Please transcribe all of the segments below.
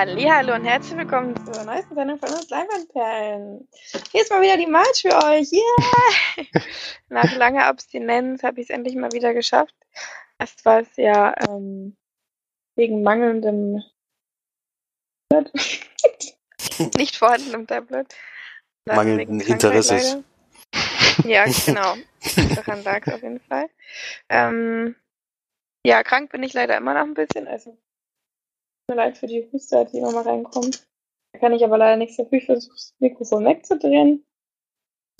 Hallo und herzlich willkommen zur neuesten Sendung von uns Leinwandperlen. Hier ist mal wieder die March für euch. Yeah! Nach langer Abstinenz habe ich es endlich mal wieder geschafft. Erst war es ja ähm, wegen mangelndem nicht vorhandenem Tablet. Mangelnden Interesses. Ja, genau. Daran lag es auf jeden Fall. Ähm, ja, krank bin ich leider immer noch ein bisschen. Also, mir leid für die Huster, die immer mal reinkommt. Da kann ich aber leider nichts dafür. Ich versuche das Mikrofon wegzudrehen.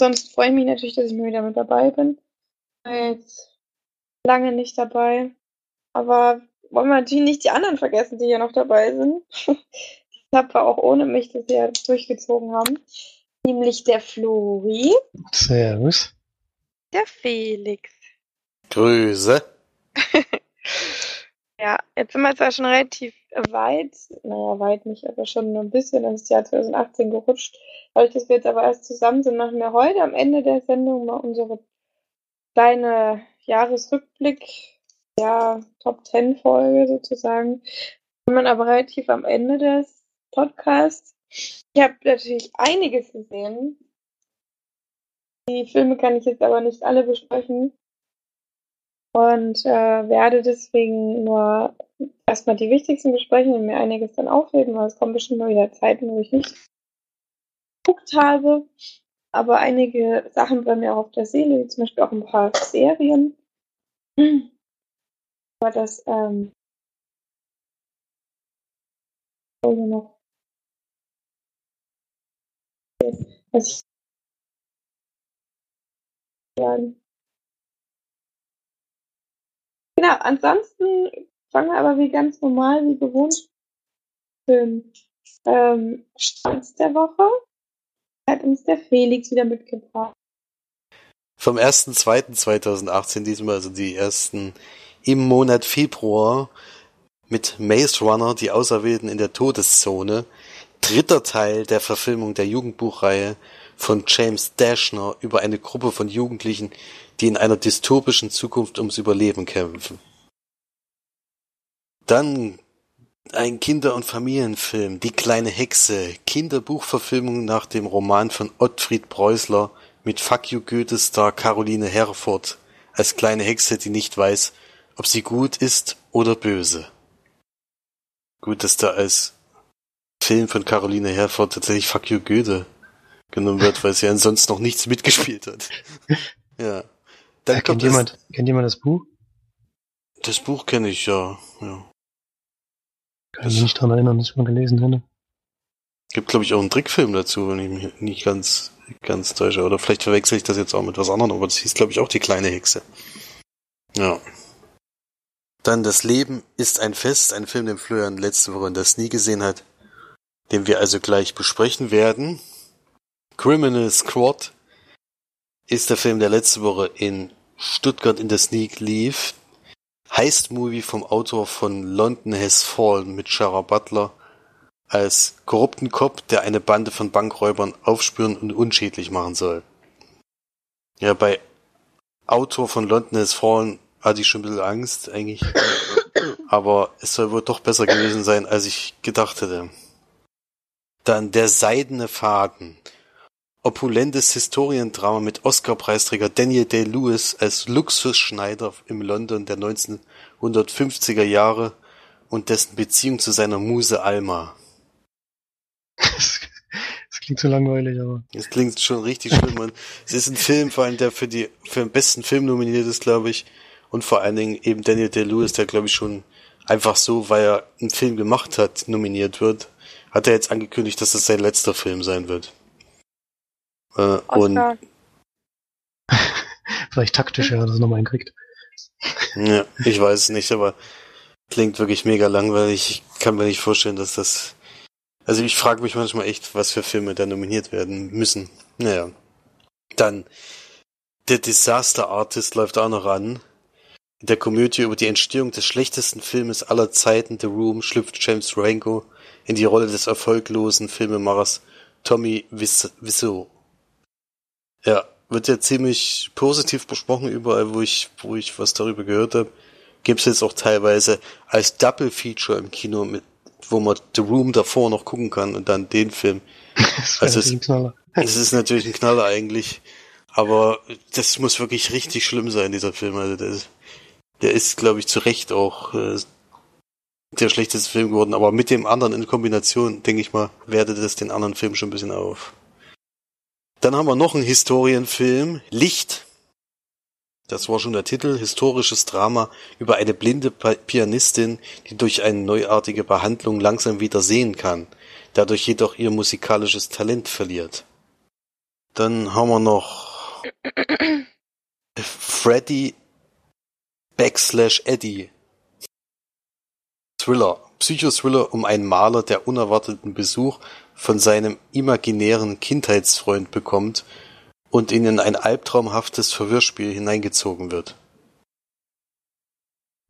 Sonst freue ich mich natürlich, dass ich mal wieder mit dabei bin. Jetzt lange nicht dabei. Aber wollen wir natürlich nicht die anderen vergessen, die hier noch dabei sind. Ich habe auch ohne mich das ja durchgezogen haben. Nämlich der Flori. Servus. Der Felix. Grüße. ja, jetzt sind wir zwar schon relativ weit, naja, weit nicht, aber schon ein bisschen ins Jahr 2018 gerutscht. Dadurch, dass wir jetzt aber erst zusammen sind, machen wir heute am Ende der Sendung mal unsere kleine Jahresrückblick, ja, Top 10 Folge sozusagen. Wenn man aber relativ am Ende des Podcasts. Ich habe natürlich einiges gesehen. Die Filme kann ich jetzt aber nicht alle besprechen und äh, werde deswegen nur erstmal die wichtigsten besprechen und mir einiges dann aufheben, weil es kommen bestimmt mal wieder Zeiten, wo ich nicht geguckt habe. Aber einige Sachen brennen mir auch auf der Seele, wie zum Beispiel auch ein paar Serien. Aber das ähm, noch was ich. Genau, ansonsten fangen wir aber wie ganz normal, wie gewohnt, Film ähm, Stanz der Woche. Hat uns der Felix wieder mitgebracht. Vom 1.2.2018 diesmal, also die ersten im Monat Februar mit Maze Runner, die Auserwählten in der Todeszone, dritter Teil der Verfilmung der Jugendbuchreihe von James Dashner über eine Gruppe von Jugendlichen, die in einer dystopischen Zukunft ums Überleben kämpfen. Dann ein Kinder- und Familienfilm, Die kleine Hexe, Kinderbuchverfilmung nach dem Roman von Ottfried Preußler mit Fuck you Goethe-Star Caroline Herford als kleine Hexe, die nicht weiß, ob sie gut ist oder böse. Gut, dass da als Film von Caroline Herford tatsächlich Fuck you Goethe genommen wird, weil sie ansonsten noch nichts mitgespielt hat. ja. Dann ja, kennt jemand, kennt jemand das Buch? Das Buch kenne ich ja, ja. Kann ich mich dran erinnern, dass ich mal gelesen hätte. Gibt, glaube ich, auch einen Trickfilm dazu, wenn ich mich nicht ganz, ganz täusche. Oder vielleicht verwechsel ich das jetzt auch mit was anderem, aber das hieß, glaube ich, auch die kleine Hexe. Ja. Dann Das Leben ist ein Fest, ein Film, den Florian letzte Woche das nie gesehen hat, den wir also gleich besprechen werden. Criminal Squad ist der Film, der letzte Woche in Stuttgart in der Sneak lief. Heist-Movie vom Autor von London Has Fallen mit Shara Butler als korrupten Cop, der eine Bande von Bankräubern aufspüren und unschädlich machen soll. Ja, bei Autor von London Has Fallen hatte ich schon ein bisschen Angst eigentlich. Aber es soll wohl doch besser gewesen sein, als ich gedacht hätte. Dann Der seidene Faden. Opulentes Historiendrama mit Oscar-Preisträger Daniel Day-Lewis als Luxusschneider im London der 1950er Jahre und dessen Beziehung zu seiner Muse Alma. Das klingt so langweilig, aber. Es klingt schon richtig schlimm. Und es ist ein Film, vor allem, der für die, für den besten Film nominiert ist, glaube ich. Und vor allen Dingen eben Daniel Day-Lewis, der glaube ich schon einfach so, weil er einen Film gemacht hat, nominiert wird. Hat er jetzt angekündigt, dass das sein letzter Film sein wird. Äh, und Vielleicht taktisch, ja, dass er nochmal einen kriegt. Ja, ich weiß es nicht, aber klingt wirklich mega langweilig. Ich kann mir nicht vorstellen, dass das. Also ich frage mich manchmal echt, was für Filme da nominiert werden müssen. Naja. Dann der Disaster Artist läuft auch noch an. In der Komödie über die Entstehung des schlechtesten Filmes aller Zeiten, The Room, schlüpft James Franco in die Rolle des erfolglosen Filmemachers Tommy Wiseau. Ja, wird ja ziemlich positiv besprochen überall, wo ich, wo ich was darüber gehört habe. Gibt es jetzt auch teilweise als Double Feature im Kino mit wo man The Room davor noch gucken kann und dann den Film. Das Also es- ein Knaller. Es ist natürlich ein Knaller eigentlich, aber das muss wirklich richtig schlimm sein, dieser Film. Also der ist, der ist glaube ich, zu Recht auch äh, der schlechteste Film geworden, aber mit dem anderen in Kombination, denke ich mal, wertet das den anderen Film schon ein bisschen auf. Dann haben wir noch einen Historienfilm, Licht. Das war schon der Titel, historisches Drama über eine blinde Pianistin, die durch eine neuartige Behandlung langsam wieder sehen kann, dadurch jedoch ihr musikalisches Talent verliert. Dann haben wir noch Freddy Backslash Eddie. Thriller. Psychothriller um einen Maler, der unerwarteten Besuch von seinem imaginären Kindheitsfreund bekommt und ihn in ein albtraumhaftes Verwirrspiel hineingezogen wird.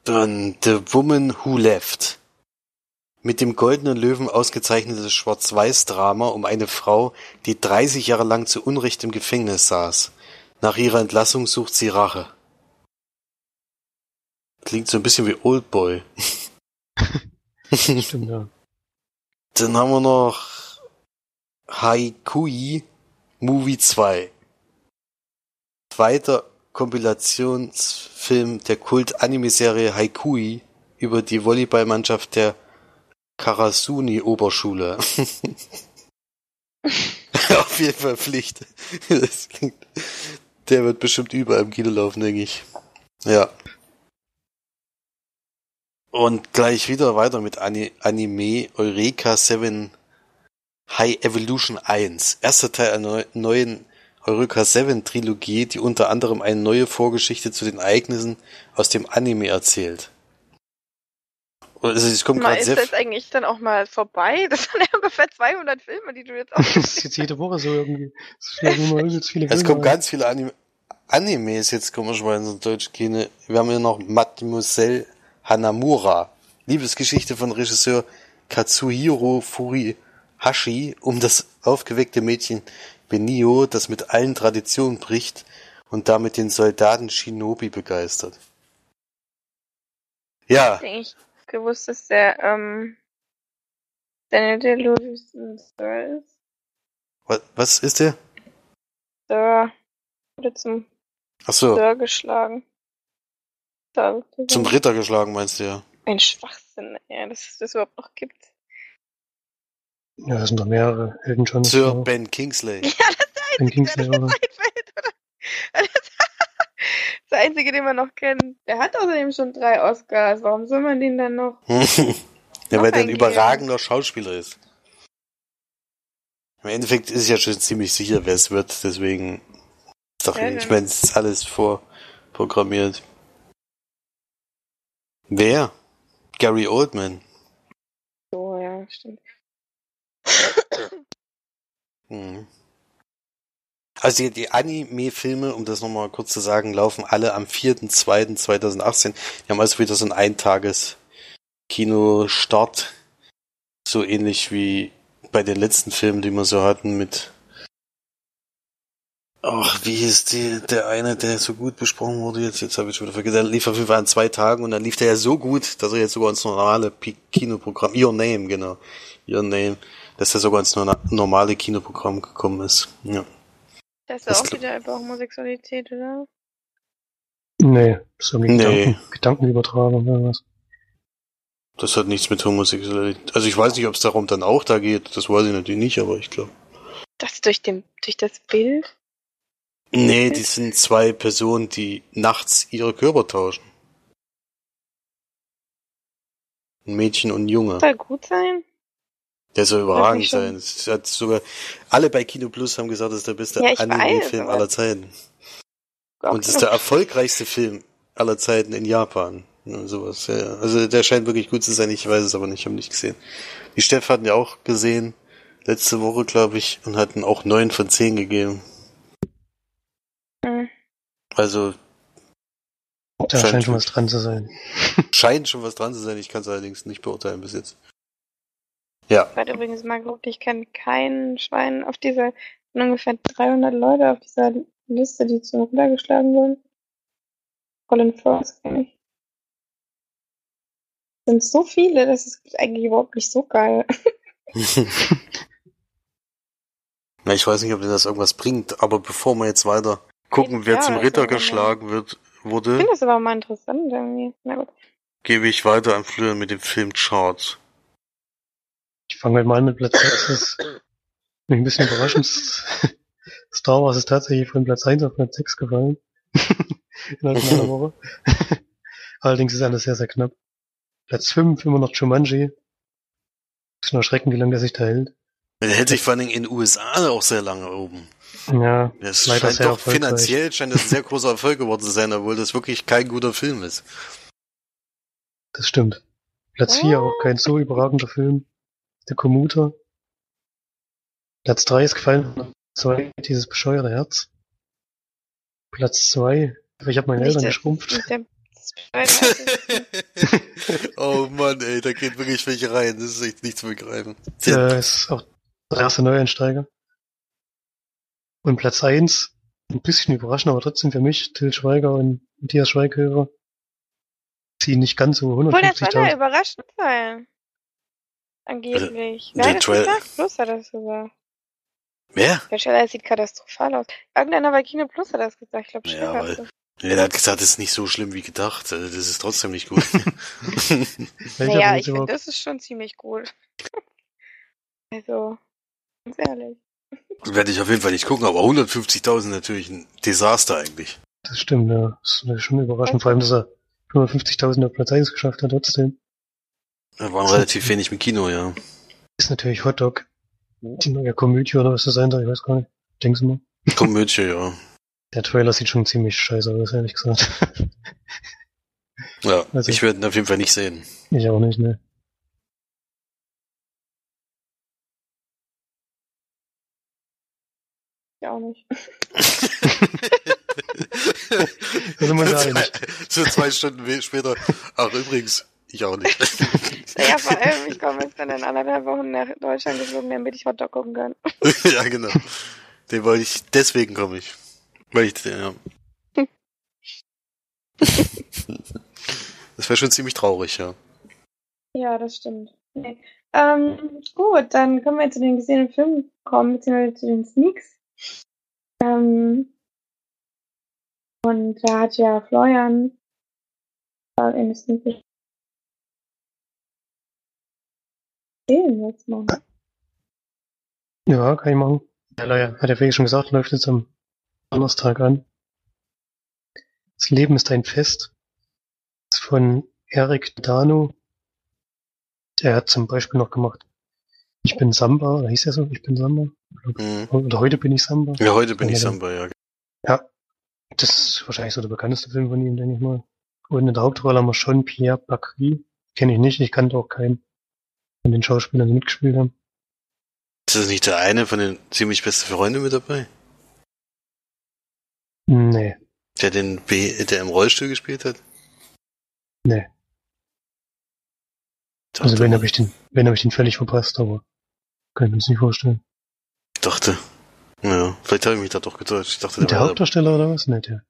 Dann The Woman Who Left. Mit dem Goldenen Löwen ausgezeichnetes Schwarz-Weiß-Drama um eine Frau, die 30 Jahre lang zu Unrecht im Gefängnis saß. Nach ihrer Entlassung sucht sie Rache. Klingt so ein bisschen wie Oldboy. Stimmt, ja. Dann haben wir noch Haikui Movie 2. Zweiter Kompilationsfilm der Kult-Anime-Serie Haikui über die Volleyballmannschaft der Karasuni-Oberschule. Auf jeden Fall Pflicht. Das klingt, der wird bestimmt überall im Kino laufen, denke ich. Ja. Und gleich wieder weiter mit Ani Anime Eureka 7 High Evolution 1. Erster Teil einer neu- neuen Eureka 7 Trilogie, die unter anderem eine neue Vorgeschichte zu den Ereignissen aus dem Anime erzählt. Und Also es kommt Mal gerade ist sehr das eigentlich dann auch mal vorbei? Das sind ja ungefähr 200 Filme, die du jetzt auch. Das ist jetzt jede Woche so irgendwie. Es Es kommen ganz viele Anime Animes, jetzt kommen wir schon mal in so deutsche Kino. Wir haben hier noch Mademoiselle Hanamura. Liebesgeschichte von Regisseur Katsuhiro Furihashi um das aufgeweckte Mädchen Benio, das mit allen Traditionen bricht und damit den Soldaten Shinobi begeistert. Ja, Hab ich gewusst, dass der ähm, Daniel Day-Lewis ein Sir ist. was, was ist der? Sir. Wurde zum Ach so, Sir geschlagen. Da, zum Ritter geschlagen meinst du ja. Ein Schwachsinn, ja, dass es das überhaupt noch gibt. Ja, das sind doch mehrere. Elton John ist Sir auch. Ben Kingsley. Ja, das ist der Ben einzige, Kingsley der jetzt einfällt, oder? Das ist der einzige, den man noch kennt. Der hat außerdem schon drei Oscars. Warum soll man den dann noch? ja, Noch weil der ein überragender Schauspieler ist. Im Endeffekt ist ja schon ziemlich sicher, wer es wird, deswegen ist doch, Ja, ich ja. meine, es ist alles vorprogrammiert. Wer? Gary Oldman. So, ja, stimmt. Mhm. Also die, die Anime-Filme, um das nochmal kurz zu sagen, laufen alle am 4.2.2018. Die haben also wieder so einen Eintages-Kinostart. So ähnlich wie bei den letzten Filmen, die wir so hatten mit Ach, wie hieß die, der eine, der so gut besprochen wurde jetzt? Jetzt habe ich wieder vergessen. Der lief auf jeden Fall an zwei Tagen und dann lief der ja so gut, dass er jetzt sogar ins normale Pi- Kinoprogramm, Your Name, genau. Your Name, dass er sogar ins normale Kinoprogramm gekommen ist. Ja. Das ist Das auch wieder über Homosexualität, oder? Nee, das ist irgendwie Nee. Gedanken, Gedankenübertragung oder was. Das hat nichts mit Homosexualität. Also ich weiß nicht, ob es darum dann auch da geht. Das weiß ich natürlich nicht, aber ich glaube. Das durch, den, durch das Bild? Nee, die sind zwei Personen, die nachts ihre Körper tauschen. Ein Mädchen und ein Junge. Soll gut sein? Der soll überragend sein. Es hat sogar, alle bei Kino Plus haben gesagt, das ist der beste Ja, Anime-Film aller Zeiten. Und es ist der erfolgreichste Film aller Zeiten in Japan. Und sowas, ja. Also der scheint wirklich gut zu sein, ich weiß es aber nicht, ich habe nicht gesehen. Die Steff hatten ja auch gesehen, letzte Woche, glaube ich, und hatten auch neun von zehn gegeben. Hm. Also Da Scheint scheint schon was dran zu sein. scheint schon was dran zu sein, ich kann es allerdings nicht beurteilen bis jetzt. Ja, Weil übrigens mal geguckt, ich kenne kein Schwein auf dieser, sind ungefähr 300 Leute auf dieser Liste, die zum runtergeschlagen wurden. Colin Firth kenne ich. sind so viele, das ist eigentlich überhaupt nicht so geil. Na, ich weiß nicht, ob dir das irgendwas bringt, aber bevor wir jetzt weiter gucken, wer Ja, zum Ritter geschlagen wird, Ich wurde, finde das aber mal interessant irgendwie. Na gut. gebe ich weiter an Florian mit dem Film Chart. Ich fange mal an mit Platz 6. Das ist mich ein bisschen überraschend. Star Wars ist tatsächlich von Platz 1 auf Platz 6 gefallen. Innerhalb einer Woche. Allerdings ist alles sehr, sehr knapp. Platz 5 immer noch Jumanji. Ist nur erschreckend, wie lange der sich da hält. Der hält sich vor allen Dingen in den USA auch sehr lange oben. Ja, Das scheint doch finanziell scheint das ein sehr großer Erfolg geworden zu sein, obwohl das wirklich kein guter Film ist. das stimmt. Platz 4 auch kein so überragender Film. Der Commuter. Platz 3 ist gefallen. Platz 2 dieses bescheuerte Herz. Platz 2. Ich habe meine Eltern der- geschrumpft. Oh Mann, ey, da geht wirklich welche rein. Das ist echt nicht zu begreifen. Der ist auch der erste Neueinsteiger. Und Platz 1, ein bisschen überraschend, aber trotzdem für mich, Till Schweiger und Matthias Schweighöfer ziehen nicht ganz so Obwohl, der Trailer 150.000. überraschend sein. Angeblich. Also, Wer der hat das gesagt? Plus hat das gesagt. Wer? Der Trailer sieht katastrophal aus. Irgendeiner bei Kino Plus hat das gesagt. Ich glaube, Ja, Stefan. weil- Ja, der hat gesagt, das ist nicht so schlimm wie gedacht. Also, Das ist trotzdem nicht gut. Naja, ich finde, das ist schon ziemlich gut. also, ganz ehrlich. Werde ich auf jeden Fall nicht gucken, aber 150.000 natürlich ein Desaster eigentlich. Das stimmt, ja. Das ist schon überraschend. Vor allem, dass er 55.000 auf Platz 1 geschafft hat trotzdem. Da waren relativ wenig im Kino, ja. Ist natürlich Hotdog. Die neue Komödie oder was das sein soll, ich weiß gar nicht. Denkst du mal? Komödie, ja. Der Trailer sieht schon ziemlich scheiße aus, ehrlich gesagt. Ja, Also- ich werde ihn auf jeden Fall nicht sehen. ich auch nicht, ne. Ich auch nicht. Wir einig. so zwei Stunden später. Ach, übrigens, ich auch nicht. Naja, vor allem, ich komme jetzt dann in anderthalb Wochen nach Deutschland geflogen, damit ich Hotdog gucken kann. ja, genau. Den wollte ich, deswegen komme ich. Weil ich, ja. Das wäre schon ziemlich traurig, ja. Ja, das stimmt. Nee. Ähm, gut, dann können wir zu den gesehenen Filmen kommen, beziehungsweise zu den Sneaks. Ähm, und da hat ja Florian äh, in den Sneak gesehen jetzt mal. Ja, kann ich machen. Ja, leider, hat der Felix schon gesagt, läuft jetzt am Donnerstag an. Das Leben ist ein Fest. Das ist von Eric Dano. Der hat zum Beispiel noch gemacht, ich bin Samba, oder hieß er so? Ich bin Samba? Mhm. Oder heute bin ich Samba? Ja, heute bin ich Samba, ja. Ja, das ist wahrscheinlich so der bekannteste Film von ihm, denke ich mal. Und in der Hauptrolle haben wir schon Pierre Bacry. Kenne ich nicht, ich kannte auch keinen von den Schauspielern, die mitgespielt haben. Ist das nicht der eine von den ziemlich besten Freunden mit dabei? Nee, Der den B, der im Rollstuhl gespielt hat? nee. Also wenn habe ich den, wenn habe ich den völlig verpasst, aber kann ich mir das nicht vorstellen. Ich dachte. Ja, vielleicht habe ich mich da doch getäuscht. Ich dachte, Der, der Hauptdarsteller oder was? Nee, der.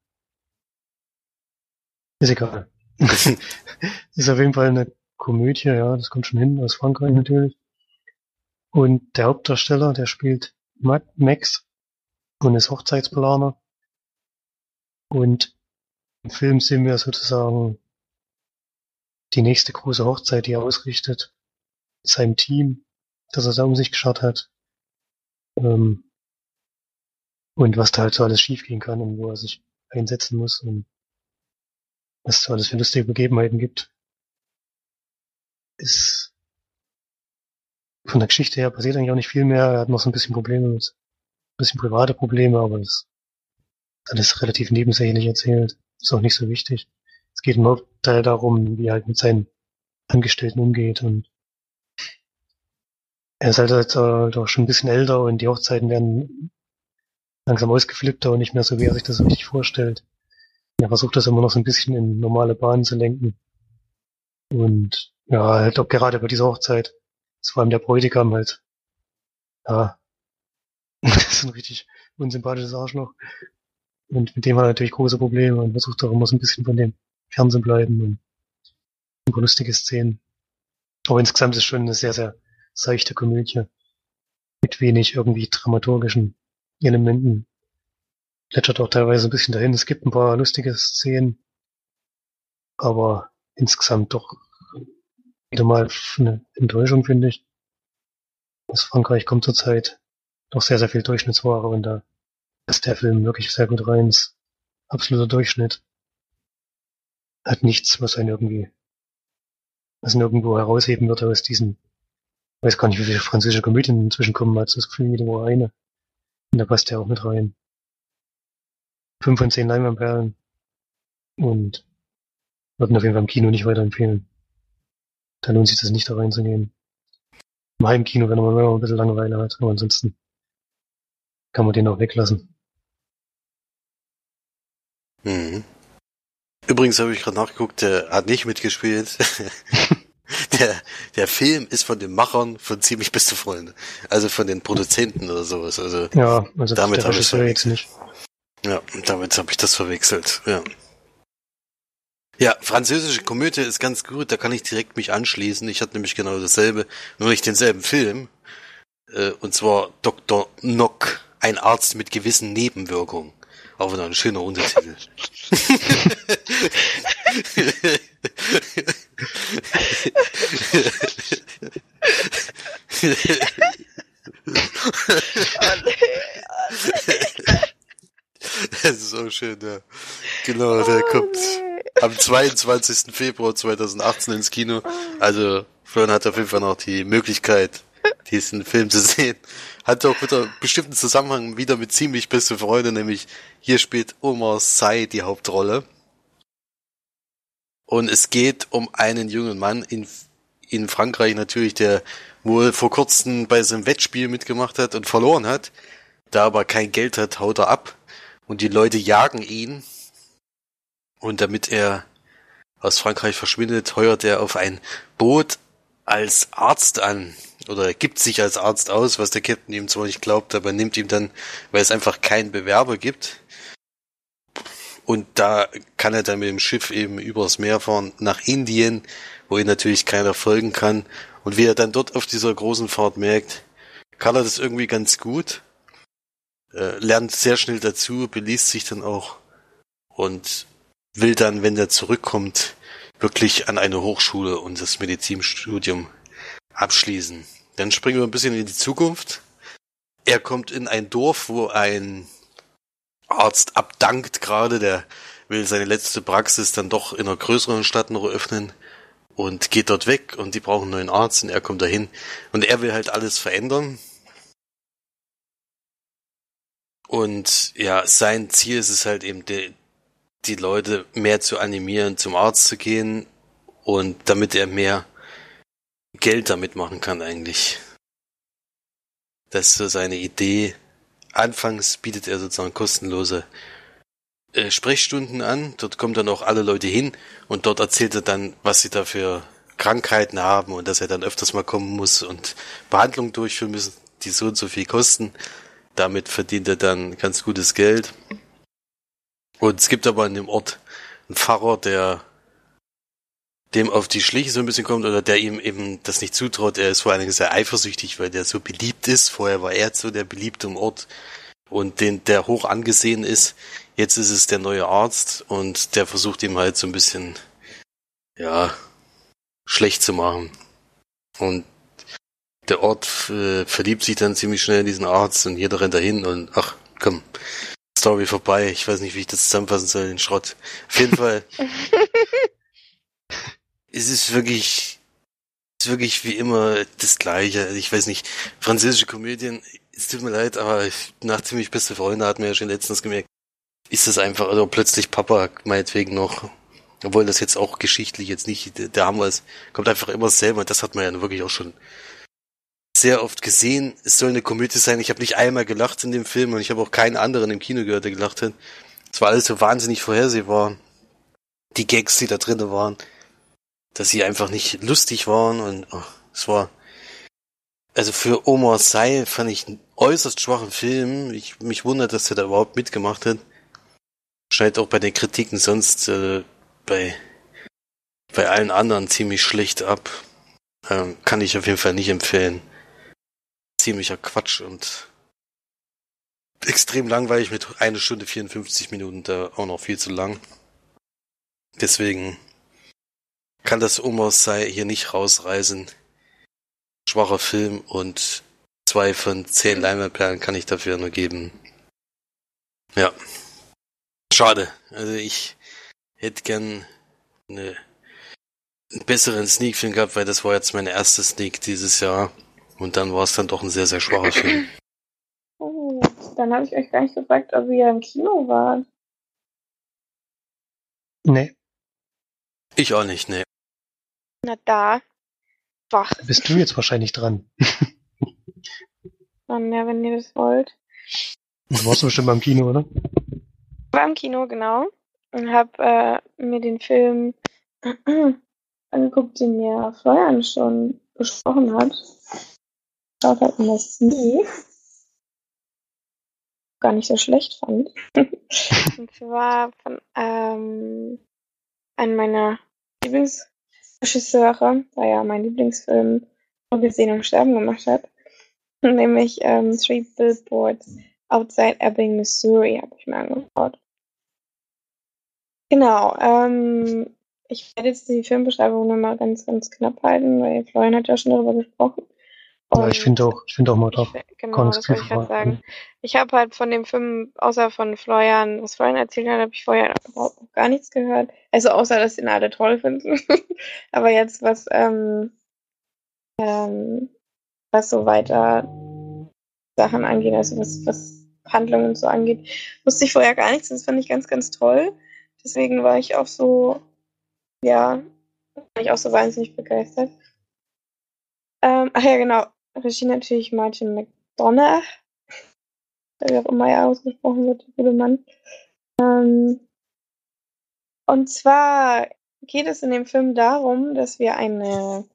Ist egal. ist auf jeden Fall eine Komödie, ja, das kommt schon hin, aus Frankreich natürlich. Und der Hauptdarsteller, der spielt Ma- Max und ist Hochzeitsplaner. Und im Film sehen wir sozusagen die nächste große Hochzeit, die er ausrichtet. Seinem Team, das er da um sich geschart hat. Ähm, und was da halt so alles schiefgehen kann und wo er sich einsetzen muss und was es so alles für lustige Begebenheiten gibt. Ist von der Geschichte her passiert eigentlich auch nicht viel mehr. Er hat noch so ein bisschen Probleme mit, ein bisschen private Probleme, aber das ist alles relativ nebensächlich erzählt. Ist auch nicht so wichtig. Es geht im Hauptteil darum, wie er halt mit seinen Angestellten umgeht und er ist halt, halt auch schon ein bisschen älter und die Hochzeiten werden langsam ausgeflippter und nicht mehr so, wie er sich das richtig vorstellt. Er versucht das immer noch so ein bisschen in normale Bahnen zu lenken. Und ja, halt auch gerade bei dieser Hochzeit ist vor allem der Bräutigam halt, ja, das ist ein richtig unsympathisches Arschloch. Und mit dem hat er natürlich große Probleme und versucht auch immer so ein bisschen von dem fernzu bleiben und ein paar lustige Szenen. Aber insgesamt ist es schon eine sehr, sehr seichte Komödie. Mit wenig irgendwie dramaturgischen Elementen. Plätschert auch teilweise ein bisschen dahin. Es gibt ein paar lustige Szenen. Aber insgesamt doch wieder mal eine Enttäuschung, finde ich. Aus Frankreich kommt zurzeit doch sehr, sehr viel Durchschnittsware und da ist der Film wirklich sehr gut rein. Ist absoluter Durchschnitt. Hat nichts, was einen irgendwie, was ihn irgendwo herausheben würde aus diesen, weiß gar nicht, wie viele französische Komödien inzwischen kommen, als das Gefühl wieder nur eine. Und da passt der auch mit rein. Fünf von zehn Leinwandperlen. Und würden auf jeden Fall im Kino nicht weiterempfehlen. Da lohnt sich das nicht da reinzugehen. Im Heimkino, wenn man mal ein bisschen Langeweile hat, aber ansonsten kann man den auch weglassen. Mhm. Übrigens habe ich gerade nachgeguckt, der hat nicht mitgespielt. der, der Film ist von den Machern von ziemlich beste Freunde. Also von den Produzenten oder sowas. Also Ja, also Damit habe Regisseur jetzt nicht. Ja, damit habe ich das verwechselt. Ja. Ja, französische Komödie ist ganz gut, da kann ich direkt mich anschließen. Ich hatte nämlich genau dasselbe, nur nicht denselben Film. Äh, und zwar Dr. Nock, ein Arzt mit gewissen Nebenwirkungen. Auch wieder ein schöner Untertitel. Das ist auch schön, ja. Genau, der Oh, kommt nee. am 22. Februar 2018 ins Kino. Also Florian hat auf jeden Fall noch die Möglichkeit, diesen Film zu sehen. Hat auch wieder bestimmten Zusammenhang wieder mit ziemlich beste Freunde, nämlich hier spielt Omar Sy die Hauptrolle. Und es geht um einen jungen Mann in, in Frankreich natürlich, der wohl vor kurzem bei seinem Wettspiel mitgemacht hat und verloren hat. Da aber kein Geld hat, haut er ab. Und die Leute jagen ihn. Und damit er aus Frankreich verschwindet, heuert er auf ein Boot als Arzt an. Oder er gibt sich als Arzt aus, was der Captain ihm zwar nicht glaubt, aber nimmt ihm dann, weil es einfach keinen Bewerber gibt. Und da kann er dann mit dem Schiff eben übers Meer fahren nach Indien, wo ihn natürlich keiner folgen kann. Und wie er dann dort auf dieser großen Fahrt merkt, kann er das irgendwie ganz gut, äh, lernt sehr schnell dazu, beließt sich dann auch und will dann, wenn er zurückkommt, wirklich an eine Hochschule und das Medizinstudium abschließen. Dann springen wir ein bisschen in die Zukunft. Er kommt in ein Dorf, wo ein Arzt abdankt gerade, der will seine letzte Praxis dann doch in einer größeren Stadt noch eröffnen und geht dort weg und die brauchen einen neuen Arzt und er kommt dahin und er will halt alles verändern. Und ja, sein Ziel ist es halt eben, die, die Leute mehr zu animieren, zum Arzt zu gehen und damit er mehr Geld damit machen kann eigentlich. Das ist so seine Idee. Anfangs bietet er sozusagen kostenlose äh, Sprechstunden an. Dort kommen dann auch alle Leute hin und dort erzählt er dann, was sie da für Krankheiten haben und dass er dann öfters mal kommen muss und Behandlungen durchführen müssen, die so und so viel kosten. Damit verdient er dann ganz gutes Geld. Und es gibt aber in dem Ort einen Pfarrer, der dem auf die Schliche so ein bisschen kommt oder der ihm eben das nicht zutraut. Er ist vor allen Dingen sehr eifersüchtig, weil der so beliebt ist. Vorher war er so der Beliebte im Ort und den, der hoch angesehen ist. Jetzt ist es der neue Arzt und der versucht ihm halt so ein bisschen, ja, schlecht zu machen. Und der Ort äh, verliebt sich dann ziemlich schnell in diesen Arzt und jeder rennt dahin und ach, komm, Story vorbei. Ich weiß nicht, wie ich das zusammenfassen soll, den Schrott. Auf jeden Fall. es ist wirklich, es ist wirklich wie immer das Gleiche. Also Ich weiß nicht, französische Komödien, es tut mir leid, aber ich, nach ziemlich beste Freunde hat mir ja schon letztens gemerkt, ist das einfach, also plötzlich Papa meinetwegen noch, obwohl das jetzt auch geschichtlich jetzt nicht der, Hammer ist, kommt einfach immer selber und das hat man ja wirklich auch schon sehr oft gesehen. Es soll eine Komödie sein. Ich habe nicht einmal gelacht in dem Film und ich habe auch keinen anderen im Kino gehört, der gelacht hat. Es war alles so wahnsinnig vorhersehbar. Die Gags, die da drinnen waren, dass sie einfach nicht lustig waren und oh, es war also für Omar Sy fand ich einen äußerst schwachen Film. Ich mich wundert, dass er da überhaupt mitgemacht hat. Scheint auch bei den Kritiken sonst äh, bei bei allen anderen ziemlich schlecht ab. Ähm, kann ich auf jeden Fall nicht empfehlen. Ziemlicher Quatsch und extrem langweilig mit eine Stunde 54 Minuten, da auch noch viel zu lang. Deswegen kann das Omos sei hier nicht rausreißen. Schwacher Film und zwei von zehn Leinwandperlen kann ich dafür nur geben. Ja. Schade. Also ich hätte gern eine, einen besseren Sneak-Film gehabt, weil das war jetzt meine erste Sneak dieses Jahr. Und dann war es dann doch ein sehr, sehr schwacher Film. Oh, dann habe ich euch gar nicht gefragt, ob ihr im Kino wart. Nee, Ich auch nicht, nee. Na da. Wach. bist du jetzt wahrscheinlich dran. Dann ja, wenn ihr das wollt. Du warst bestimmt beim Kino, oder? war im Kino, genau. Und habe äh, mir den Film angeguckt, den mir Florian schon besprochen hat. Schaut halt in das Sneak. Gar nicht so schlecht fand. Und zwar von ähm, einem meiner Lieblingsregisseure, da ja mein Lieblingsfilm nur gesehen und sterben gemacht hat. Nämlich ähm, Three Billboards Outside Ebbing, Missouri, habe ich mir angeschaut. Genau, ähm, ich werde jetzt die Filmbeschreibung nochmal ganz, ganz knapp halten, weil Florian hat ja schon darüber gesprochen. Ja, ich finde auch, ich finde auch mal drauf. Genau, das wollte ich gerade sagen. Ich habe halt von dem Film, außer von Florian, was Florian erzählt hat, habe ich vorher überhaupt gar nichts gehört. Also außer, dass ihn alle toll finden. Aber jetzt, was, ähm, ähm, was so weiter Sachen angeht, also was, was Handlungen und so angeht, wusste ich vorher gar nichts. Das fand ich ganz, ganz toll. Deswegen war ich auch so, ja, war ich auch so wahnsinnig begeistert. Ähm, ach ja, genau. Regie natürlich Martin McDonough. Wie auch immer er ausgesprochen wird, gute Mann. Ähm, und zwar geht es in dem Film darum, dass wir eine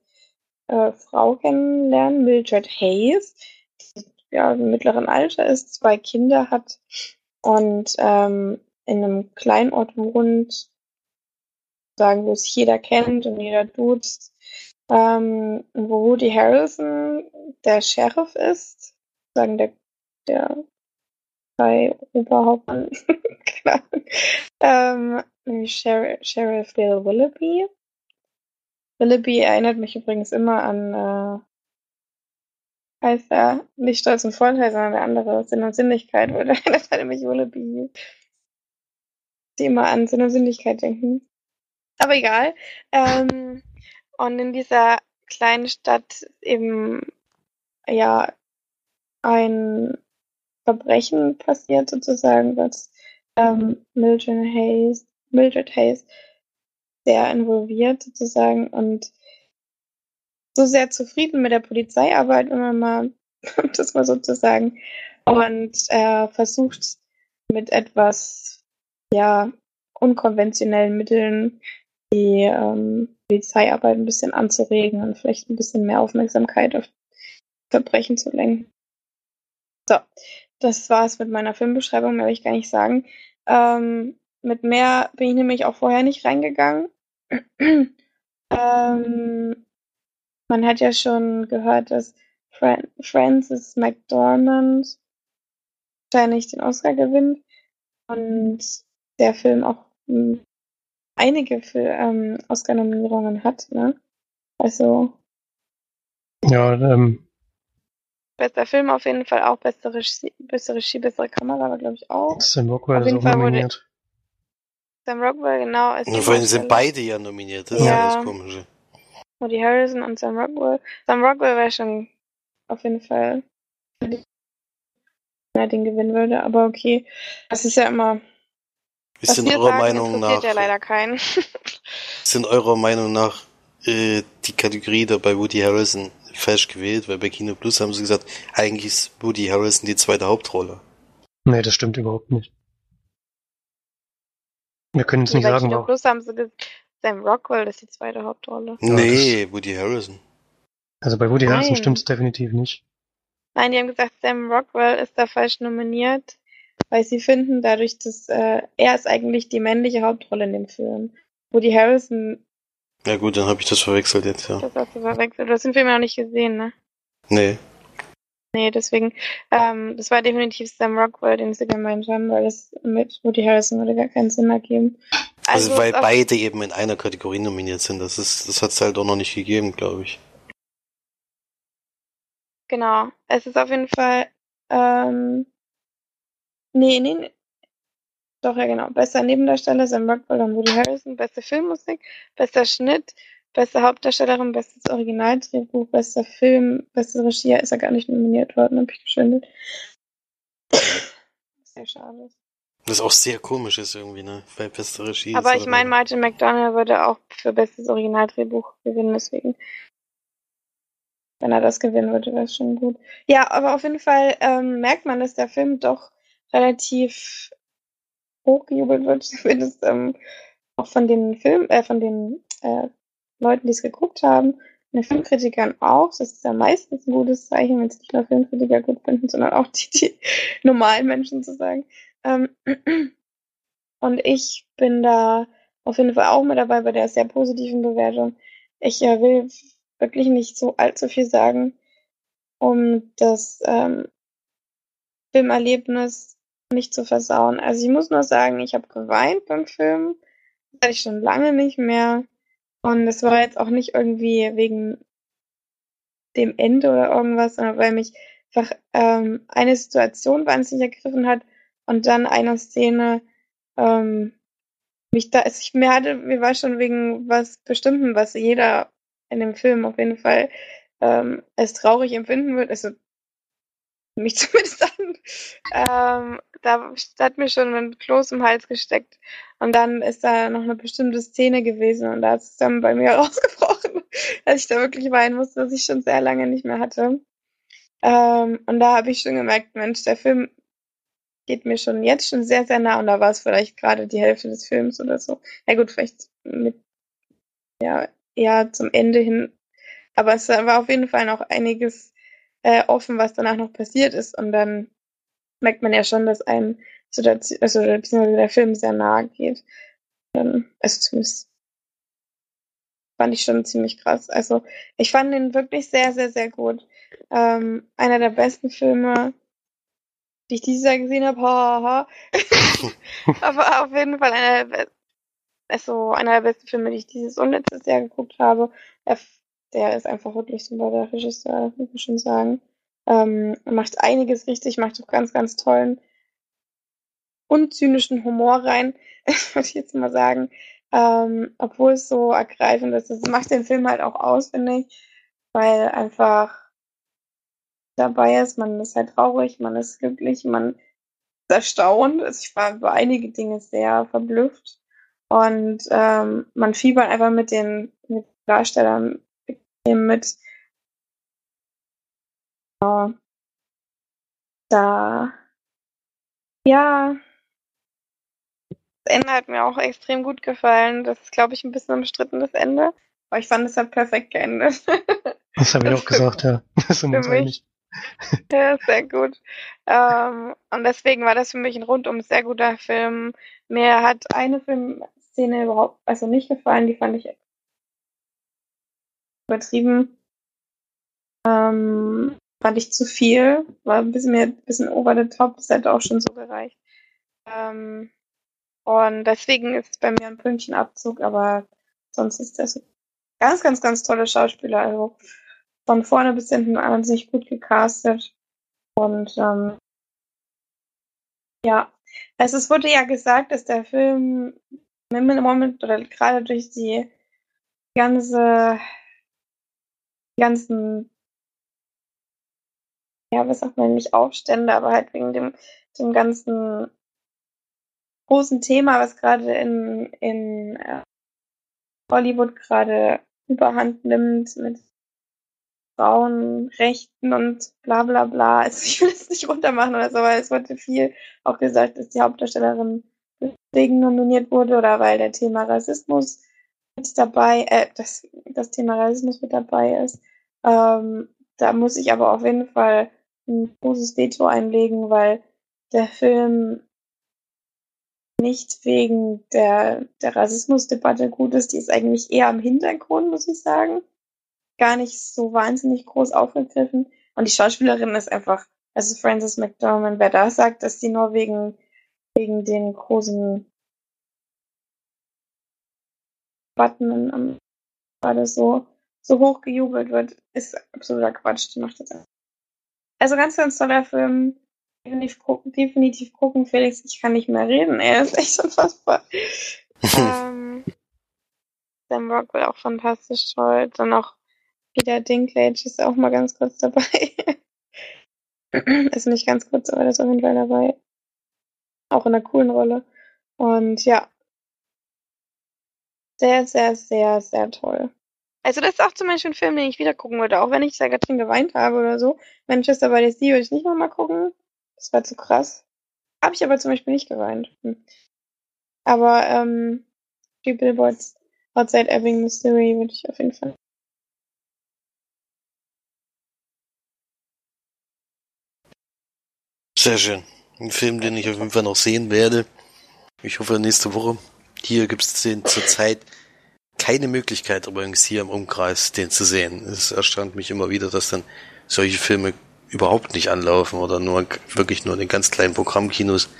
äh, Frau kennenlernen, Mildred Hayes, die ja im mittleren Alter ist, zwei Kinder hat und ähm, in einem Kleinort wohnt, sagen, wo es jeder kennt und jeder duzt, ähm, wo Woody Harrelson der Sheriff ist, sagen der, der bei Oberhauptmann, keine Ahnung, ähm, nämlich Sher Sheriff Bill Willoughby. Willoughby erinnert mich übrigens immer an, äh, heißt er, nicht Stolz und Vorteil, sondern der andere, Sinn und Sinnlichkeit, der erinnert halt mich Willoughby. Die immer an Sinn und Sinnlichkeit denken. Aber egal. Ähm, und in dieser kleinen Stadt eben ja ein Verbrechen passiert sozusagen, was ähm, Mildred Hayes, Mildred Hayes sehr involviert sozusagen und so sehr zufrieden mit der Polizeiarbeit, wenn man mal das mal sozusagen und äh, versucht mit etwas ja unkonventionellen Mitteln die ähm, Polizeiarbeit ein bisschen anzuregen und vielleicht ein bisschen mehr Aufmerksamkeit auf Verbrechen zu lenken. So, das war's mit meiner Filmbeschreibung, mehr will ich gar nicht sagen. Ähm, mit mehr bin ich nämlich auch vorher nicht reingegangen. ähm, man hat ja schon gehört, dass Fran Francis McDormand wahrscheinlich den Oscar gewinnt und der Film auch mh, einige für, ähm, Oscar-Nominierungen hat, ne? Also Ja, ähm, bester Film auf jeden Fall auch, beste Regie, beste, Regie, bessere Kamera war glaube ich auch. Sam Rockwell Auf ist jeden auch Fall wurde- nominiert. Sam Rockwell, genau. Ist Und die vor allem sind beide ja nominiert, das ist ja Ja. das Komische. Woody Harrison und Sam Rockwell. Sam Rockwell wäre schon auf jeden Fall, wenn er den gewinnen würde, aber okay. Das ist ja immer, Sind wir eurer sagen, Meinung nach, ja leider keinen. sind eurer Meinung nach äh, die Kategorie da bei Woody Harrison falsch gewählt? Weil bei Kino Plus haben sie gesagt, eigentlich ist Woody Harrison die zweite Hauptrolle. Nee, das stimmt überhaupt nicht. Wir können jetzt nicht Bei sagen, Kino warum. Plus haben sie gesagt, Sam Rockwell ist die zweite Hauptrolle. Ja, nee, Woody Harrison. Also bei Woody Nein. stimmt es definitiv nicht. Nein, die haben gesagt, Sam Rockwell ist da falsch nominiert, weil sie finden, dadurch, dass äh, er ist eigentlich die männliche Hauptrolle in dem Film. Woody Harrison Ja gut, dann habe ich das verwechselt jetzt, ja. Das hast du verwechselt. Du hast den Film ja noch nicht gesehen, ne? Nee. Nee, deswegen, ähm, das war definitiv Sam Rockwell, den sie gemeint haben, weil das mit Woody Harrison würde gar keinen Sinn ergeben. Also, weil es ist beide eben in einer Kategorie nominiert sind. Das ist, das hat es halt auch noch nicht gegeben, glaube ich. Genau. Es ist auf jeden Fall, ähm, nee, nee, nee. Doch, ja, genau. Bester Nebendarsteller Sam Rockwell und Woody Harrison, beste Filmmusik, bester Schnitt, beste Hauptdarstellerin, bestes Originaldrehbuch, bester Film, beste Regie, ist er gar nicht nominiert worden, hab ich geschwindelt. Sehr schade. Das auch sehr komisch ist irgendwie, ne? Bei bester Regie. Aber ist ich meine, Martin McDonough würde auch für bestes Originaldrehbuch gewinnen, deswegen. Wenn er das gewinnen würde, wäre es schon gut. Ja, aber auf jeden Fall ähm, merkt man, dass der Film doch relativ hochgejubelt wird, zumindest ähm, auch von den Film, äh, von den äh, Leuten, die es geguckt haben, den Filmkritikern auch. Das ist ja meistens ein gutes Zeichen, wenn es nicht nur Filmkritiker gut finden, sondern auch die, die normalen Menschen zu sagen. Ähm, und ich bin da auf jeden Fall auch mit dabei bei der sehr positiven Bewertung. Ich äh, will wirklich nicht so allzu viel sagen, um das ähm, Filmerlebnis nicht zu versauen. Also ich muss nur sagen, ich habe geweint beim Film. Das hatte ich schon lange nicht mehr. Und es war jetzt auch nicht irgendwie wegen dem Ende oder irgendwas, sondern weil mich einfach ähm, eine Situation wahnsinnig ergriffen hat und dann eine Szene ähm, mich da, also ich, mir hatte, mir war schon wegen was Bestimmten, was jeder in dem Film auf jeden Fall ähm, als traurig empfinden wird, also mich zumindest an, ähm, da hat mir schon ein Kloß im Hals gesteckt. Und dann ist da noch eine bestimmte Szene gewesen und da ist es dann bei mir rausgebrochen, dass ich da wirklich weinen musste, was ich schon sehr lange nicht mehr hatte. Ähm, und da habe ich schon gemerkt, Mensch, der Film geht mir schon jetzt schon sehr, sehr nah und da war es vielleicht gerade die Hälfte des Films oder so. Ja gut, vielleicht mit, ja, eher zum Ende hin. Aber es war auf jeden Fall noch einiges äh, offen, was danach noch passiert ist. Und dann merkt man ja schon, dass einem Situation, also der Film sehr nahe geht. Dann, also zumindest fand ich schon ziemlich krass. Also ich fand ihn wirklich sehr, sehr, sehr gut. Ähm, einer der besten Filme, die ich dieses Jahr gesehen habe. Ha, ha, ha. Aber auf jeden Fall einer der, also einer der besten Filme, die ich dieses und letztes Jahr geguckt habe. Der, der ist einfach wirklich super, der Regisseur, muss man schon sagen. Ähm, macht einiges richtig, macht auch ganz, ganz tollen unzynischen Humor rein, würde ich jetzt mal sagen. Ähm, obwohl es so ergreifend ist. Das macht den Film halt auch aus, finde ich, weil einfach dabei ist, man ist halt traurig, man ist glücklich, man ist erstaunt. Also ich war über einige Dinge sehr verblüfft. Und ähm, man fiebert einfach mit den, mit den Darstellern mit. Da. Ja. Das Ende hat mir auch extrem gut gefallen. Das ist, glaube ich, ein bisschen umstritten, das Ende. Aber ich fand, es hat perfekt geendet. Das habe ich auch gesagt, ja. Das sind uns einig. Ja, sehr gut. Ähm, und deswegen war das für mich ein rundum sehr guter Film. Mir hat eine Filmszene überhaupt, also nicht gefallen, die fand ich übertrieben. Ähm, fand ich zu viel, war ein bisschen mehr, ein bisschen over the top, das hätte auch schon so gereicht. Ähm, und deswegen ist es bei mir ein Pünktchenabzug, aber sonst ist das ganz, ganz, ganz tolle Schauspieler, also von vorne bis hinten wahnsinnig gut gecastet. Und ähm, ja, also es wurde ja gesagt, dass der Film im Moment oder gerade durch die ganze, ganzen, ja, was sagt man nicht Aufstände, aber halt wegen dem, dem ganzen großen Thema, was gerade in, in äh, Hollywood gerade überhand nimmt mit Frauenrechten und bla bla bla. Also ich will es nicht runtermachen oder so, weil es wurde viel auch gesagt, dass die Hauptdarstellerin deswegen nominiert wurde oder weil der Thema Rassismus mit dabei, äh, das, das Thema Rassismus mit dabei ist. Ähm, da muss ich aber auf jeden Fall ein großes Veto einlegen, weil der Film nicht wegen der, der Rassismusdebatte gut ist. Die ist eigentlich eher im Hintergrund, muss ich sagen. Gar nicht so wahnsinnig groß aufgegriffen. Und die Schauspielerin ist einfach, also Frances McDormand, wer da sagt, dass die nur wegen, wegen den großen Button am gerade so, so hoch gejubelt wird, ist absoluter Quatsch. Die macht das einfach. Also ganz, ganz toller Film. Definitiv gucken, definitiv gucken. Felix, ich kann nicht mehr reden. Er ist echt unfassbar. ähm, Sam Rockwell auch fantastisch toll. Dann noch Peter Dinklage ist auch mal ganz kurz dabei. ist nicht ganz kurz, aber der ist auf jeden Fall dabei. Auch in einer coolen Rolle. Und ja. Sehr, sehr, sehr, sehr toll. Also das ist auch zum Beispiel ein Film, den ich wieder gucken würde, auch wenn ich gerade drin geweint habe oder so. Manchester by the Sea würde ich nicht nochmal gucken. Das war zu krass. Habe ich aber zum Beispiel nicht geweint. Hm. Aber ähm, die Billboards Outside Ebbing, Missouri würde ich auf jeden Fall. Sehr schön. Ein Film, den ich auf jeden Fall noch sehen werde. Ich hoffe nächste Woche. Hier gibt es den zurzeit keine Möglichkeit übrigens hier im Umkreis, den zu sehen. Es erstaunt mich immer wieder, dass dann solche Filme überhaupt nicht anlaufen oder nur wirklich nur in den ganz kleinen Programmkinos.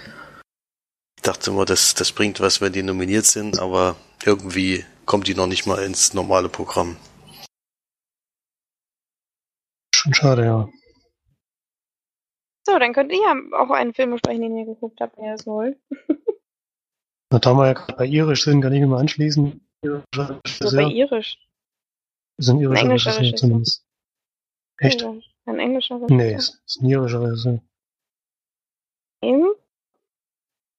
Ich dachte immer, das, das bringt was, wenn die nominiert sind, aber irgendwie kommt die noch nicht mal ins normale Programm. Schon schade, ja. So, dann könnt ihr ja auch einen Film besprechen, den ihr geguckt habt, wenn ihr das wollt. Na, da wir ja gerade bei Irisch sind, kann ich mich mal anschließen. Irischer So bei Irisch. Ist ein Ein irischer englischer Regisseur Regisseur. zumindest. Echt? Ein englischer Nee, ist, ist ein irischer Regisseur. Eben?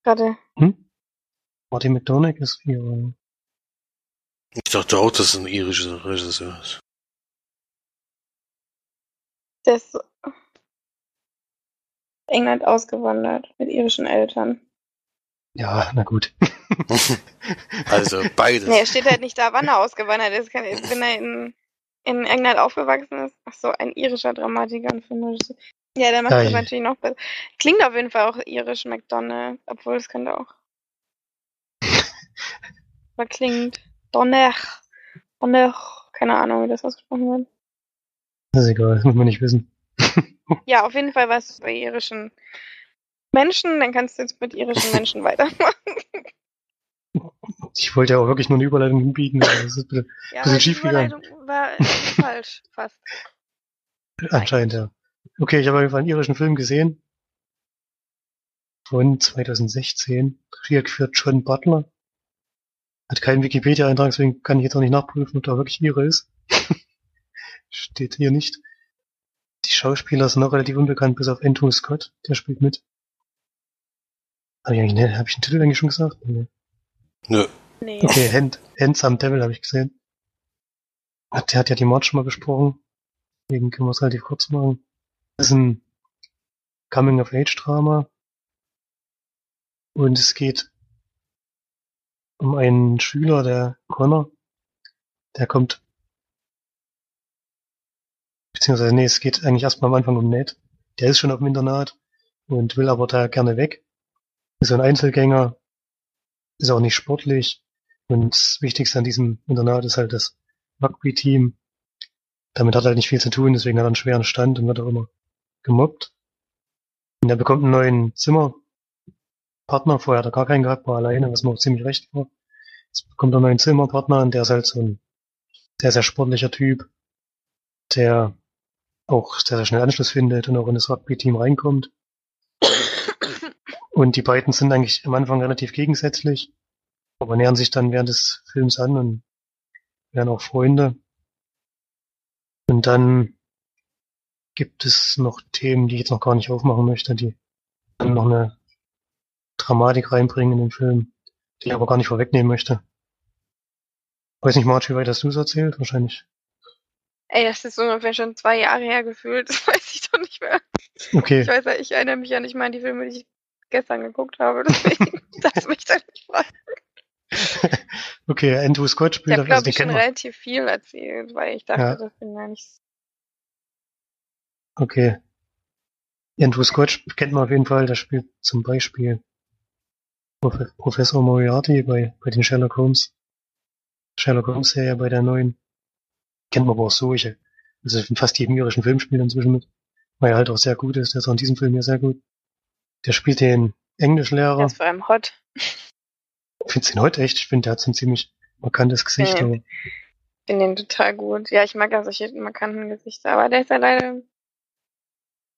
Warte. Hm? Martin McDonagh ist ihre. Ich dachte auch, dass es ein irischer Regisseur ist. Der ist England ausgewandert mit irischen Eltern. Ja, na gut. Also beides. Nee, es steht halt nicht da, wann er ausgewandert ist. Kann- Wenn er in, in England aufgewachsen ist. Ach so, ein irischer Dramatiker und Filmregisseur. Ja, der macht Ja, das ich- natürlich noch besser. Klingt auf jeden Fall auch irisch, McDonald. Obwohl, es könnte auch. Aber klingt. Donner. Donner. Keine Ahnung, wie das ausgesprochen wird. Das ist egal, das muss man nicht wissen. Ja, auf jeden Fall was bei irischen Menschen. Dann kannst du jetzt mit irischen Menschen weitermachen. Ich wollte ja auch wirklich nur eine Überleitung hinbiegen, aber das ist bitte Ja, Bisschen schief gegangen. Überleitung war äh, falsch, fast. anscheinend, ja. Okay, ich habe auf jeden Fall einen irischen Film gesehen. Von 2016. Regie geführt John Butler. Hat keinen Wikipedia-Eintrag, deswegen kann ich jetzt auch nicht nachprüfen, ob da wirklich ihre ist. Steht hier nicht. Die Schauspieler sind noch relativ unbekannt, bis auf Andrew Scott, der spielt mit. Hab ich eigentlich, ne, hab ich den Titel eigentlich schon gesagt? Nee. Nö. Nee. Okay, Hand, Handsome Devil habe ich gesehen. Hat, der hat ja die Mord schon mal besprochen. Deswegen können wir es relativ kurz machen. Das ist ein Coming-of-Age-Drama. Und es geht um einen Schüler, der Connor. Der kommt, beziehungsweise, nee, es geht eigentlich erstmal am Anfang um Ned. Der ist schon auf dem Internat und will aber da gerne weg. Ist ein Einzelgänger, ist auch nicht sportlich. Und das Wichtigste an diesem Internat ist halt das Rugby-Team. Damit hat er halt nicht viel zu tun, deswegen hat er einen schweren Stand und wird auch immer gemobbt. Und er bekommt einen neuen Zimmerpartner. Vorher hat er gar keinen gehabt, war alleine, was mir auch ziemlich recht war. Jetzt bekommt er einen neuen Zimmerpartner und der ist halt so ein sehr, sehr sportlicher Typ, der auch sehr, sehr schnell Anschluss findet und auch in das Rugby-Team reinkommt. Und die beiden sind eigentlich am Anfang relativ gegensätzlich, aber nähern sich dann während des Films an und werden auch Freunde. Und dann gibt es noch Themen, die ich jetzt noch gar nicht aufmachen möchte, die dann noch eine Dramatik reinbringen in den Film, die ich aber gar nicht vorwegnehmen möchte. Weiß nicht, Marge, wie weit hast du es erzählt? Wahrscheinlich. Ey, das ist ungefähr schon zwei Jahre her gefühlt. Das weiß ich doch nicht mehr. Ich Okay, weiß ja, ich erinnere mich ja nicht mal an die Filme, die ich gestern geguckt habe. Deswegen darfst du mich da nicht fragen. okay, Andrew Scott Ich spielt, habe, also glaube ich, schon relativ viel erzählt, weil ich dachte, Ja. das bin ja nicht. Okay. Andrew Scott kennt man auf jeden Fall, der spielt zum Beispiel Prof Professor Moriarty bei, bei den Sherlock Holmes. Sherlock Holmes Serie bei der neuen. Kennt man aber auch so. Ich, also in fast jedem irischen Film spielt inzwischen mit. Weil er halt auch sehr gut ist. Der ist auch in diesem Film ja sehr gut. Der spielt den Englischlehrer. Der ist vor allem hot. Findest du ihn heute echt? Ich finde, der hat so ein ziemlich markantes Gesicht. Ja. Aber Ich finde den total gut. Ja, ich mag ja solche markanten Gesichter, aber der ist ja leider.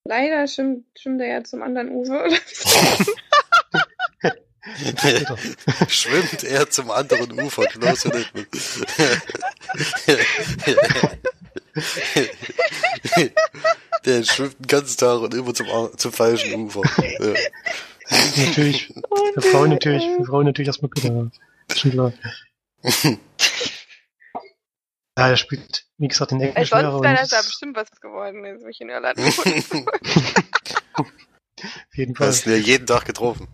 Leider schwimmt, schwimmt er ja zum anderen Ufer. Schwimmt er zum anderen Ufer, Klaus und Edmund. Der schwimmt den ganzen Tag und immer zum, zum falschen Ufer. Ja. natürlich, für Frauen natürlich, für Frauen natürlich erstmal bitter. Ist schon klar. Ja, er spielt, wie gesagt, den Ey, Englischlehrer. sonst wäre das ja bestimmt was geworden, jetzt wo ich in Irland auf jeden Du Fall. hast ihn ja jeden Tag getroffen.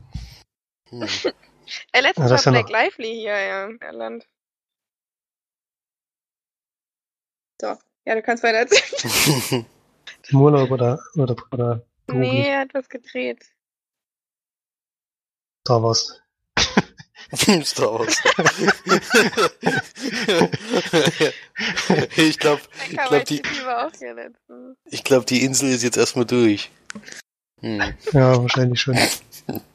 Hm. Ey, letztens war ja Blake Lively hier ja, in Irland. So, ja, du kannst weiter erzählen. Im Urlaub oder, oder, oder beruflich. Nee, er hat was gedreht. Da war's. Star Wars. ich glaube, ich glaube, die, ich glaub, die Insel ist jetzt erstmal durch. Hm. Ja, wahrscheinlich schon.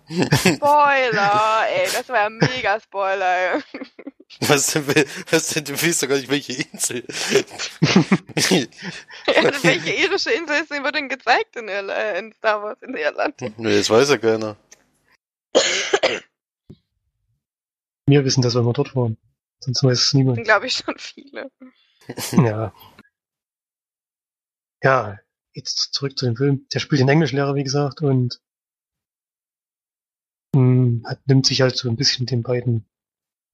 Spoiler, ey, das war ja mega Spoiler. ey. Was denn, was denn, du weißt doch gar nicht, welche Insel. Welche irische Insel ist, wird denn gezeigt in, Irl äh, in Star Wars in Irland? nee, das weiß ja keiner. Wir wissen das, weil wir dort waren. Sonst weiß es niemand. glaube ich schon viele. Ja. Ja, jetzt zurück zu dem Film. Der spielt den Englischlehrer, wie gesagt, und hat, nimmt sich halt so ein bisschen den beiden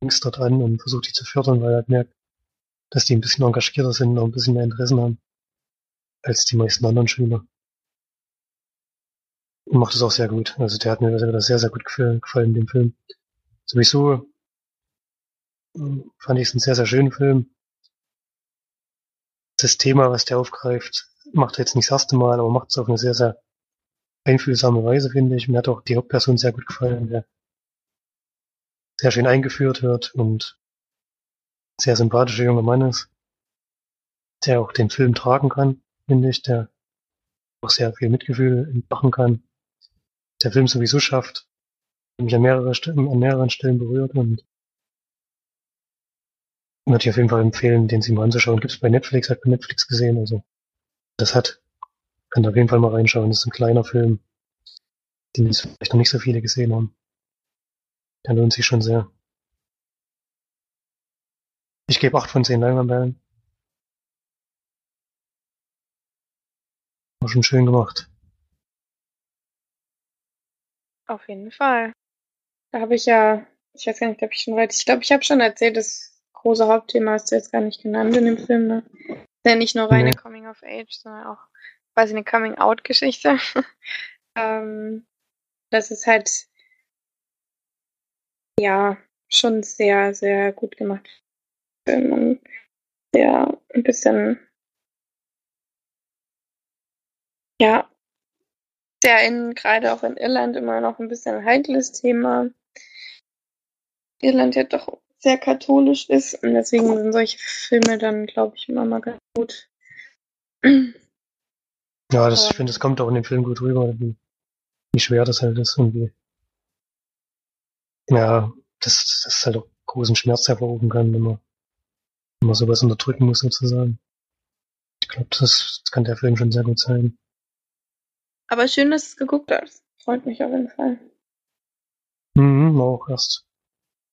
Jungs dort an und versucht die zu fördern, weil er halt merkt, dass die ein bisschen engagierter sind und auch ein bisschen mehr Interessen haben als die meisten anderen Schüler. Und macht es auch sehr gut. Also der hat mir wieder sehr, sehr gut gefallen, gefallen dem Film. Sowieso mh, fand ich es einen sehr, sehr schönen Film das Thema, was der aufgreift, macht er jetzt nicht das erste Mal, aber macht es auf eine sehr, sehr einfühlsame Weise, finde ich. Mir hat auch die Hauptperson sehr gut gefallen, der sehr schön eingeführt wird und sehr sympathischer junger Mann ist, der auch den Film tragen kann, finde ich, der auch sehr viel Mitgefühl entfachen kann. Der Film sowieso schafft, mich an, mehrere an mehreren Stellen berührt und würde ich auf jeden Fall empfehlen, den sich mal anzuschauen. Gibt's bei Netflix, hat bei Netflix gesehen, also das hat, könnt ihr auf jeden Fall mal reinschauen. Das ist ein kleiner Film, den jetzt vielleicht noch nicht so viele gesehen haben. Der lohnt sich schon sehr. Ich gebe acht von zehn Leinwandperlen. War schon schön gemacht. Auf jeden Fall. Da habe ich ja, ich weiß gar nicht, ob ich schon weit, ich glaube, ich habe schon erzählt, das große Hauptthema hast du jetzt gar nicht genannt in dem Film, ne? Ist ja nicht nur reine Nee. Coming of Age, sondern auch quasi eine Coming Out Geschichte. ähm, das ist halt, ja, schon sehr, sehr gut gemacht. Und sehr ein bisschen, ja, sehr in, gerade auch in Irland immer noch ein bisschen ein heikles Thema. Irland ja doch sehr katholisch ist und deswegen sind solche Filme dann, glaube ich, immer mal ganz gut. Ja, das, ich finde, das kommt auch in dem Film gut rüber, wie, wie schwer das halt ist und wie, ja, das, das halt auch großen Schmerz hervorrufen kann, wenn man, wenn man sowas unterdrücken muss, sozusagen. Ich glaube, das, das kann der Film schon sehr gut zeigen. Aber schön, dass du es geguckt hast. Freut mich auf jeden Fall. Mhm, auch erst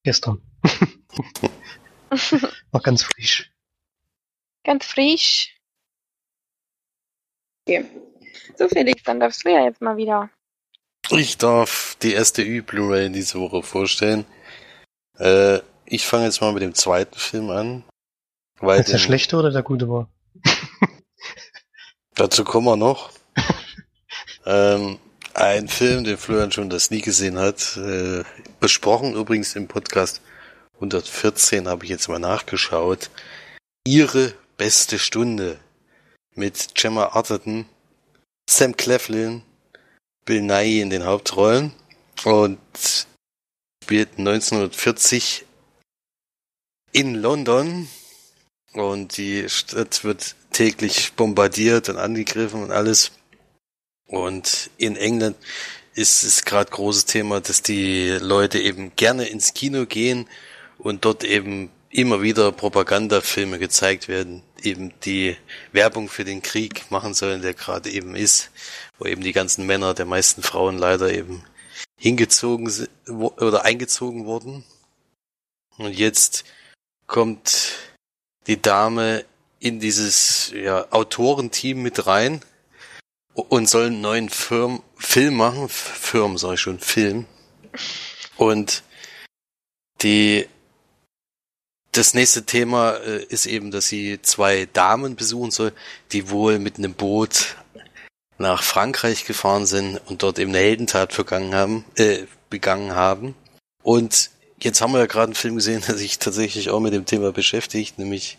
gestern. War ganz frisch. Ganz frisch. Okay. So, Felix, dann darfst du ja jetzt mal wieder. Ich darf die erste Ü-Blu-ray diese Woche vorstellen. Äh, ich fange jetzt mal mit dem zweiten Film an. Weil Ist der den- schlechte oder der gute war? Dazu kommen wir noch. ähm, ein Film, den Florian schon das nie gesehen hat. Äh, besprochen übrigens im Podcast 114 habe ich jetzt mal nachgeschaut. Ihre beste Stunde mit Gemma Arterton, Sam Cleflin, Bill Nye in den Hauptrollen und spielt 1940 in London und die Stadt wird täglich bombardiert und angegriffen und alles. Und in England ist es gerade großes Thema, dass die Leute eben gerne ins Kino gehen und dort eben immer wieder Propagandafilme gezeigt werden, eben die Werbung für den Krieg machen sollen, der gerade eben ist, wo eben die ganzen Männer der meisten Frauen leider eben hingezogen oder eingezogen wurden. Und jetzt kommt die Dame in dieses ja, Autorenteam mit rein und soll einen neuen Film, Film machen. Film, sag ich schon, Film. Und die das nächste Thema äh, ist eben, dass sie zwei Damen besuchen soll, die wohl mit einem Boot nach Frankreich gefahren sind und dort eben eine Heldentat begangen haben, äh, begangen haben. Und jetzt haben wir ja gerade einen Film gesehen, der sich tatsächlich auch mit dem Thema beschäftigt, nämlich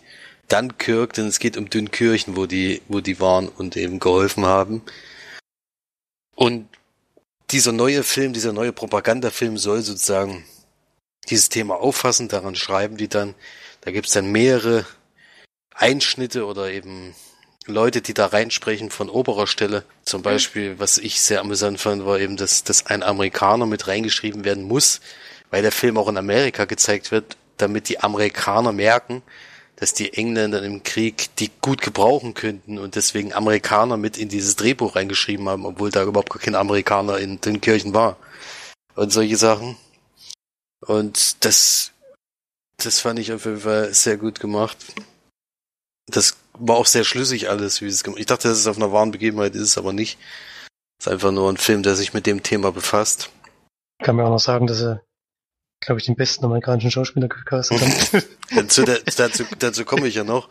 Dunkirk, denn es geht um Dünnkirchen, wo die, wo die waren und eben geholfen haben. Und dieser neue Film, dieser neue Propagandafilm soll sozusagen dieses Thema auffassen, daran schreiben die dann. Da gibt's dann mehrere Einschnitte oder eben Leute, die da reinsprechen von oberer Stelle. Zum mhm. Beispiel, was ich sehr amüsant fand, war eben, dass, dass ein Amerikaner mit reingeschrieben werden muss, weil der Film auch in Amerika gezeigt wird, damit die Amerikaner merken, dass die Engländer im Krieg die gut gebrauchen könnten und deswegen Amerikaner mit in dieses Drehbuch reingeschrieben haben, obwohl da überhaupt gar kein Amerikaner in den Kirchen war. Und solche Sachen. Und das, das fand ich auf jeden Fall sehr gut gemacht. Das war auch sehr schlüssig alles, wie es gemacht. Ich dachte, das ist auf einer wahren Begebenheit, ist es aber nicht. Es ist einfach nur ein Film, der sich mit dem Thema befasst. Ich kann mir auch noch sagen, dass er, glaube ich, den besten amerikanischen Schauspieler gecastet hat. dazu, dazu, dazu komme ich ja noch.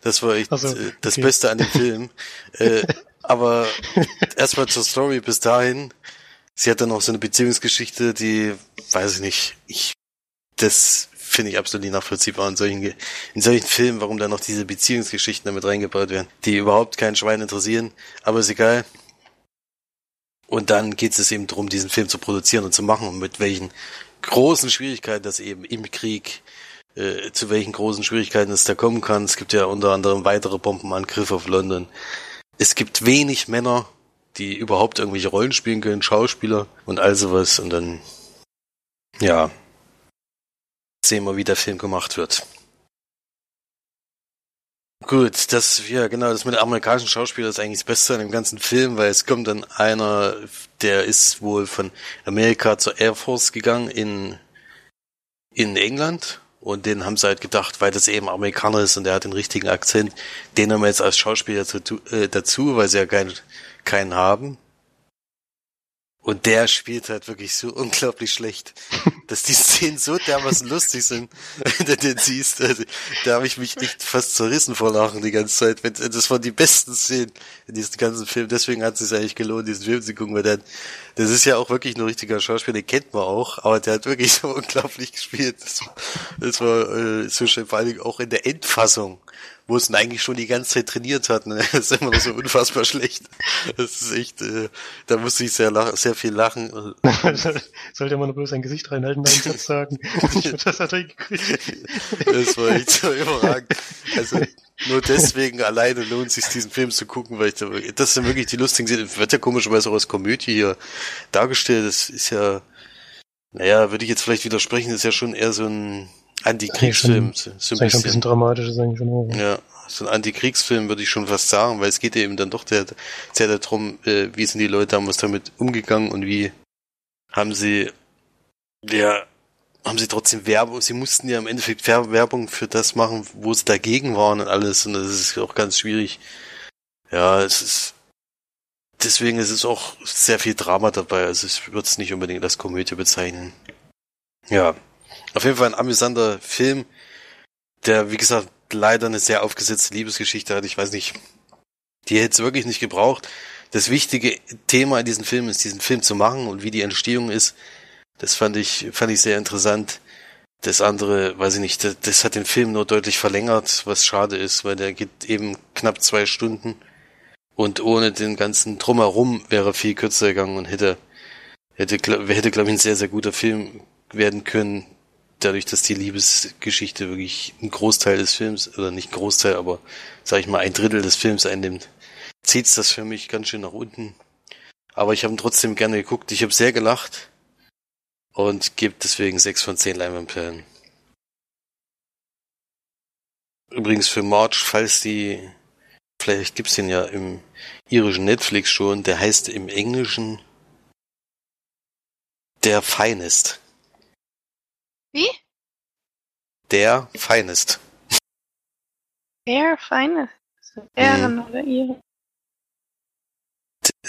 Das war echt so, okay. das Beste an dem Film. äh, aber erstmal zur Story bis dahin. Sie hat dann auch so eine Beziehungsgeschichte, die, weiß ich nicht, ich, das finde ich absolut nicht nachvollziehbar in solchen, in solchen Filmen, warum da noch diese Beziehungsgeschichten damit reingebaut werden, die überhaupt keinen Schwein interessieren, aber ist egal. Und dann geht es eben darum, diesen Film zu produzieren und zu machen und mit welchen großen Schwierigkeiten das eben im Krieg, äh, zu welchen großen Schwierigkeiten es da kommen kann. Es gibt ja unter anderem weitere Bombenangriffe auf London. Es gibt wenig Männer, die überhaupt irgendwelche Rollen spielen können, Schauspieler und all sowas. Und dann, ja, sehen wir, wie der Film gemacht wird. Gut, das, ja, genau, das mit amerikanischen Schauspieler ist eigentlich das Beste an dem ganzen Film, weil es kommt dann einer, der ist wohl von Amerika zur Air Force gegangen in, in England und den haben sie halt gedacht, weil das eben Amerikaner ist und der hat den richtigen Akzent, den haben wir jetzt als Schauspieler dazu, äh, dazu weil sie ja keinen keinen haben. Und der spielt halt wirklich so unglaublich schlecht, dass die Szenen so dermaßen lustig sind, wenn du den siehst. Also, da habe ich mich echt fast zerrissen vor Lachen die ganze Zeit. Wenn, das waren die besten Szenen in diesem ganzen Film. Deswegen hat es sich eigentlich gelohnt, diesen Film zu gucken, weil der, das ist ja auch wirklich ein richtiger Schauspieler, den kennt man auch, aber der hat wirklich so unglaublich gespielt. Das, das war äh, so schön, vor allen Dingen auch in der Endfassung wo es ihn eigentlich schon die ganze Zeit trainiert hat. Ne? Das ist immer noch so unfassbar schlecht. Das ist echt, äh, da musste ich sehr, sehr viel lachen. Sollte man nur bloß ein Gesicht reinhalten, einen Satz sagen. das hat er gekriegt. Das war echt so überragend. Also nur deswegen alleine lohnt sich diesen Film zu gucken, weil ich da, das sind wirklich die lustigen Szenen. Wird ja komischerweise auch als Komödie hier dargestellt. Das ist ja, naja, würde ich jetzt vielleicht widersprechen, das ist ja schon eher so ein Antikriegsfilm. So ein bisschen, ein bisschen dramatisch ist eigentlich schon. Ja, so ein Antikriegsfilm würde ich schon fast sagen, weil es geht eben dann doch sehr, sehr darum, äh, wie sind die Leute damals damit umgegangen und wie haben sie, ja, haben sie trotzdem Werbung, sie mussten ja im Endeffekt Werbung für das machen, wo sie dagegen waren und alles und das ist auch ganz schwierig. Ja, es ist, deswegen ist es auch sehr viel Drama dabei, also ich würde es nicht unbedingt als Komödie bezeichnen. Ja, auf jeden Fall ein amüsanter Film, der, wie gesagt, leider eine sehr aufgesetzte Liebesgeschichte hat. Ich weiß nicht, die hätte es wirklich nicht gebraucht. Das wichtige Thema in diesem Film ist, diesen Film zu machen und wie die Entstehung ist. Das fand ich, fand ich sehr interessant. Das andere, weiß ich nicht, das, das hat den Film nur deutlich verlängert, was schade ist, weil der geht eben knapp zwei Stunden. Und ohne den ganzen Drumherum wäre viel kürzer gegangen und hätte, hätte, hätte glaube ich, ein sehr, sehr guter Film werden können, dadurch, dass die Liebesgeschichte wirklich ein Großteil des Films, oder nicht ein Großteil, aber sag ich mal ein Drittel des Films einnimmt, zieht's das für mich ganz schön nach unten. Aber ich habe ihn trotzdem gerne geguckt. Ich habe sehr gelacht und gebe deswegen sechs von zehn Leinwandperlen. Übrigens für March, falls die, vielleicht gibt's den ja im irischen Netflix schon, der heißt im Englischen Der Finest. Wie? Der Finest. Der Feine. Also Ehren oder ihre.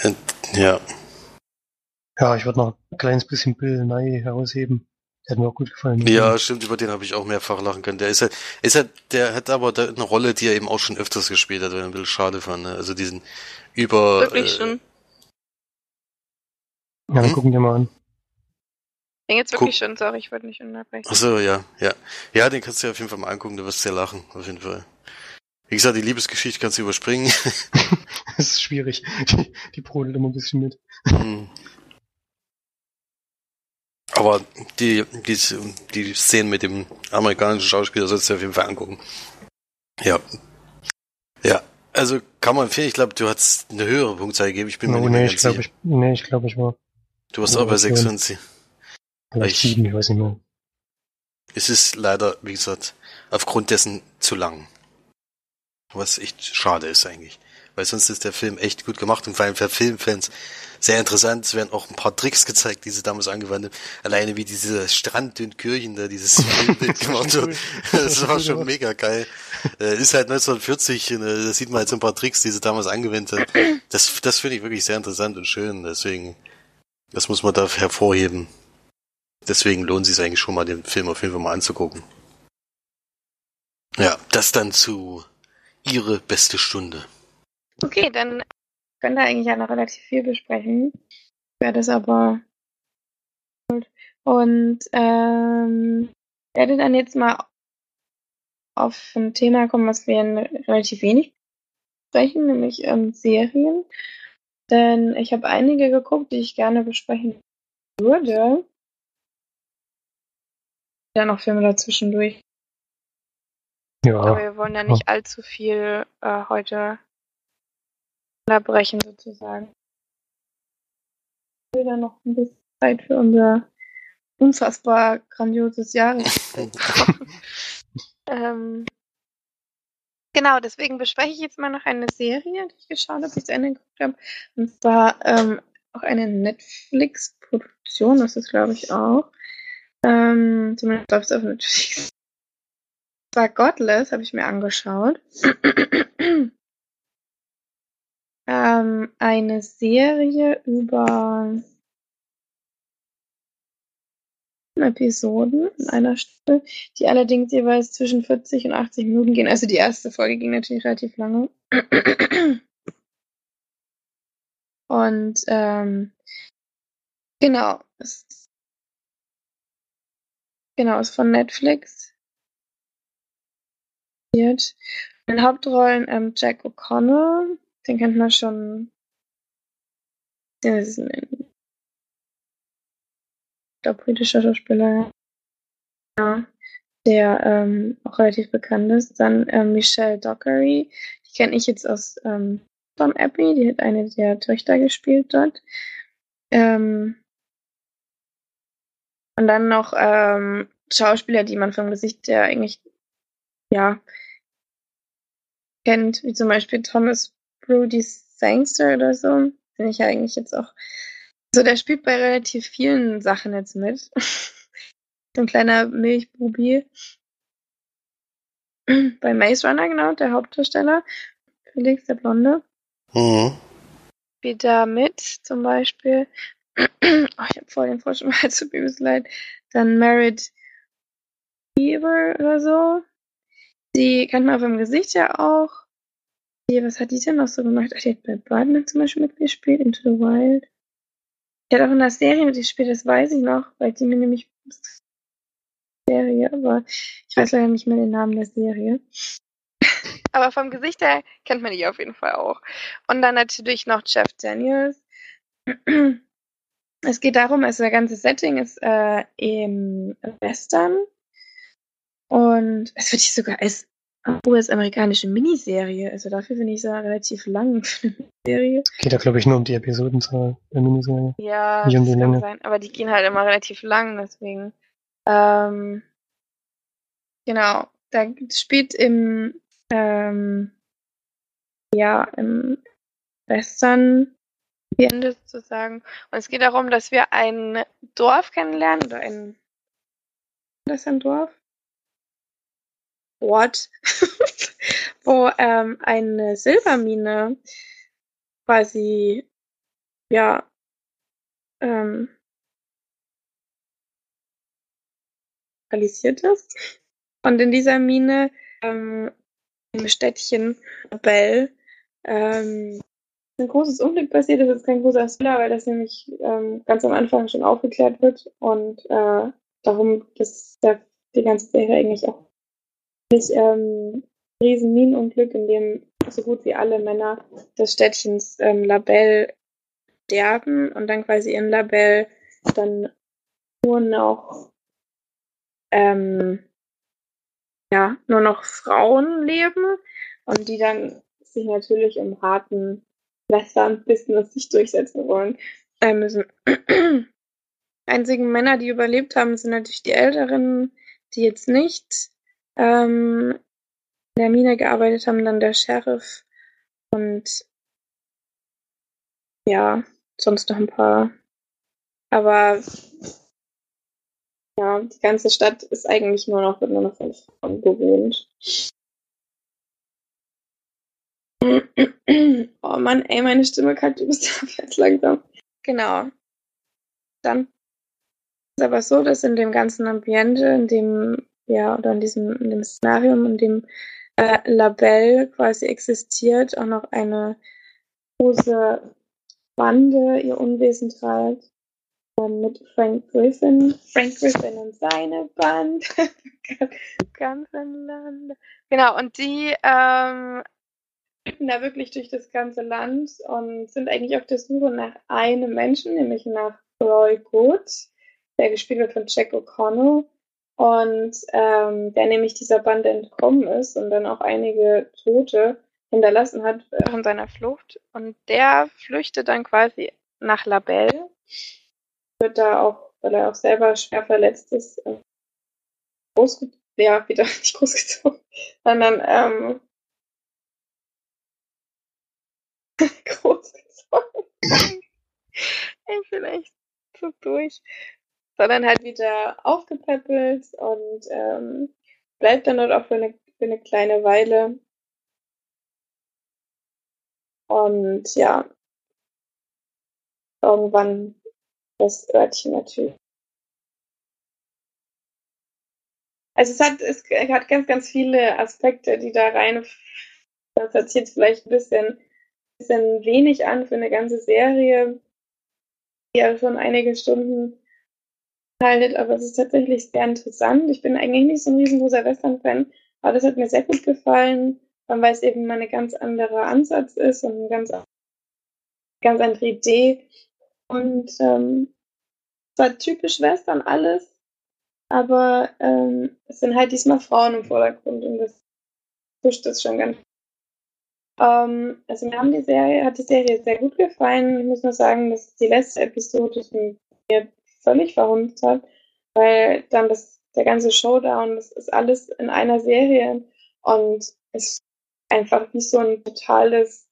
Äh, Ja, Ja, ich würde noch ein kleines bisschen Bill Nye herausheben. Der hat mir auch gut gefallen. ja, stimmt, über den habe ich auch mehrfach lachen können. Der ist halt, ist halt, der hat aber da eine Rolle, die er eben auch schon öfters gespielt hat, weil ich ein bisschen schade fand. Ne? Also diesen über. Wirklich äh, schon. Ja, dann Hm? gucken wir mal an. Den jetzt wirklich schon, sorry, ich wollte nicht unterbrechen. Ach so, ja, ja. Ja, den kannst du dir auf jeden Fall mal angucken, du wirst sehr lachen, auf jeden Fall. Wie gesagt, die Liebesgeschichte kannst du überspringen. Das ist schwierig. Die, die brodelt immer ein bisschen mit. Hm. Aber die, die, die Szenen mit dem amerikanischen Schauspieler sollst du dir auf jeden Fall angucken. Ja. Ja. Also kann man empfehlen, ich glaube, du hast eine höhere Punktzahl gegeben. Ich bin mir Oh, nicht mehr nee, ganz ich glaube, sicher. ich, nee, ich glaube, ich war Du warst auch bei was 6 denn? von 10. vielleicht Ich- sieben, ich weiß nicht mehr. Es ist leider, wie gesagt, aufgrund dessen zu lang. Was echt schade ist eigentlich. Weil sonst ist der Film echt gut gemacht und vor allem für Filmfans sehr interessant. Es werden auch ein paar Tricks gezeigt, die sie damals angewandt haben. Alleine wie dieser Strand in Kirchen da dieses Filmbild gemacht wird. Das war schon mega geil. Äh, Ist halt 1940, und, äh, da sieht man halt so ein paar Tricks, die sie damals angewendet haben. Das, das finde ich wirklich sehr interessant und schön. Deswegen, das muss man da hervorheben. Deswegen lohnt es sich eigentlich schon mal, den Film auf jeden Fall mal anzugucken. Ja, das dann zu Ihre beste Stunde. Okay, dann können wir eigentlich ja noch relativ viel besprechen. Ich werde es aber. Und ähm, werde dann jetzt mal auf ein Thema kommen, was wir in relativ wenig sprechen, nämlich ähm, Serien. Denn ich habe einige geguckt, die ich gerne besprechen würde. Dann noch Filme dazwischendurch. Aber Ja, wir wollen ja nicht allzu viel äh, heute unterbrechen sozusagen. Ich will dann noch ein bisschen Zeit für unser unfassbar grandioses haben. ähm, genau, deswegen bespreche ich jetzt mal noch eine Serie, die ich geschaut habe, die ich zu Ende geguckt habe. Und zwar ähm, auch eine Netflix-Produktion, das ist glaube ich auch. Ähm, zumindest läuft es auf Netflix. War Godless, habe ich mir angeschaut. ähm, eine Serie über Episoden in einer Staffel, die allerdings jeweils zwischen 40 und 80 Minuten gehen. Also die erste Folge ging natürlich relativ lange. Und ähm, genau, ist, genau, ist von Netflix. In den Hauptrollen ähm, Jack O'Connell, den kennt man schon. Der ist ein glaube, britischer Schauspieler. Ja, der ähm, auch relativ bekannt ist. Dann ähm, Michelle Dockery, die kenne ich jetzt aus ähm, Tom Abbey, die hat eine der Töchter gespielt dort. Ähm, und dann noch ähm, Schauspieler, die man vom Gesicht her eigentlich ja kennt, wie zum Beispiel Thomas Brody Sangster oder so. Den ich ja eigentlich jetzt auch. So, der spielt bei relativ vielen Sachen jetzt mit. so ein kleiner Milchbubi. bei Maze Runner, genau, der Hauptdarsteller. Felix, der Blonde. Mhm. Spielt da mit, zum Beispiel. Oh, ich habe voll den Frosch im Hals, tut mir leid. Dann Merit Beaver oder so. Die kennt man vom Gesicht ja auch. Die, was hat die denn noch so gemacht? Ach, die hat bei Birdman zum Beispiel mitgespielt, Into the Wild. Die hat auch in der Serie mitgespielt, das weiß ich noch, weil die mir nämlich Serie, aber ich weiß leider nicht mehr den Namen der Serie. aber vom Gesicht her kennt man die auf jeden Fall auch. Und dann natürlich noch Jeff Daniels. es geht darum, also der ganze Setting ist äh, im Western und es wird sogar als US-amerikanische Miniserie, also dafür finde ich es relativ lang für eine Serie. Geht da, glaube ich, nur um die Episodenzahl der Miniserie. Ja, Nicht um das die kann Länge. sein, aber die gehen halt immer relativ lang, deswegen. Ähm, genau, da spielt im, ähm, ja, im Western Ende sozusagen. Und es geht darum, dass wir ein Dorf kennenlernen oder ein, das ist ein Dorf? Ort, wo ähm, eine Silbermine quasi, ja, ähm, realisiert ist. Und in dieser Mine ähm, im Städtchen Bell ähm, ein großes Unglück passiert. Das ist kein großer Spoiler, weil das nämlich ähm, ganz am Anfang schon aufgeklärt wird und äh, darum, dass der, die ganze Serie eigentlich auch nicht ähm, riesen Minenunglück, in dem so gut wie alle Männer des Städtchens ähm, Labelle sterben und dann quasi in Labelle dann nur noch ähm, ja, nur noch Frauen leben und die dann sich natürlich im harten Western-Business sich durchsetzen wollen äh, müssen. Einzigen Männer, die überlebt haben, sind natürlich die Älteren, die jetzt nicht ähm, in der Mine gearbeitet haben, dann der Sheriff und ja, sonst noch ein paar. Aber ja, die ganze Stadt ist eigentlich nur noch, nur noch von Frauen bewohnt. Oh Mann, ey, meine Stimme kackt übelst ab jetzt langsam. Genau. Dann ist aber so, dass in dem ganzen Ambiente, in dem, ja, oder in diesem, in dem Szenarium, in dem äh, Labelle quasi existiert, auch noch eine große Bande ihr Unwesen treibt. Mit Frank Griffin. Frank Griffin und seine Band. Ganz im Lande. Genau, und die ähm, da wirklich durch das ganze Land und sind eigentlich auf der Suche nach einem Menschen, nämlich nach Roy Good, der gespielt wird von Jack O'Connell und ähm, der nämlich dieser Bande entkommen ist und dann auch einige Tote hinterlassen hat während seiner Flucht. Und der flüchtet dann quasi nach Labelle, wird da auch, weil er auch selber schwer verletzt ist, äh, großgezogen, ja, wieder nicht großgezogen, sondern ähm, großgezogen. ich bin echt so durch. Sondern halt wieder aufgepäppelt und ähm, bleibt dann dort auch für eine, für eine kleine Weile. Und ja, irgendwann das Örtchen natürlich. Also es hat, es hat ganz, ganz viele Aspekte, die da rein. Das sich jetzt vielleicht ein bisschen, bisschen wenig an für eine ganze Serie, die ja schon einige Stunden haltet, aber es ist tatsächlich sehr interessant. Ich bin eigentlich nicht so ein riesengroßer Western-Fan, aber das hat mir sehr gut gefallen, weil es eben mal ein ganz anderer Ansatz ist und eine ganz, ganz andere Idee. Und ähm, zwar typisch Western alles, aber ähm, es sind halt diesmal Frauen im Vordergrund und das pusht das schon ganz. Ähm, also mir haben die Serie, hat die Serie sehr gut gefallen. Ich muss nur sagen, dass die letzte Episode mir völlig verhunzt hat, weil dann das, der ganze Showdown, das ist alles in einer Serie und es ist einfach wie so ein totales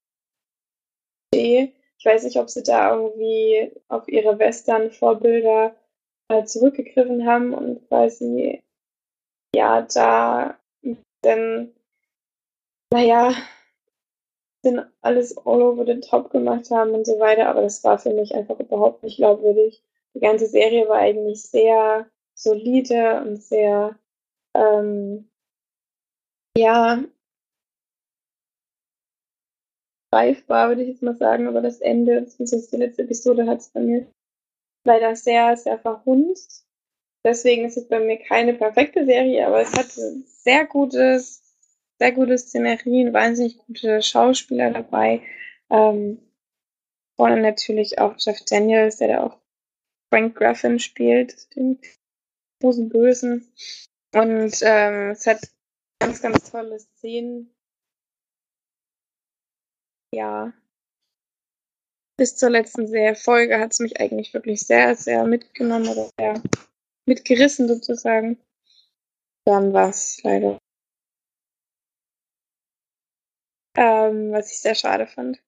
Idee. Ich weiß nicht, ob sie da irgendwie auf ihre Western-Vorbilder äh, zurückgegriffen haben und quasi ja da dann naja dann alles all over the top gemacht haben und so weiter, aber das war für mich einfach überhaupt nicht glaubwürdig. Die ganze Serie war eigentlich sehr solide und sehr ähm, ja greifbar, würde ich jetzt mal sagen, aber das Ende, beziehungsweise die letzte Episode hat es bei mir leider sehr, sehr verhunzt. Deswegen ist es bei mir keine perfekte Serie, aber es hat sehr gutes, sehr gute Szenerien, wahnsinnig gute Schauspieler dabei. Ähm, vorne natürlich auch Jeff Daniels, der da auch Frank Graffin spielt, den großen Bösen. Und ähm, es hat ganz, ganz tolle Szenen. Ja. Bis zur letzten Folge hat es mich eigentlich wirklich sehr, sehr mitgenommen oder sehr mitgerissen sozusagen. Dann war es leider. Ähm, was ich sehr schade fand.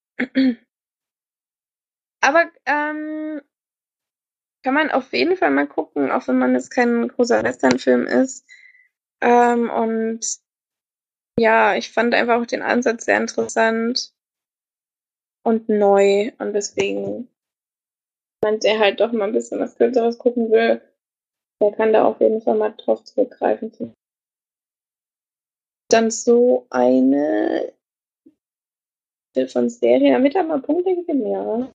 Aber ähm, kann man auf jeden Fall mal gucken, auch wenn man jetzt kein großer Western-Film ist. Ähm, und ja, ich fand einfach auch den Ansatz sehr interessant und neu. Und deswegen, wenn der halt doch mal ein bisschen was Kürzeres gucken will, der kann da auf jeden Fall mal drauf zurückgreifen. Dann so eine von Serie, damit er mal Punkte gegeben, ja.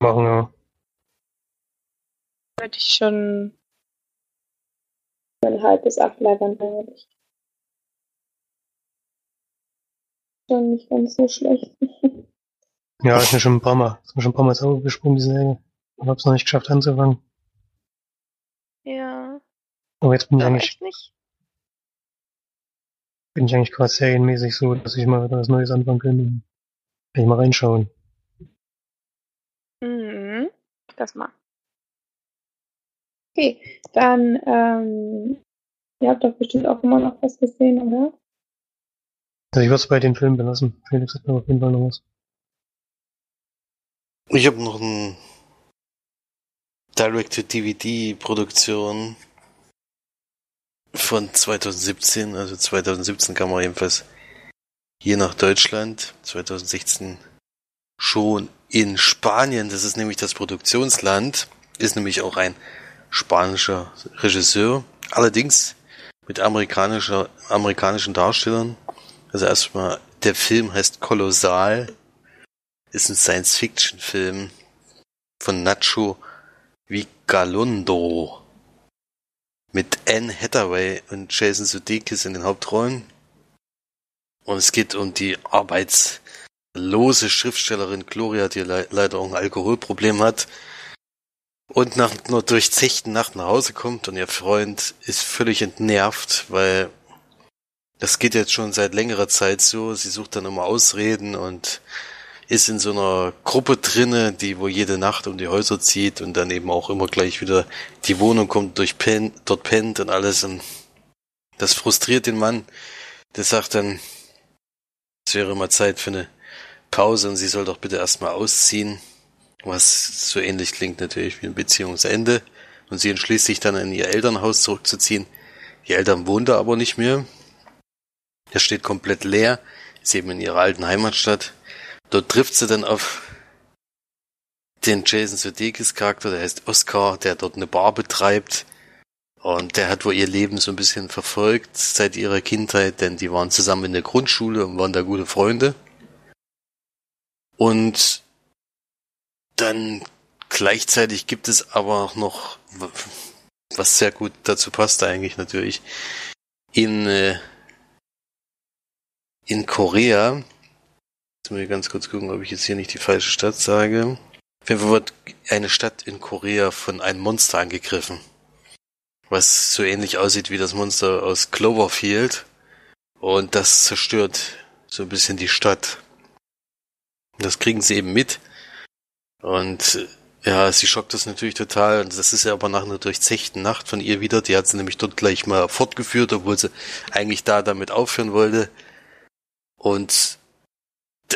Machen wir. Würde ich schon ein halbes acht Leibern eigentlich. Schon nicht ganz so schlecht. Ja, ist mir schon ein paar Mal, ist mir schon ein paar Mal sauber gesprungen, die Serie. Ich hab's noch nicht geschafft anzufangen. Ja. Aber jetzt bin ich eigentlich, nicht. Bin ich eigentlich gerade serienmäßig so, dass ich mal wieder was Neues anfangen könnte. Kann ich mal reinschauen. Mhm. Das mal. Okay, dann, ähm, ihr habt doch bestimmt auch immer noch was gesehen, oder? Also ich würde es bei den Filmen belassen. Felix hat mir auf jeden Fall noch was. Ich habe noch ein Direct-to-DVD-Produktion von 2017. Also 2017 kam er jedenfalls hier nach Deutschland. 2016 schon in Spanien. Das ist nämlich das Produktionsland. Ist nämlich auch ein spanischer Regisseur. Allerdings mit amerikanischer, amerikanischen Darstellern. Also erstmal, der Film heißt Kolossal. Ist ein Science-Fiction-Film von Nacho Vigalondo. Mit Anne Hathaway und Jason Sudeikis in den Hauptrollen. Und es geht um die arbeitslose Schriftstellerin Gloria, die le leider auch ein Alkoholproblem hat. Und nach einer durchzechten Nacht nach Hause kommt und ihr Freund ist völlig entnervt, weil das geht jetzt schon seit längerer Zeit so. Sie sucht dann immer Ausreden und ist in so einer Gruppe drinne, die wo jede Nacht um die Häuser zieht und dann eben auch immer gleich wieder die Wohnung kommt, durch pen, dort pennt und alles. Und das frustriert den Mann. Der sagt dann, es wäre mal Zeit für eine Pause und sie soll doch bitte erstmal ausziehen. Was so ähnlich klingt natürlich wie ein Beziehungsende. Und sie entschließt sich dann in ihr Elternhaus zurückzuziehen. Die Eltern wohnen da aber nicht mehr. Das steht komplett leer. Ist eben in ihrer alten Heimatstadt. Dort trifft sie dann auf den Jason Sudeikis Charakter, der heißt Oscar, der dort eine Bar betreibt. Und der hat wohl ihr Leben so ein bisschen verfolgt seit ihrer Kindheit, denn die waren zusammen in der Grundschule und waren da gute Freunde. Und dann gleichzeitig gibt es aber auch noch, was sehr gut dazu passt eigentlich natürlich, in, äh, in Korea, jetzt muss ich ganz kurz gucken, ob ich jetzt hier nicht die falsche Stadt sage. Auf jeden Fall wird eine Stadt in Korea von einem Monster angegriffen. Was so ähnlich aussieht wie das Monster aus Cloverfield. Und das zerstört so ein bisschen die Stadt. Das kriegen sie eben mit. Und ja, sie schockt das natürlich total. Und das ist ja aber nach einer durchzechten Nacht von ihr wieder. Die hat sie nämlich dort gleich mal fortgeführt, obwohl sie eigentlich da damit aufhören wollte. Und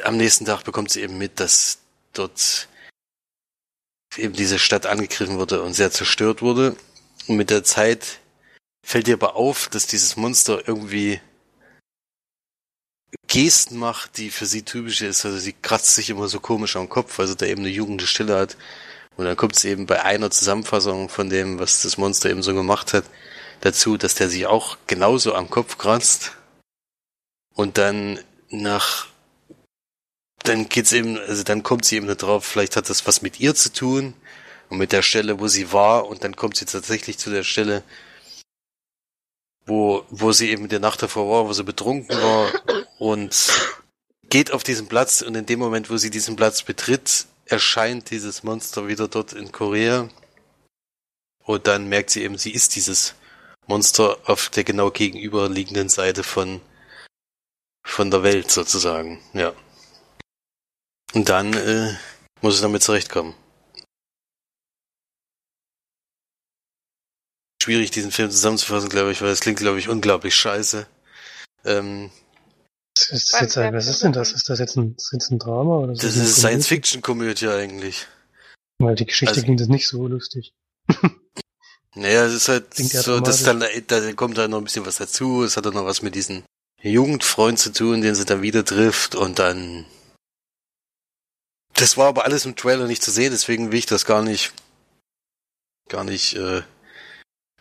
am nächsten Tag bekommt sie eben mit, dass dort eben diese Stadt angegriffen wurde und sehr zerstört wurde. Und mit der Zeit fällt ihr aber auf, dass dieses Monster irgendwie Gesten macht, die für sie typisch ist. Also sie kratzt sich immer so komisch am Kopf, also da eben eine jugendliche Stille hat. Und dann kommt es eben bei einer Zusammenfassung von dem, was das Monster eben so gemacht hat, dazu, dass der sich auch genauso am Kopf kratzt. Und dann nach, dann geht's eben, also dann kommt sie eben da drauf, vielleicht hat das was mit ihr zu tun und mit der Stelle, wo sie war. Und dann kommt sie tatsächlich zu der Stelle, wo, wo sie eben die Nacht davor war, wo sie betrunken war und geht auf diesen Platz und in dem Moment, wo sie diesen Platz betritt, erscheint dieses Monster wieder dort in Korea Und dann merkt sie eben, sie ist dieses Monster auf der genau gegenüberliegenden Seite von, von der Welt sozusagen, ja. Und dann äh, muss sie damit zurechtkommen. Schwierig, diesen Film zusammenzufassen, glaube ich, weil es klingt, glaube ich, unglaublich scheiße. Ähm, Was ist, das jetzt, ein- was ist denn das? Ist das jetzt ein, ist das jetzt ein Drama? Oder das ist Komödie? Science-Fiction-Komödie eigentlich. Weil die Geschichte Also- klingt jetzt nicht so lustig. Naja, es ist halt Klingt so, dass dann, da kommt halt noch ein bisschen was dazu. Es hat dann noch was mit diesem Jugendfreund zu tun, den sie dann wieder trifft und dann. Das war aber alles im Trailer nicht zu sehen, deswegen will ich das gar nicht, gar nicht äh,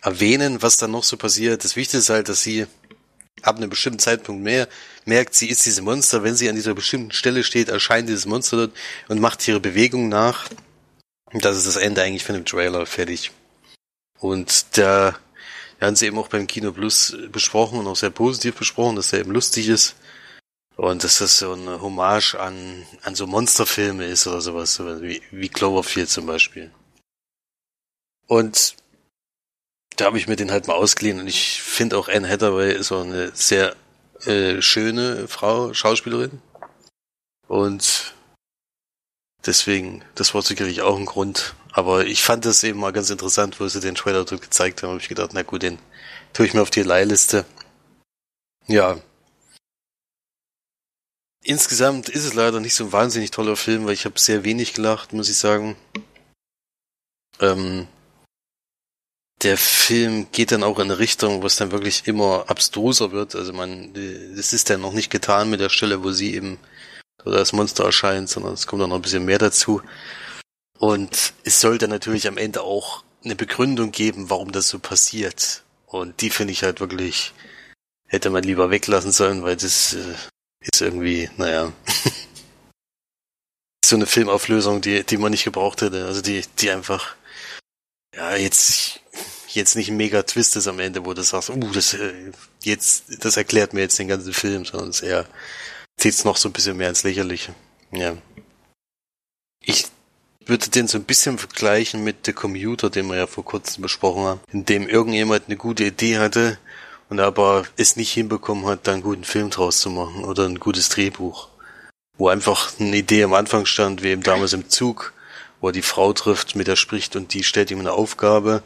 erwähnen, was dann noch so passiert. Das Wichtige ist halt, dass sie ab einem bestimmten Zeitpunkt mehr merkt, sie ist diese Monster. Wenn sie an dieser bestimmten Stelle steht, erscheint dieses Monster dort und macht ihre Bewegung nach. Und das ist das Ende eigentlich von dem Trailer fertig. Und da wir haben sie eben auch beim Kino Plus besprochen und auch sehr positiv besprochen, dass er eben lustig ist. Und dass das so eine Hommage an, an so Monsterfilme ist oder sowas, so wie, wie Cloverfield zum Beispiel. Und da habe ich mir den halt mal ausgeliehen und ich finde auch Anne Hathaway ist auch eine sehr äh, schöne Frau, Schauspielerin. Und deswegen, das war sicherlich auch ein Grund. Aber ich fand das eben mal ganz interessant, wo sie den Trailer gezeigt haben. habe ich gedacht, na gut, den tue ich mir auf die Leihliste. Ja. Insgesamt ist es leider nicht so ein wahnsinnig toller Film, weil ich habe sehr wenig gelacht, muss ich sagen. Ähm, der Film geht dann auch in eine Richtung, wo es dann wirklich immer abstruser wird. Also man, es ist dann noch nicht getan mit der Stelle, wo sie eben oder das Monster erscheint, sondern es kommt auch noch ein bisschen mehr dazu. Und es sollte natürlich am Ende auch eine Begründung geben, warum das so passiert. Und die finde ich halt wirklich, hätte man lieber weglassen sollen, weil das äh, ist irgendwie, naja, so eine Filmauflösung, die, die man nicht gebraucht hätte. Also die, die einfach, ja, jetzt, jetzt nicht ein mega Twist ist am Ende, wo du sagst, uh, das, äh, jetzt, das erklärt mir jetzt den ganzen Film, sondern es eher zieht's noch so ein bisschen mehr ins Lächerliche. Ja. Ich würde den so ein bisschen vergleichen mit The Commuter, den wir ja vor kurzem besprochen haben, in dem irgendjemand eine gute Idee hatte und aber es nicht hinbekommen hat, da einen guten Film draus zu machen oder ein gutes Drehbuch. Wo einfach eine Idee am Anfang stand, wie eben damals im Zug, wo er die Frau trifft, mit der spricht und die stellt ihm eine Aufgabe,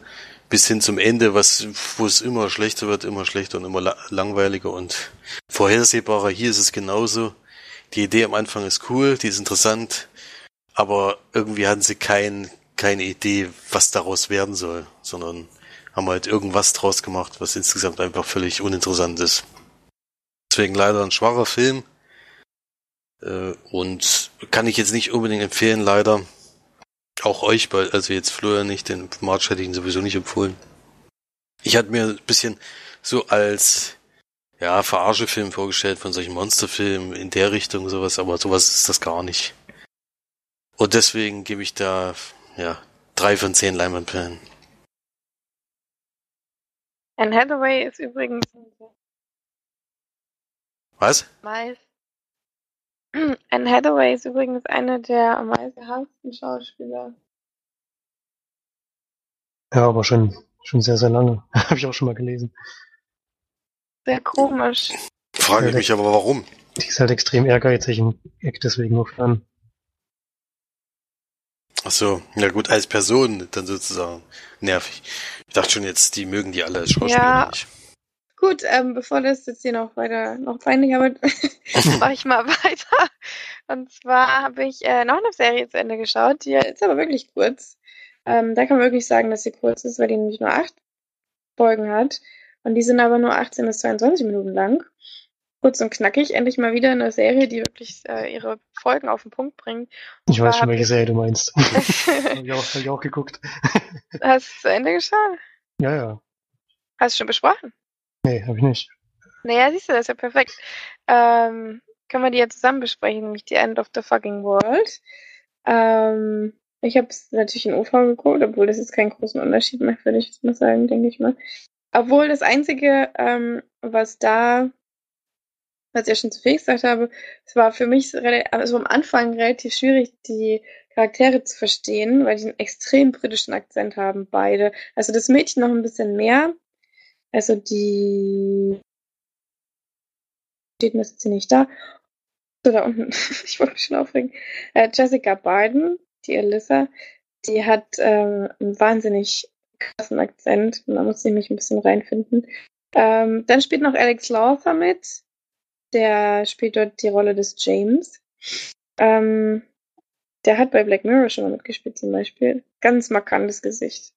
bis hin zum Ende, was, wo es immer schlechter wird, immer schlechter und immer la langweiliger und vorhersehbarer. Hier ist es genauso. Die Idee am Anfang ist cool, die ist interessant, aber irgendwie hatten sie kein, keine Idee, was daraus werden soll, sondern haben halt irgendwas draus gemacht, was insgesamt einfach völlig uninteressant ist. Deswegen leider ein schwacher Film. Äh, und kann ich jetzt nicht unbedingt empfehlen, leider. Auch euch, weil, also jetzt Florian nicht, den March hätte ich ihn sowieso nicht empfohlen. Ich hatte mir ein bisschen so als ja, Verarschefilm vorgestellt von solchen Monsterfilmen in der Richtung sowas, aber sowas ist das gar nicht. Und deswegen gebe ich da, ja, drei von zehn Leinwandperlen. Anne Hathaway ist übrigens Was? meist. Anne Hathaway ist übrigens eine der am meisten gehassten Schauspieler. Ja, aber schon, schon sehr, sehr lange. Habe ich auch schon mal gelesen. Sehr komisch. Frage ich mich aber warum. Die ist halt extrem ehrgeizig und eckt deswegen nur an. Ach so, ja gut, als Person dann sozusagen nervig. Ich dachte schon jetzt, die mögen die alle als Schauspieler Ja. nicht. Gut, ähm, bevor das jetzt hier noch weiter, noch peinlicher wird, mache ich mal weiter. Und zwar habe ich äh, noch eine Serie zu Ende geschaut, die ist aber wirklich kurz. Ähm, da kann man wirklich sagen, dass sie kurz ist, weil die nämlich nur acht Folgen hat. Und die sind aber nur 18 bis 22 Minuten lang. Kurz und knackig, endlich mal wieder eine Serie, die wirklich äh, ihre Folgen auf den Punkt bringt. Ich weiß schon, welche Serie du meinst. Habe Hast ich, auch- hab ich auch geguckt. du es zu Ende geschaut? Ja, ja. Hast du schon besprochen? Nee, habe ich nicht. Naja, siehst du, das ist ja perfekt. Ähm, können wir die ja zusammen besprechen, nämlich die End of the Fucking World. Ähm, ich habe es natürlich in OV geguckt, obwohl das jetzt keinen großen Unterschied macht, würde ich jetzt mal sagen, denke ich mal. Obwohl das Einzige, ähm, was da was ich ja schon zu viel gesagt habe, es war für mich also am Anfang relativ schwierig, die Charaktere zu verstehen, weil die einen extrem britischen Akzent haben, beide. Also das Mädchen noch ein bisschen mehr. Also die steht mir jetzt hier nicht da. So, da unten. ich wollte mich schon aufregen. Äh, Jessica Biden, die Alyssa, die hat ähm, einen wahnsinnig krassen Akzent. Da muss ich mich ein bisschen reinfinden. Ähm, dann spielt noch Alex Lawther mit. Der spielt dort die Rolle des James. Ähm, der hat bei Black Mirror schon mal mitgespielt zum Beispiel. Ganz markantes Gesicht.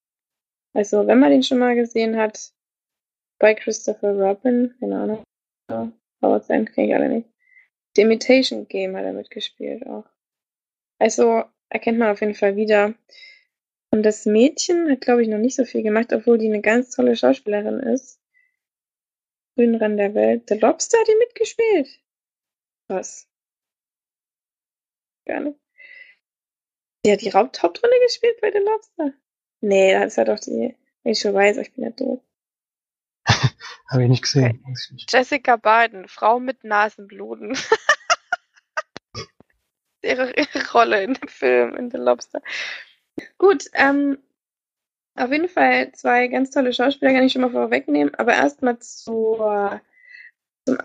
Also, wenn man den schon mal gesehen hat, bei Christopher Robin, keine Ahnung, ja, End kenne ich alle nicht. The Imitation Game hat er mitgespielt auch. Also, erkennt man auf jeden Fall wieder. Und das Mädchen hat, glaube ich, noch nicht so viel gemacht, obwohl die eine ganz tolle Schauspielerin ist. Grünen Rand der Welt. The Lobster hat die mitgespielt. Was? Gerne. Die hat die Hauptrolle gespielt bei The Lobster. Nee, das hat doch die ich schon weiß, ich bin ja doof. Habe ich nicht gesehen. Okay. Jessica Biden, Frau mit Nasenbluten. ihre, ihre Rolle in dem Film, in The Lobster. Gut, ähm, auf jeden Fall zwei ganz tolle Schauspieler, kann ich schon mal vorwegnehmen, aber erstmal zum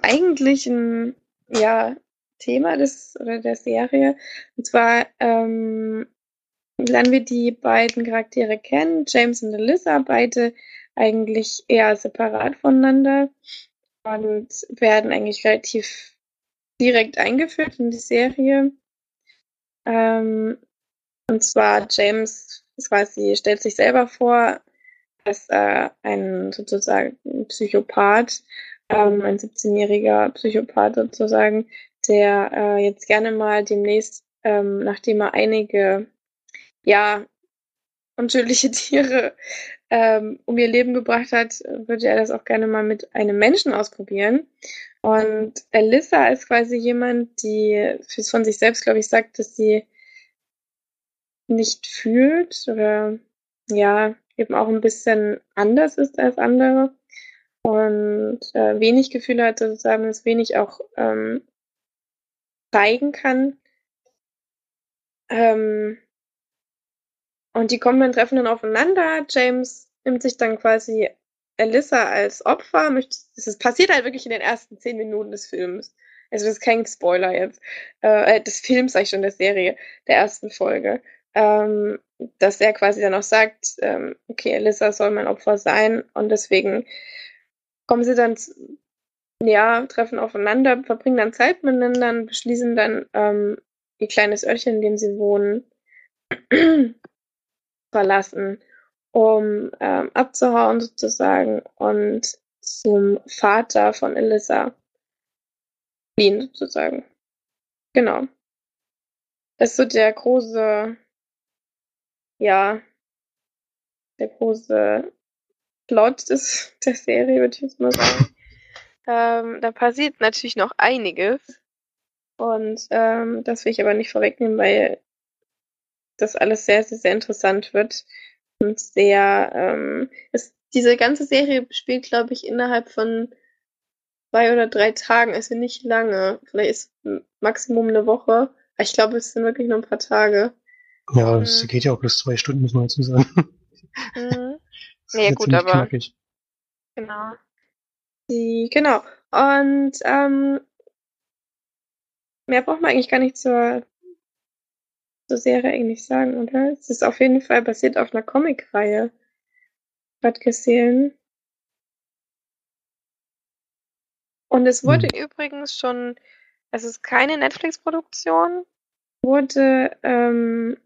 eigentlichen, ja, Thema des oder der Serie. Und zwar ähm, lernen wir die beiden Charaktere kennen, James und Alyssa, beide eigentlich eher separat voneinander und werden eigentlich relativ direkt eingeführt in die Serie. Ähm, und zwar James quasi stellt sich selber vor als äh, ein sozusagen Psychopath, ähm, ein 17-jähriger Psychopath sozusagen, der äh, jetzt gerne mal demnächst, ähm, nachdem er einige ja unschuldige Tiere ähm, um ihr Leben gebracht hat, würde er das auch gerne mal mit einem Menschen ausprobieren. Und Alyssa ist quasi jemand, die von sich selbst, glaube ich, sagt, dass sie nicht fühlt oder ja, eben auch ein bisschen anders ist als andere und äh, wenig Gefühle hat, sozusagen, es wenig auch ähm, zeigen kann. Ähm, und die kommen dann treffen dann aufeinander. James nimmt sich dann quasi Alyssa als Opfer. Das passiert halt wirklich in den ersten zehn Minuten des Films. Also das ist kein Spoiler jetzt. Äh, des Films, sag ich schon, der Serie, der ersten Folge. Ähm, dass er quasi dann auch sagt, ähm, okay, Alyssa soll mein Opfer sein und deswegen kommen sie dann, ja, treffen aufeinander, verbringen dann Zeit miteinander beschließen dann, ähm, ihr kleines Örtchen, in dem sie wohnen, verlassen, um ähm, abzuhauen sozusagen und zum Vater von Elissa fliehen sozusagen. Genau. Das ist so der große, ja, der große Plot des, der Serie, würde ich jetzt mal sagen. ähm, da passiert natürlich noch einiges. Und ähm, das will ich aber nicht vorwegnehmen, weil das alles sehr, sehr, sehr interessant wird und sehr, ähm, es, diese ganze Serie spielt, glaube ich, innerhalb von zwei oder drei Tagen, also nicht lange. Vielleicht ist Maximum eine Woche. Ich glaube, es sind wirklich nur ein paar Tage. Ja, es mhm. geht ja auch bis zwei Stunden, muss man dazu sagen. Mhm. Nee, gut, aber. Knackig. Genau. Die, genau. Und ähm, mehr braucht man eigentlich gar nicht zur, zur Serie eigentlich sagen, oder? Es ist auf jeden Fall basiert auf einer Comicreihe. Hat gesehen. Und es wurde hm. übrigens schon, es ist keine Netflix-Produktion, wurde ähm,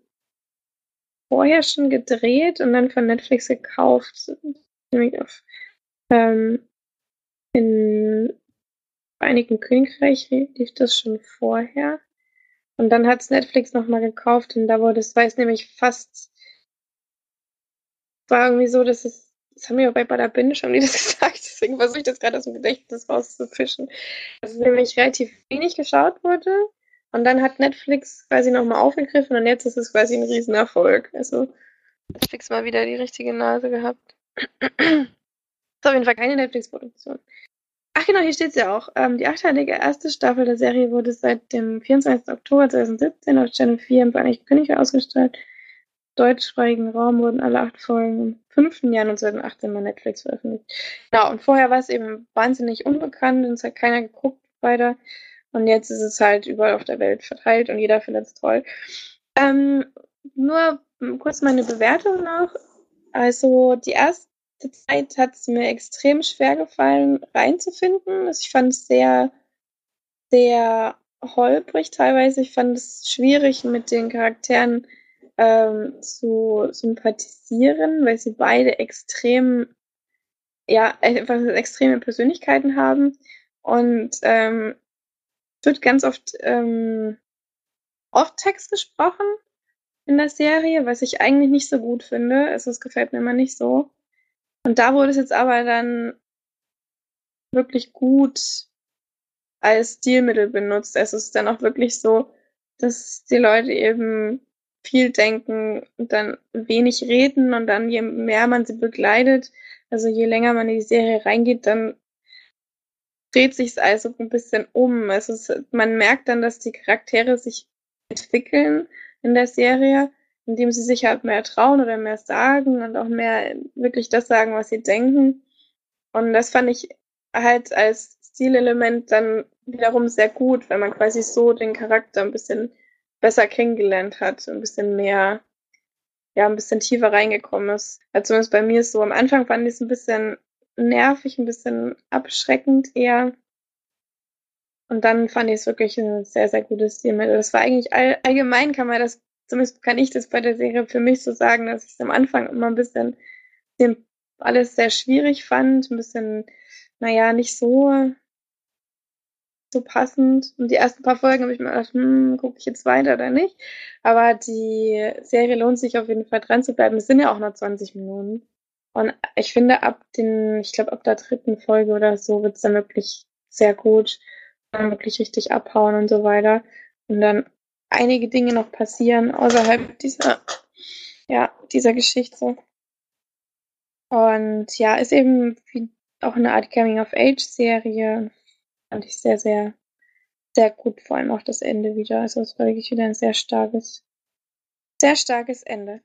vorher schon gedreht und dann von Netflix gekauft. Auf, ähm, in Vereinigten Königreich lief das schon vorher. Und dann hat es Netflix nochmal gekauft und da wurde es, weiß nämlich fast, war irgendwie so, dass es, das haben wir bei Bada schon die das gesagt, deswegen versuche ich das gerade aus dem Gedächtnis rauszufischen, dass es nämlich relativ wenig geschaut wurde und dann hat Netflix quasi nochmal aufgegriffen und jetzt ist es quasi ein Riesenerfolg. Also Netflix mal wieder die richtige Nase gehabt. ist auf jeden Fall keine Netflix-Produktion. Ach genau, hier steht es ja auch. Ähm, die achteilige erste Staffel der Serie wurde seit dem 24. Oktober 2017 auf Channel 4 im Vereinigten Königreich ausgestrahlt. Im deutschsprachigen Raum wurden alle acht Folgen im 5. Jahr 2018 bei Netflix veröffentlicht. Genau, und vorher war es eben wahnsinnig unbekannt und es hat keiner geguckt weiter. Und jetzt ist es halt überall auf der Welt verteilt und jeder findet es toll. Ähm, nur kurz meine Bewertung noch. Also die erste Zeit hat es mir extrem schwer gefallen, reinzufinden. Also ich fand es sehr, sehr holprig teilweise. Ich fand es schwierig, mit den Charakteren ähm, zu sympathisieren, weil sie beide extrem, ja, einfach extreme Persönlichkeiten haben. Und ähm, wird ganz oft ähm, Off-Text gesprochen in der Serie, was ich eigentlich nicht so gut finde. Also es gefällt mir immer nicht so. Und da wurde es jetzt aber dann wirklich gut als Stilmittel benutzt. Also es ist dann auch wirklich so, dass die Leute eben viel denken und dann wenig reden und dann je mehr man sie begleitet, also je länger man in die Serie reingeht, dann dreht sich es also ein bisschen um. Es, man merkt dann, dass die Charaktere sich entwickeln in der Serie, indem sie sich halt mehr trauen oder mehr sagen und auch mehr wirklich das sagen, was sie denken. Und das fand ich halt als Stilelement dann wiederum sehr gut, weil man quasi so den Charakter ein bisschen besser kennengelernt hat, ein bisschen mehr, ja, ein bisschen tiefer reingekommen ist. Also zumindest bei mir ist so, am Anfang fand ich es ein bisschen nervig, ein bisschen abschreckend eher. Und dann fand ich es wirklich ein sehr, sehr gutes Stilmittel. Das war eigentlich all, allgemein kann man das, zumindest kann ich das bei der Serie für mich so sagen, dass ich es am Anfang immer ein bisschen alles sehr schwierig fand, ein bisschen, naja, nicht so, so passend. Und die ersten paar Folgen habe ich mir gedacht, hm, gucke ich jetzt weiter oder nicht. Aber die Serie lohnt sich auf jeden Fall dran zu bleiben. Es sind ja auch nur 20 Minuten. Und ich finde, ab den, ich glaube, ab der dritten Folge oder so wird es dann wirklich sehr gut dann wirklich richtig abhauen und so weiter. Und dann einige Dinge noch passieren außerhalb dieser, ja, dieser Geschichte. Und ja, ist eben wie auch eine Art Coming-of-Age-Serie. Fand ich sehr, sehr, sehr gut, vor allem auch das Ende wieder. Also es war wirklich wieder ein sehr starkes, sehr starkes Ende.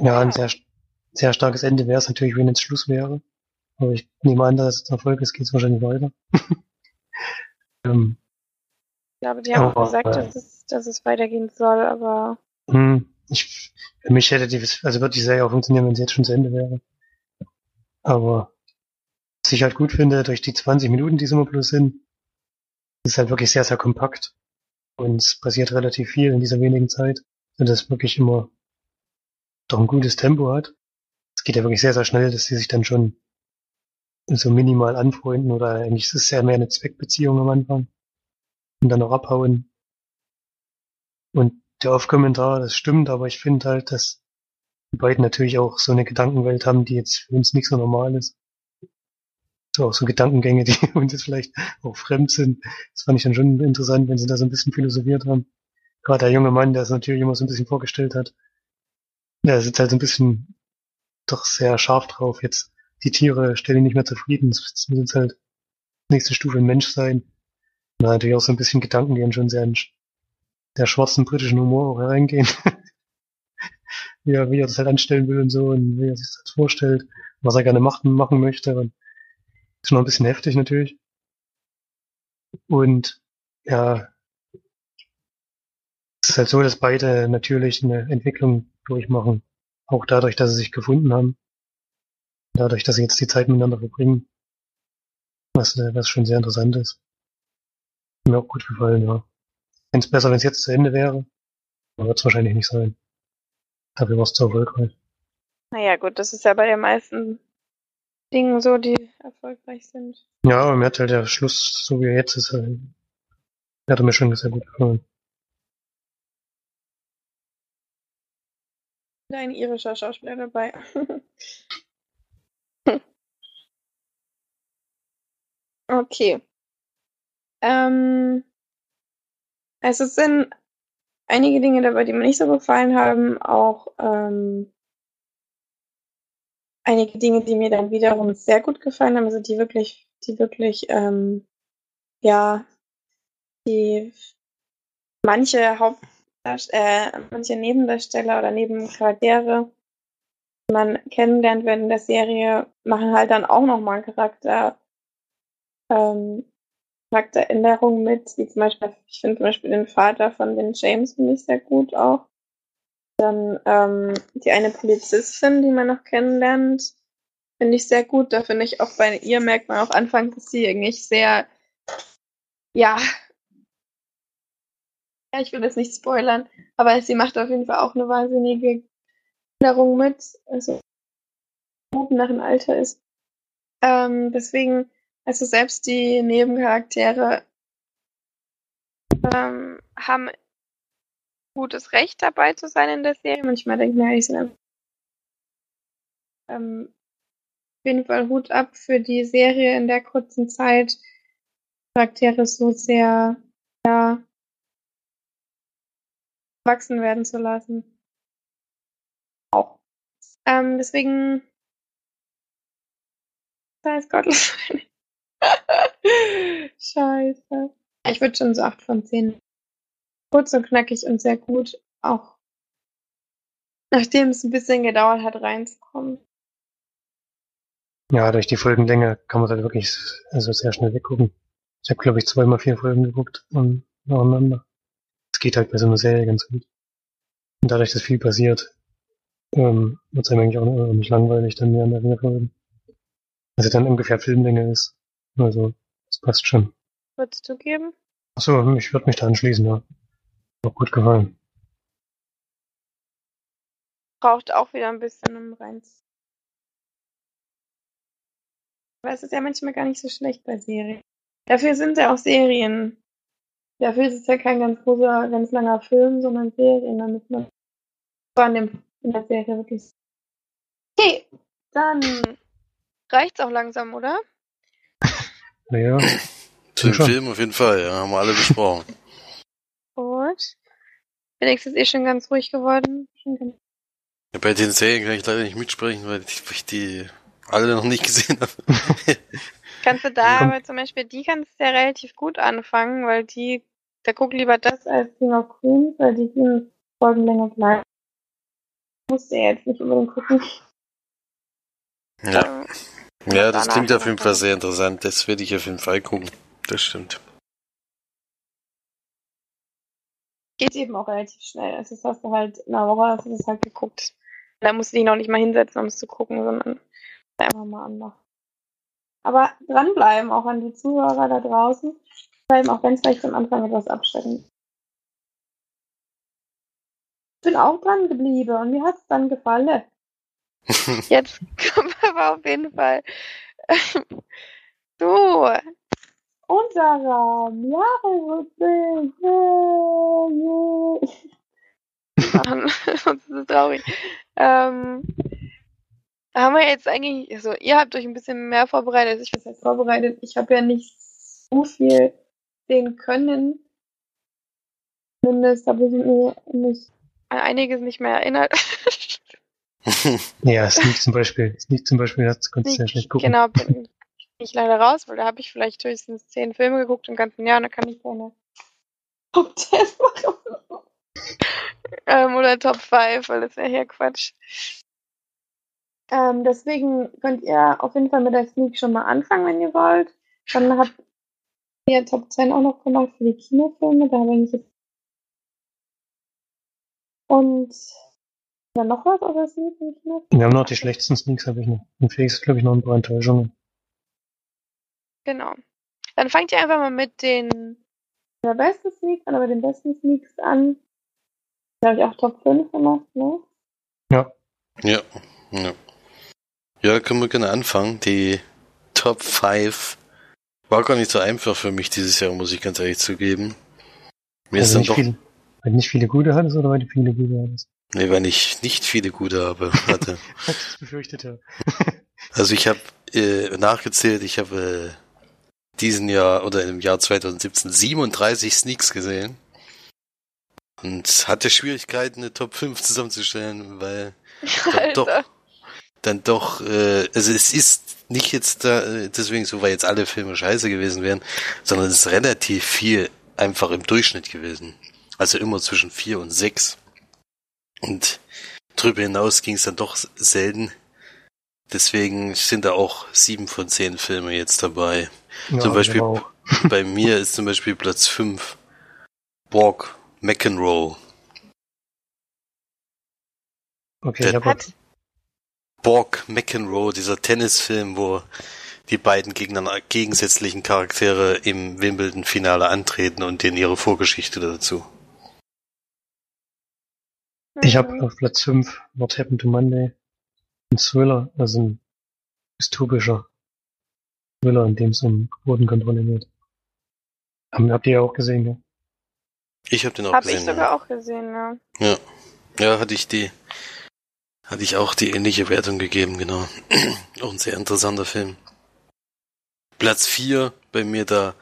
Ja, ein sehr, sehr starkes Ende wäre es natürlich, wenn es Schluss wäre. Aber ich nehme an, dass es Erfolg ist, geht es wahrscheinlich weiter. ähm, ich glaube, die haben auch gesagt, äh, dass, es, dass es weitergehen soll, aber. Hm, ich, für mich hätte die, also wird die Serie auch funktionieren, wenn sie jetzt schon zu Ende wäre. Aber was ich halt gut finde, durch die 20 Minuten, die es immer bloß sind, ist halt wirklich sehr, sehr kompakt. Und es passiert relativ viel in dieser wenigen Zeit. Und das wirklich immer doch ein gutes Tempo hat. Es geht ja wirklich sehr, sehr schnell, dass sie sich dann schon so minimal anfreunden oder eigentlich ist es ja mehr eine Zweckbeziehung am Anfang und dann noch abhauen. Und der Off-Kommentar, das stimmt, aber ich finde halt, dass die beiden natürlich auch so eine Gedankenwelt haben, die jetzt für uns nicht so normal ist. So auch so Gedankengänge, die uns jetzt vielleicht auch fremd sind. Das fand ich dann schon interessant, wenn sie da so ein bisschen philosophiert haben. Gerade der junge Mann, der es natürlich immer so ein bisschen vorgestellt hat. Der sitzt halt so ein bisschen doch sehr scharf drauf jetzt die Tiere stellen ihn nicht mehr zufrieden. Es muss jetzt halt nächste Stufe Mensch sein. Und natürlich auch so ein bisschen Gedanken, die dann schon sehr in der schwarzen britischen Humor auch hereingehen. wie, er, wie er das halt anstellen will und so und wie er sich das vorstellt, was er gerne machen, machen möchte. Und ist noch ein bisschen heftig natürlich. Und ja, es ist halt so, dass beide natürlich eine Entwicklung durchmachen. Auch dadurch, dass sie sich gefunden haben dadurch, dass sie jetzt die Zeit miteinander verbringen. Was, äh, was schon sehr interessant ist. Mir auch gut gefallen, ja. Fände es besser, wenn es jetzt zu Ende wäre. Aber wird es wahrscheinlich nicht sein. Dafür war es zu erfolgreich. Naja, gut, das ist ja bei den meisten Dingen so, die erfolgreich sind. Ja, aber mir hat halt der Schluss, so wie er jetzt ist, halt, hat mir schon sehr gut gefallen. Ein irischer Schauspieler dabei. Okay. Ähm, also es sind einige Dinge dabei, die mir nicht so gefallen haben. Auch ähm, einige Dinge, die mir dann wiederum sehr gut gefallen haben, also die wirklich, die wirklich, ähm, ja, die manche Haupt, äh, manche Nebendarsteller oder Nebencharaktere, die man kennenlernt während der Serie, machen halt dann auch nochmal Charakter, ähm, Charakteränderungen mit, wie zum Beispiel, ich finde zum Beispiel den Vater von den James finde ich sehr gut auch. Dann ähm, die eine Polizistin, die man noch kennenlernt, finde ich sehr gut. Da finde ich auch bei ihr merkt man auch anfangs, dass sie eigentlich sehr, ja, ja, ich will das nicht spoilern, aber sie macht auf jeden Fall auch eine wahnsinnige Änderung mit, also gut nach dem Alter ist. Ähm, deswegen, also selbst die Nebencharaktere ähm, haben gutes Recht dabei zu sein in der Serie. Manchmal denke ich mir, ich sind ähm, auf jeden Fall Hut ab für die Serie in der kurzen Zeit. Charaktere so sehr, ja, wachsen werden zu lassen. Auch. Ähm, deswegen, weiß Gott, Scheiße. Ich würde schon so 8 von 10. Kurz und knackig und sehr gut. Auch nachdem es ein bisschen gedauert hat, reinzukommen. Ja, durch die Folgenlänge kann man halt wirklich also sehr schnell weggucken. Ich habe, glaube ich, zweimal vier Folgen geguckt und nacheinander. Es geht halt bei so einer Serie ganz gut. Und dadurch, dass viel passiert, ähm, wird es einem eigentlich auch nicht langweilig dann während der Folgen. Also dann ungefähr Filmlänge ist. Also, das passt schon. Würdest du geben? Achso, ich würde mich da anschließen, ja. Auch gut gefallen. Braucht auch wieder ein bisschen um rein. Aber es ist ja manchmal gar nicht so schlecht bei Serien. Dafür sind ja auch Serien. Dafür ist es ja kein ganz großer, ganz langer Film, sondern Serien, damit man an dem, in der Serie wirklich. Okay, dann reicht's auch langsam, oder? Naja. Zu dem schon. Film auf jeden Fall, ja, haben wir alle besprochen. Gut. Felix ist eh schon ganz ruhig geworden. Ja, bei den Serien kann ich leider nicht mitsprechen, weil ich, weil ich die alle noch nicht gesehen habe. Kannst du da Komm. aber zum Beispiel, die kannst du ja relativ gut anfangen, weil die, da guck lieber das als King of Queens, weil die King Folgenlänge bleibt. Musst du ja jetzt nicht unbedingt gucken. ja. Ähm, ja, das klingt auf jeden Fall sehr interessant. Das werde ich auf jeden Fall gucken. Das stimmt. geht eben auch relativ schnell. Also das hast du halt in einer Woche hast du das halt geguckt. Da musst du dich noch nicht mal hinsetzen, um es zu gucken, sondern einfach mal anmachen. Aber dranbleiben, auch an die Zuhörer da draußen. Bleiben, auch wenn es vielleicht am Anfang etwas abstecken. Ich bin auch dran geblieben und mir hat es dann gefallen. Jetzt kommen wir aber auf jeden Fall zu unserer Jahresrückblick. Mann, Sonst ist es traurig. Ähm, haben wir jetzt eigentlich, also ihr habt euch ein bisschen mehr vorbereitet als ich was heißt vorbereitet. Ich habe ja nicht so viel sehen können. Zumindest habe ich mir mich an einiges nicht mehr erinnert. Ja, Sneak zum Beispiel. Sneak zum Beispiel, das konntest du ja schlecht gucken. Genau, bin ich leider raus, weil da habe ich vielleicht höchstens zehn Filme geguckt im ganzen Jahr und da kann ich keine Top 10 machen. ähm, oder Top 5, weil das wäre hier Quatsch. Ähm, deswegen könnt ihr auf jeden Fall mit der Sneak schon mal anfangen, wenn ihr wollt. Dann habt ihr Top 10 auch noch gemacht für die Kinofilme. Da bin ich jetzt. Und dann noch was oder Sneak im Kino? Wir haben noch die schlechtesten Sneaks, habe ich noch. Und Felix glaube ich, noch ein paar Enttäuschungen. Genau. Dann fangt ihr einfach mal mit den der besten Sneaks an, aber den besten Sneaks an. Da habe ich auch Top 5 gemacht, ne? Ja. Ja, ja. Ja, können wir gerne anfangen. Die Top 5 war gar nicht so einfach für mich dieses Jahr, muss ich ganz ehrlich zugeben. Mir ist Also dann nicht doch, viele, weil du nicht viele gute hattest oder weil du viele gute hattest? nee, weil ich nicht viele gute habe, hatte. Das befürchtet, ja. Also ich habe äh, nachgezählt, ich habe äh, diesen Jahr oder im Jahr 2017 37 Sneaks gesehen und hatte Schwierigkeiten, eine Top 5 zusammenzustellen, weil doch. Dann doch, äh, also es ist nicht jetzt da, äh, deswegen so, weil jetzt alle Filme scheiße gewesen wären, sondern es ist relativ viel einfach im Durchschnitt gewesen. Also immer zwischen vier und sechs. Und drüber hinaus ging es dann doch selten. Deswegen sind da auch sieben von zehn Filme jetzt dabei. Ja, zum Beispiel genau. bei mir ist zum Beispiel Platz fünf Walk McEnroe. Okay, Der- ich Hat, Borg McEnroe, dieser Tennisfilm, wo die beiden gegeneinander gegensätzlichen Charaktere im Wimbledon-Finale antreten und denen ihre Vorgeschichte dazu. ich hab Mhm. auf Platz 5 What Happened to Monday. Ein Thriller, also ein dystopischer Thriller, in dem es um Geburtenkontrolle geht. Habt ihr ja auch gesehen, ja? Ich habe den auch Hab ich gesehen. sogar auch gesehen, ja. Ja, hatte ich die, hatte ich auch die ähnliche Wertung gegeben, genau. auch ein sehr interessanter Film. Platz 4 bei mir da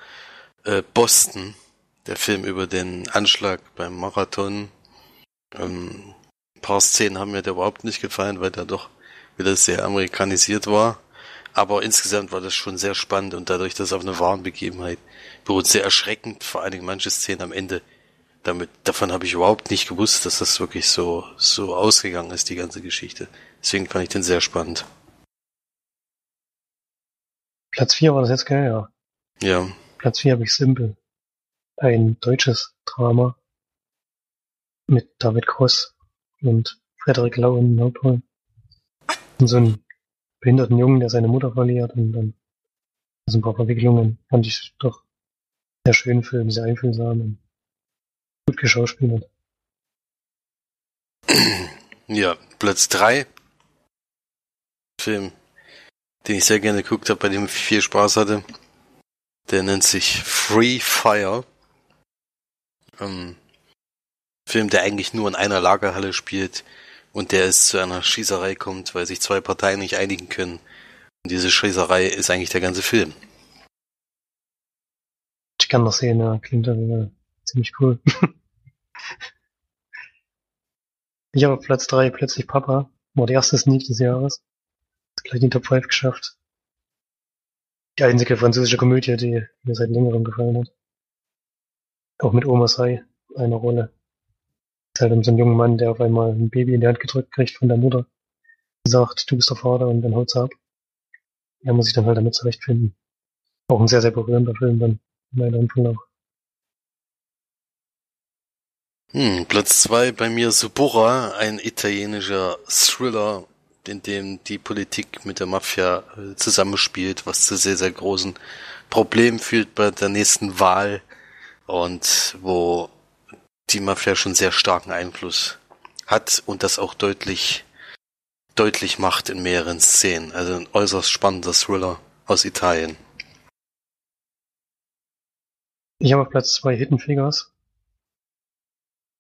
äh, Boston, der Film über den Anschlag beim Marathon. Ähm, ein paar Szenen haben mir da überhaupt nicht gefallen, weil der doch wieder sehr amerikanisiert war. Aber insgesamt war das schon sehr spannend und dadurch, dass es auf eine wahren Begebenheit beruht, sehr erschreckend, vor allen Dingen manche Szenen am Ende damit, davon habe ich überhaupt nicht gewusst, dass das wirklich so, so ausgegangen ist, die ganze Geschichte. Deswegen fand ich den sehr spannend. Platz 4 war das jetzt, gell? Ja. Ja. Platz 4 habe ich Simple. Ein deutsches Drama mit David Cross und Frederik Lau in den Hauptrollen. Und so einen behinderten Jungen, der seine Mutter verliert und dann so ein paar Verwicklungen. Fand ich doch sehr schön Film, sehr einfühlsam gut geschauspielert. Ja, Platz drei Film, den ich sehr gerne geguckt habe, bei dem ich viel Spaß hatte. Der nennt sich Free Fire. Ähm, Film, der eigentlich nur in einer Lagerhalle spielt und der es zu einer Schießerei kommt, weil sich zwei Parteien nicht einigen können. Und diese Schießerei ist eigentlich der ganze Film. Ich kann noch sehen, ja, klingt aber ziemlich cool. ich habe auf Platz 3 plötzlich Papa. War der erste Sneak des Jahres. Ist gleich in die Top 5 geschafft. Die einzige französische Komödie, die mir seit längerem gefallen hat. Auch mit Oma Sai eine Rolle. Es halt um so einen jungen Mann, der auf einmal ein Baby in die Hand gedrückt kriegt von der Mutter. Die sagt, du bist der Vater und dann haut's ab. Er muss sich dann halt damit zurechtfinden. Auch ein sehr, sehr berührender Film dann leider im Verlauf. Hm, Platz zwei bei mir Suburra, ein italienischer Thriller, in dem die Politik mit der Mafia äh, zusammenspielt, was zu sehr, sehr großen Problemen führt bei der nächsten Wahl und wo die Mafia schon sehr starken Einfluss hat und das auch deutlich, deutlich macht in mehreren Szenen. Also ein äußerst spannender Thriller aus Italien. Ich habe auf Platz zwei Hidden Figures.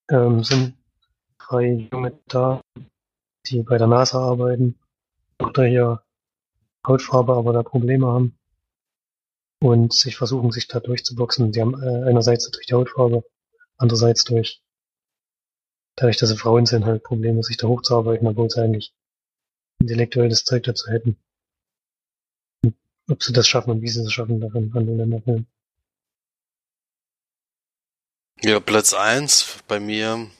Ähm, sind drei junge da, die bei der NASA arbeiten, unter hier Hautfarbe, aber da Probleme haben und sich versuchen, sich da durchzuboxen. Die haben äh, einerseits durch die Hautfarbe, andererseits durch dadurch, dass sie Frauen sind, halt Probleme, sich da hochzuarbeiten, obwohl sie eigentlich intellektuell das Zeug dazu hätten. Ob sie das schaffen und wie sie es schaffen, davon handeln dann. Ja, Platz eins bei mir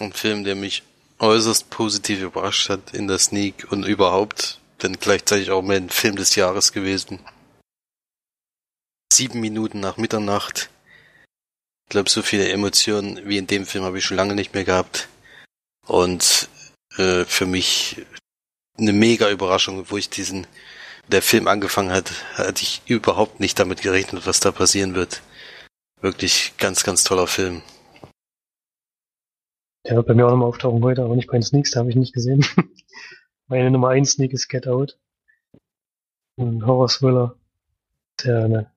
ein Film, der mich äußerst positiv überrascht hat in der Sneak und überhaupt, denn gleichzeitig auch mein Film des Jahres gewesen. Sieben Minuten nach Mitternacht. Ich glaube, so viele Emotionen wie in dem Film habe ich schon lange nicht mehr gehabt. Und äh, für mich eine mega Überraschung, wo ich diesen, der Film angefangen hat, hatte ich überhaupt nicht damit gerechnet, was da passieren wird. Wirklich ganz, ganz toller Film. Der wird bei mir auch nochmal auftauchen heute, aber nicht bei den Sneaks, da habe ich nicht gesehen. Meine Nummer 1 Sneak ist Get Out. Ein Horror-Thriller, der eine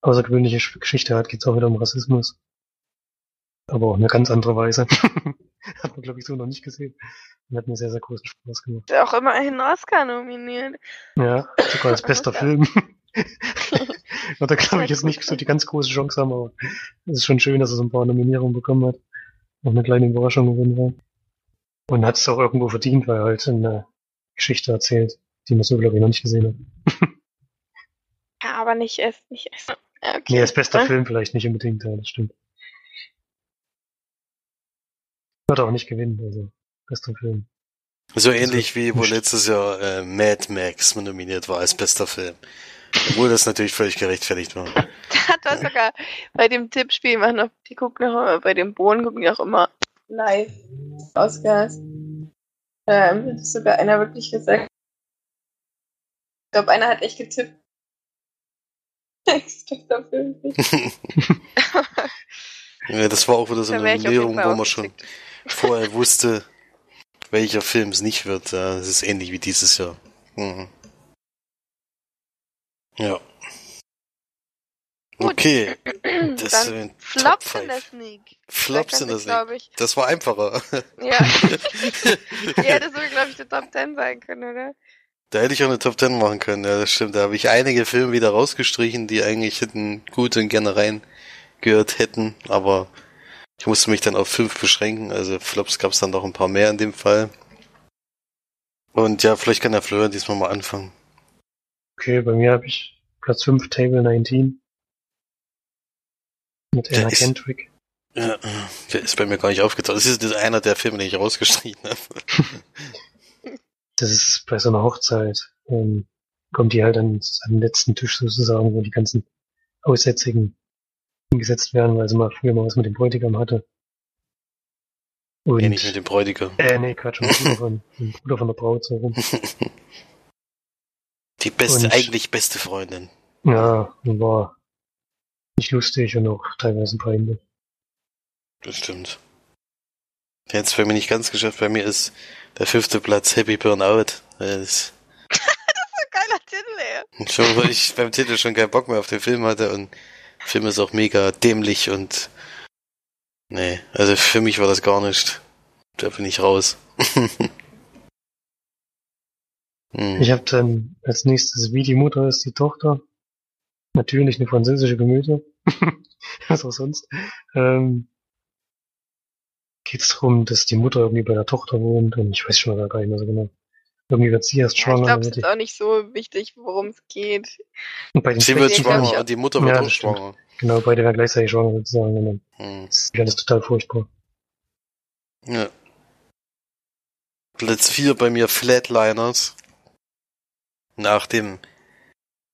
außergewöhnliche Sch- Geschichte hat, geht's auch wieder um Rassismus. Aber auf eine ganz andere Weise. hat man, glaube ich, so noch nicht gesehen. Und hat mir sehr, sehr großen Spaß gemacht. Ist auch immerhin Oscar nominiert. Ja, sogar als bester. Film. Und da glaube ich jetzt nicht so die ganz große Chance haben, aber es ist schon schön, dass er so ein paar Nominierungen bekommen hat. Noch eine kleine Überraschung gewesen war. Und hat es auch irgendwo verdient, weil er halt eine Geschichte erzählt, die man so, glaube ich, noch nicht gesehen hat. Ja, aber nicht erst, nicht erst. Ja, okay. Nee, als bester Ja. Film vielleicht nicht unbedingt, ja, das stimmt. Wird auch nicht gewinnen, also bester Film. So ähnlich wie wo letztes Jahr äh, Mad Max nominiert war als bester Film. Obwohl das natürlich völlig gerechtfertigt war. Da hat er sogar bei dem Tippspiel machen noch, die gucken noch immer, bei dem Bohnen gucken die auch immer live Oscars. Ähm, hat sogar einer wirklich gesagt. Ich glaube, einer hat echt getippt. Bester Film. ja, das war auch wieder so Da eine ich Nominierung, wo man schon vorher wusste, welcher Film es nicht wird. Ja, das ist ähnlich wie dieses Jahr. Mhm. Ja. Gut. Okay, das Dann sind Top Flops in der 5. Sneak. Flops in das nicht. glaube ich. Das war einfacher. Ja. Die hätte so, glaube ich, der Top 10 sein können, oder? Da hätte ich auch eine Top 10 machen können, ja, das stimmt. Da habe ich einige Filme wieder rausgestrichen, die eigentlich hätten gut und gerne reingehört hätten, aber ich musste mich dann auf fünf beschränken, also Flops gab es dann doch ein paar mehr in dem Fall. Und ja, vielleicht kann der Florian diesmal mal anfangen. Okay, bei mir habe ich Platz 5 Table 19. Mit Anna Kendrick. Ja, der ist bei mir gar nicht aufgetaucht. Das ist das einer der Filme, den ich rausgestrichen habe. Das ist bei so einer Hochzeit. Ähm, kommt die halt an, an den letzten Tisch sozusagen, wo die ganzen Aussätzigen hingesetzt werden, weil sie mal früher mal was mit dem Bräutigam hatte. Und, Nee, nicht mit dem Bräutigam. äh, nee, Quatsch, mit dem Bruder von, mit dem Bruder von der Braut so rum. Die beste, Und- eigentlich beste Freundin. Ja, und war nicht lustig und auch teilweise peinlich. Das stimmt. Der hat es bei mir nicht ganz geschafft. Bei mir ist der fünfte Platz Happy Burnout. Das ist So ein geiler Titel, ey. Schon, weil ich beim Titel schon keinen Bock mehr auf den Film hatte und der Film ist auch mega dämlich und nee, also für mich war das gar nicht. Da bin ich raus. hm. Ich habe dann als nächstes Wie die Mutter ist die Tochter. Natürlich eine französische Komödie. Was auch sonst. Ähm, geht's darum, dass die Mutter irgendwie bei der Tochter wohnt und ich weiß schon mal gar nicht mehr so genau. Irgendwie wird sie erst Ja, ich schwanger. glaube, es ist auch nicht so wichtig, worum es geht. und bei den Sie wird ich schwanger und die Mutter wird Ja, auch schwanger. Genau, beide werden gleichzeitig schwanger sozusagen. Und dann Hm. ist alles total furchtbar. Ja. Platz 4 bei mir Flatliners. Nach dem,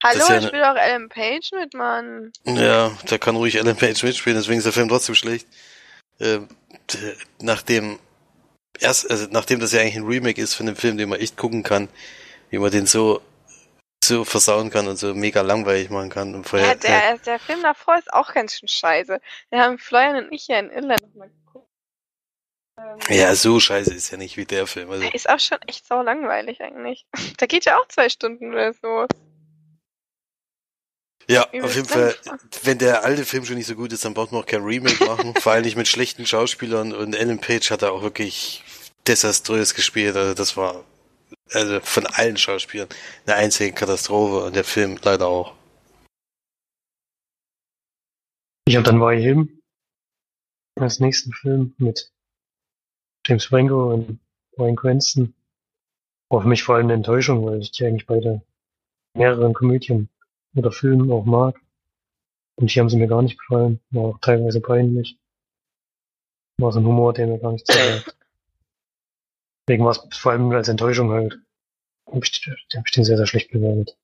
Hallo, ja ich eine- spiele auch Ellen Page mit, Mann. ja, da kann ruhig Ellen Page mitspielen, deswegen ist der Film trotzdem schlecht. D- nachdem erst, also nachdem das ja eigentlich ein Remake ist von einem Film, den man echt gucken kann, wie man den so so versauen kann und so mega langweilig machen kann. Und Ja, vorher, der, der Film davor ist auch ganz schön scheiße. Wir haben Florian und ich ja in Irland äh, ja, so scheiße ist ja nicht wie der Film. Also, der ist auch schon echt sau langweilig eigentlich. Der geht ja auch zwei Stunden oder so. ja, übelst auf jeden Fall, wenn der alte Film schon nicht so gut ist, dann braucht man auch kein Remake machen. Vor allem nicht mit schlechten Schauspielern und Ellen Page hat da auch wirklich desaströs gespielt. Also das war also von allen Schauspielern eine einzige Katastrophe und der Film leider auch. Ich habe dann Why Him als nächsten Film mit James Franco und Bryan Cranston. War für mich vor allem eine Enttäuschung, weil ich die eigentlich beide mehreren Komödien oder Filmen auch mag. Und hier haben sie mir gar nicht gefallen. War auch teilweise peinlich. War so ein Humor, der mir gar nicht zusagt. Deswegen war es vor allem als Enttäuschung halt. Hab ich, hab ich den sehr, sehr schlecht bewertet.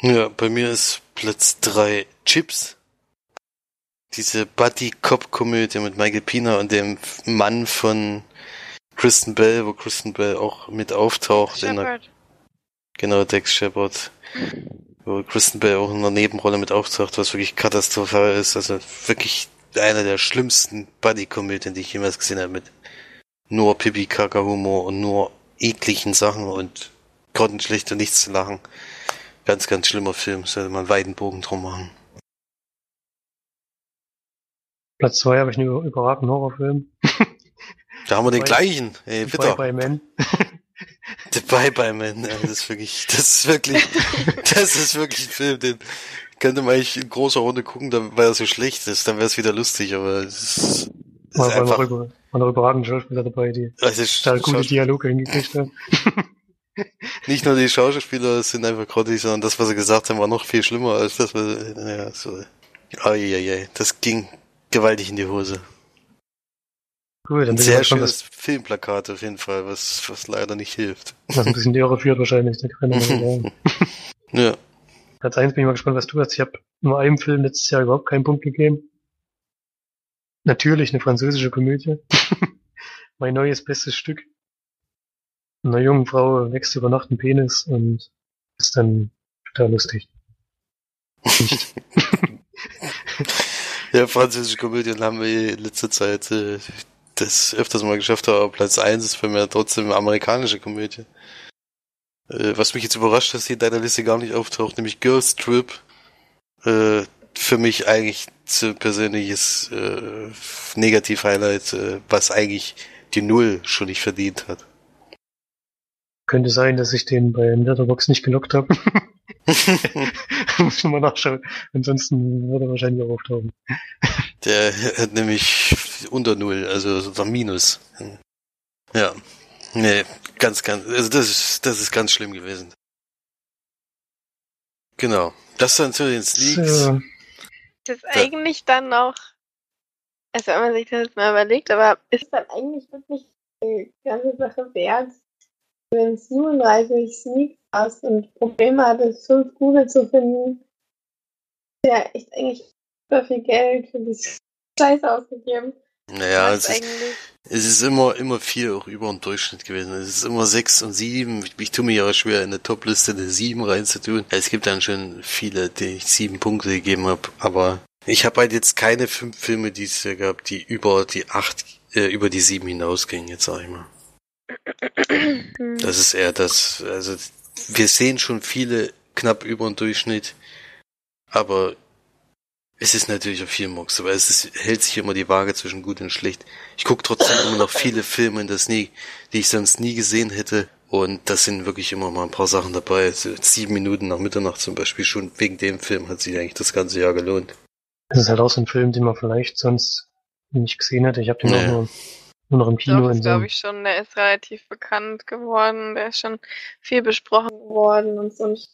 Ja, bei mir ist Platz drei Chips. Diese Buddy-Cop-Komödie mit Michael Pina und dem Mann von Kristen Bell, wo Kristen Bell auch mit auftaucht. Der, Shepard. genau, Dex Shepard. Wo Kristen Bell auch in einer Nebenrolle mit auftaucht, was wirklich katastrophal ist. Also wirklich einer der schlimmsten Buddy-Komödien, die ich jemals gesehen habe. Mit nur Pipi-Kaka-Humor und nur ekligen Sachen und grottenschlecht und nichts zu lachen. Ganz, ganz schlimmer Film. Sollte man einen weiten Bogen drum machen. Platz zwei habe ich einen über- überragenden Horrorfilm. Da haben wir den Bye- gleichen. Ey, Bye bitte. Bye Man. The Bye Bye Man. Ja, das ist wirklich, das ist wirklich, das ist wirklich ein Film, den könnte man eigentlich in großer Runde gucken, dann, weil er so schlecht ist, dann wäre es wieder lustig, aber es ist, ist einfach, noch über, wollen waren auch überragende Schauspieler dabei, die Also da gute Dialoge hingekriegt haben. nicht nur die Schauspieler sind einfach grottig, sondern das, was sie gesagt haben, war noch viel schlimmer als das, was, naja, so. Eieiei, das ging gewaltig in die Hose. Gut, dann Ein bin ich sehr schönes Filmplakat auf jeden Fall, was, was leider nicht hilft. was, ein bisschen die Irre führt wahrscheinlich. Da kann man. Ja. Platz eins bin ich mal gespannt, was du hast. Ich habe nur einem Film letztes Jahr überhaupt keinen Punkt gegeben. Natürlich eine französische Komödie. mein neues bestes Stück. Einer jungen Frau wächst über Nacht ein Penis und ist dann total lustig. Nicht. Ja, französische Komödien haben wir in letzter Zeit äh, das öfters mal geschafft, aber Platz eins ist für mich trotzdem amerikanische Komödie. Äh, was mich jetzt überrascht, dass die in deiner Liste gar nicht auftaucht, nämlich Girls Trip. Äh, für mich eigentlich ein persönliches äh, Negativ-Highlight, äh, was eigentlich die Null schon nicht verdient hat. Könnte sein, dass ich den bei Letterbox nicht gelockt habe. Muss ich mal nachschauen. Ansonsten würde er wahrscheinlich auch auftauchen. Der hat nämlich unter Null, also so ein Minus. Ja. Nee, ganz, ganz, also das ist, das ist ganz schlimm gewesen. Genau. Das dann zu den Sneaks. So, Ist es Ja. eigentlich dann noch, also wenn man sich das jetzt mal überlegt, aber ist dann eigentlich wirklich die ganze Sache wert, wenn es 37 Sneaks hast und Probleme hattest, fünf gute zu finden, ja echt eigentlich super viel Geld für die Scheiße ausgegeben. naja, es ist, es ist immer, immer viel auch über den Durchschnitt gewesen. Es ist immer sechs und sieben. Ich, ich tue mir ja schwer, in der Top-Liste eine sieben reinzutun. Es gibt dann schon viele, die ich sieben Punkte gegeben habe, aber ich habe halt jetzt keine fünf Filme dieses Jahr gehabt, die über die acht, äh, über die sieben hinausgingen, jetzt sag ich mal. Hm. Das ist eher das, also wir sehen schon viele knapp über den Durchschnitt, aber es ist natürlich auch viel Mucks, aber es ist, hält sich immer die Waage zwischen gut und schlecht. Ich gucke trotzdem immer noch viele Filme, in das nie, die ich sonst nie gesehen hätte. Und das sind wirklich immer mal ein paar Sachen dabei. Also sieben Minuten nach Mitternacht zum Beispiel schon wegen dem Film hat sich eigentlich das ganze Jahr gelohnt. das ist halt auch so ein Film, den man vielleicht sonst nicht gesehen hätte. Ich habe den Nee. auch nur, nur noch im Kino Doch, in das so glaube ich schon. Der ist relativ bekannt geworden. Der ist schon viel besprochen worden und so. Ich-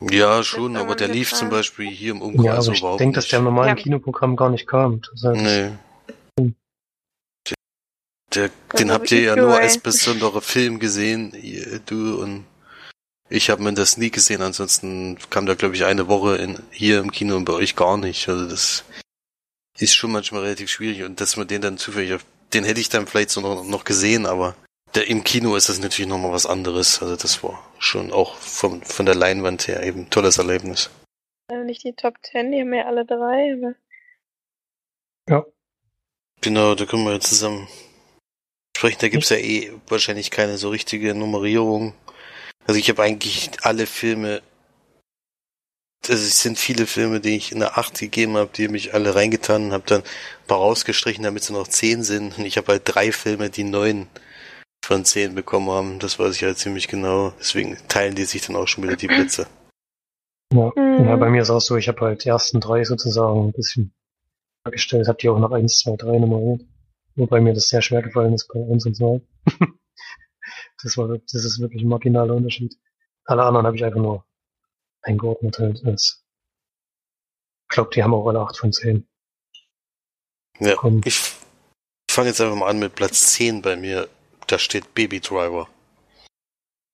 Ja, schon, aber der lief zum Beispiel hier im Ja, Umkreis aber ich überhaupt denke, dass der im normalen Ja. Kinoprogramm gar nicht kam. Deshalb Nee. Der, Das den habt ihr ja nur als besonderer Film gesehen, du und ich habe mir das nie gesehen, ansonsten kam da glaube ich eine Woche in, hier im Kino und bei euch gar nicht. Also das ist schon manchmal relativ schwierig und dass man den dann zufällig auf, den hätte ich dann vielleicht so noch, noch gesehen, aber der, im Kino ist das natürlich nochmal was anderes. Also das war schon auch vom, von der Leinwand her eben ein tolles Erlebnis. Also nicht die Top Ten, die haben ja alle drei, aber Genau, da können wir ja zusammen sprechen. Da gibt's ja eh wahrscheinlich keine so richtige Nummerierung. Also ich habe eigentlich alle Filme, also es sind viele Filme, die ich in der 8 gegeben habe, die mich alle reingetan und habe dann ein paar rausgestrichen, damit sie noch 10 sind. Und ich habe halt drei Filme, die neun von 10 bekommen haben. Das weiß ich halt ziemlich genau. Deswegen teilen die sich dann auch schon wieder die Plätze. Ja. Mhm. ja, bei mir ist auch so, ich habe halt die ersten drei sozusagen ein bisschen dargestellt, habe die auch noch eins, zwei, drei nummeriert. Wobei mir das sehr schwer gefallen ist bei eins und zwei. das war, das ist wirklich ein marginaler Unterschied. Alle anderen habe ich einfach nur eingeordnet halt als, ich glaube, die haben auch alle acht von zehn. Ja, Komm. ich, ich fange jetzt einfach mal an mit Platz 10 bei mir. Da steht Baby Driver.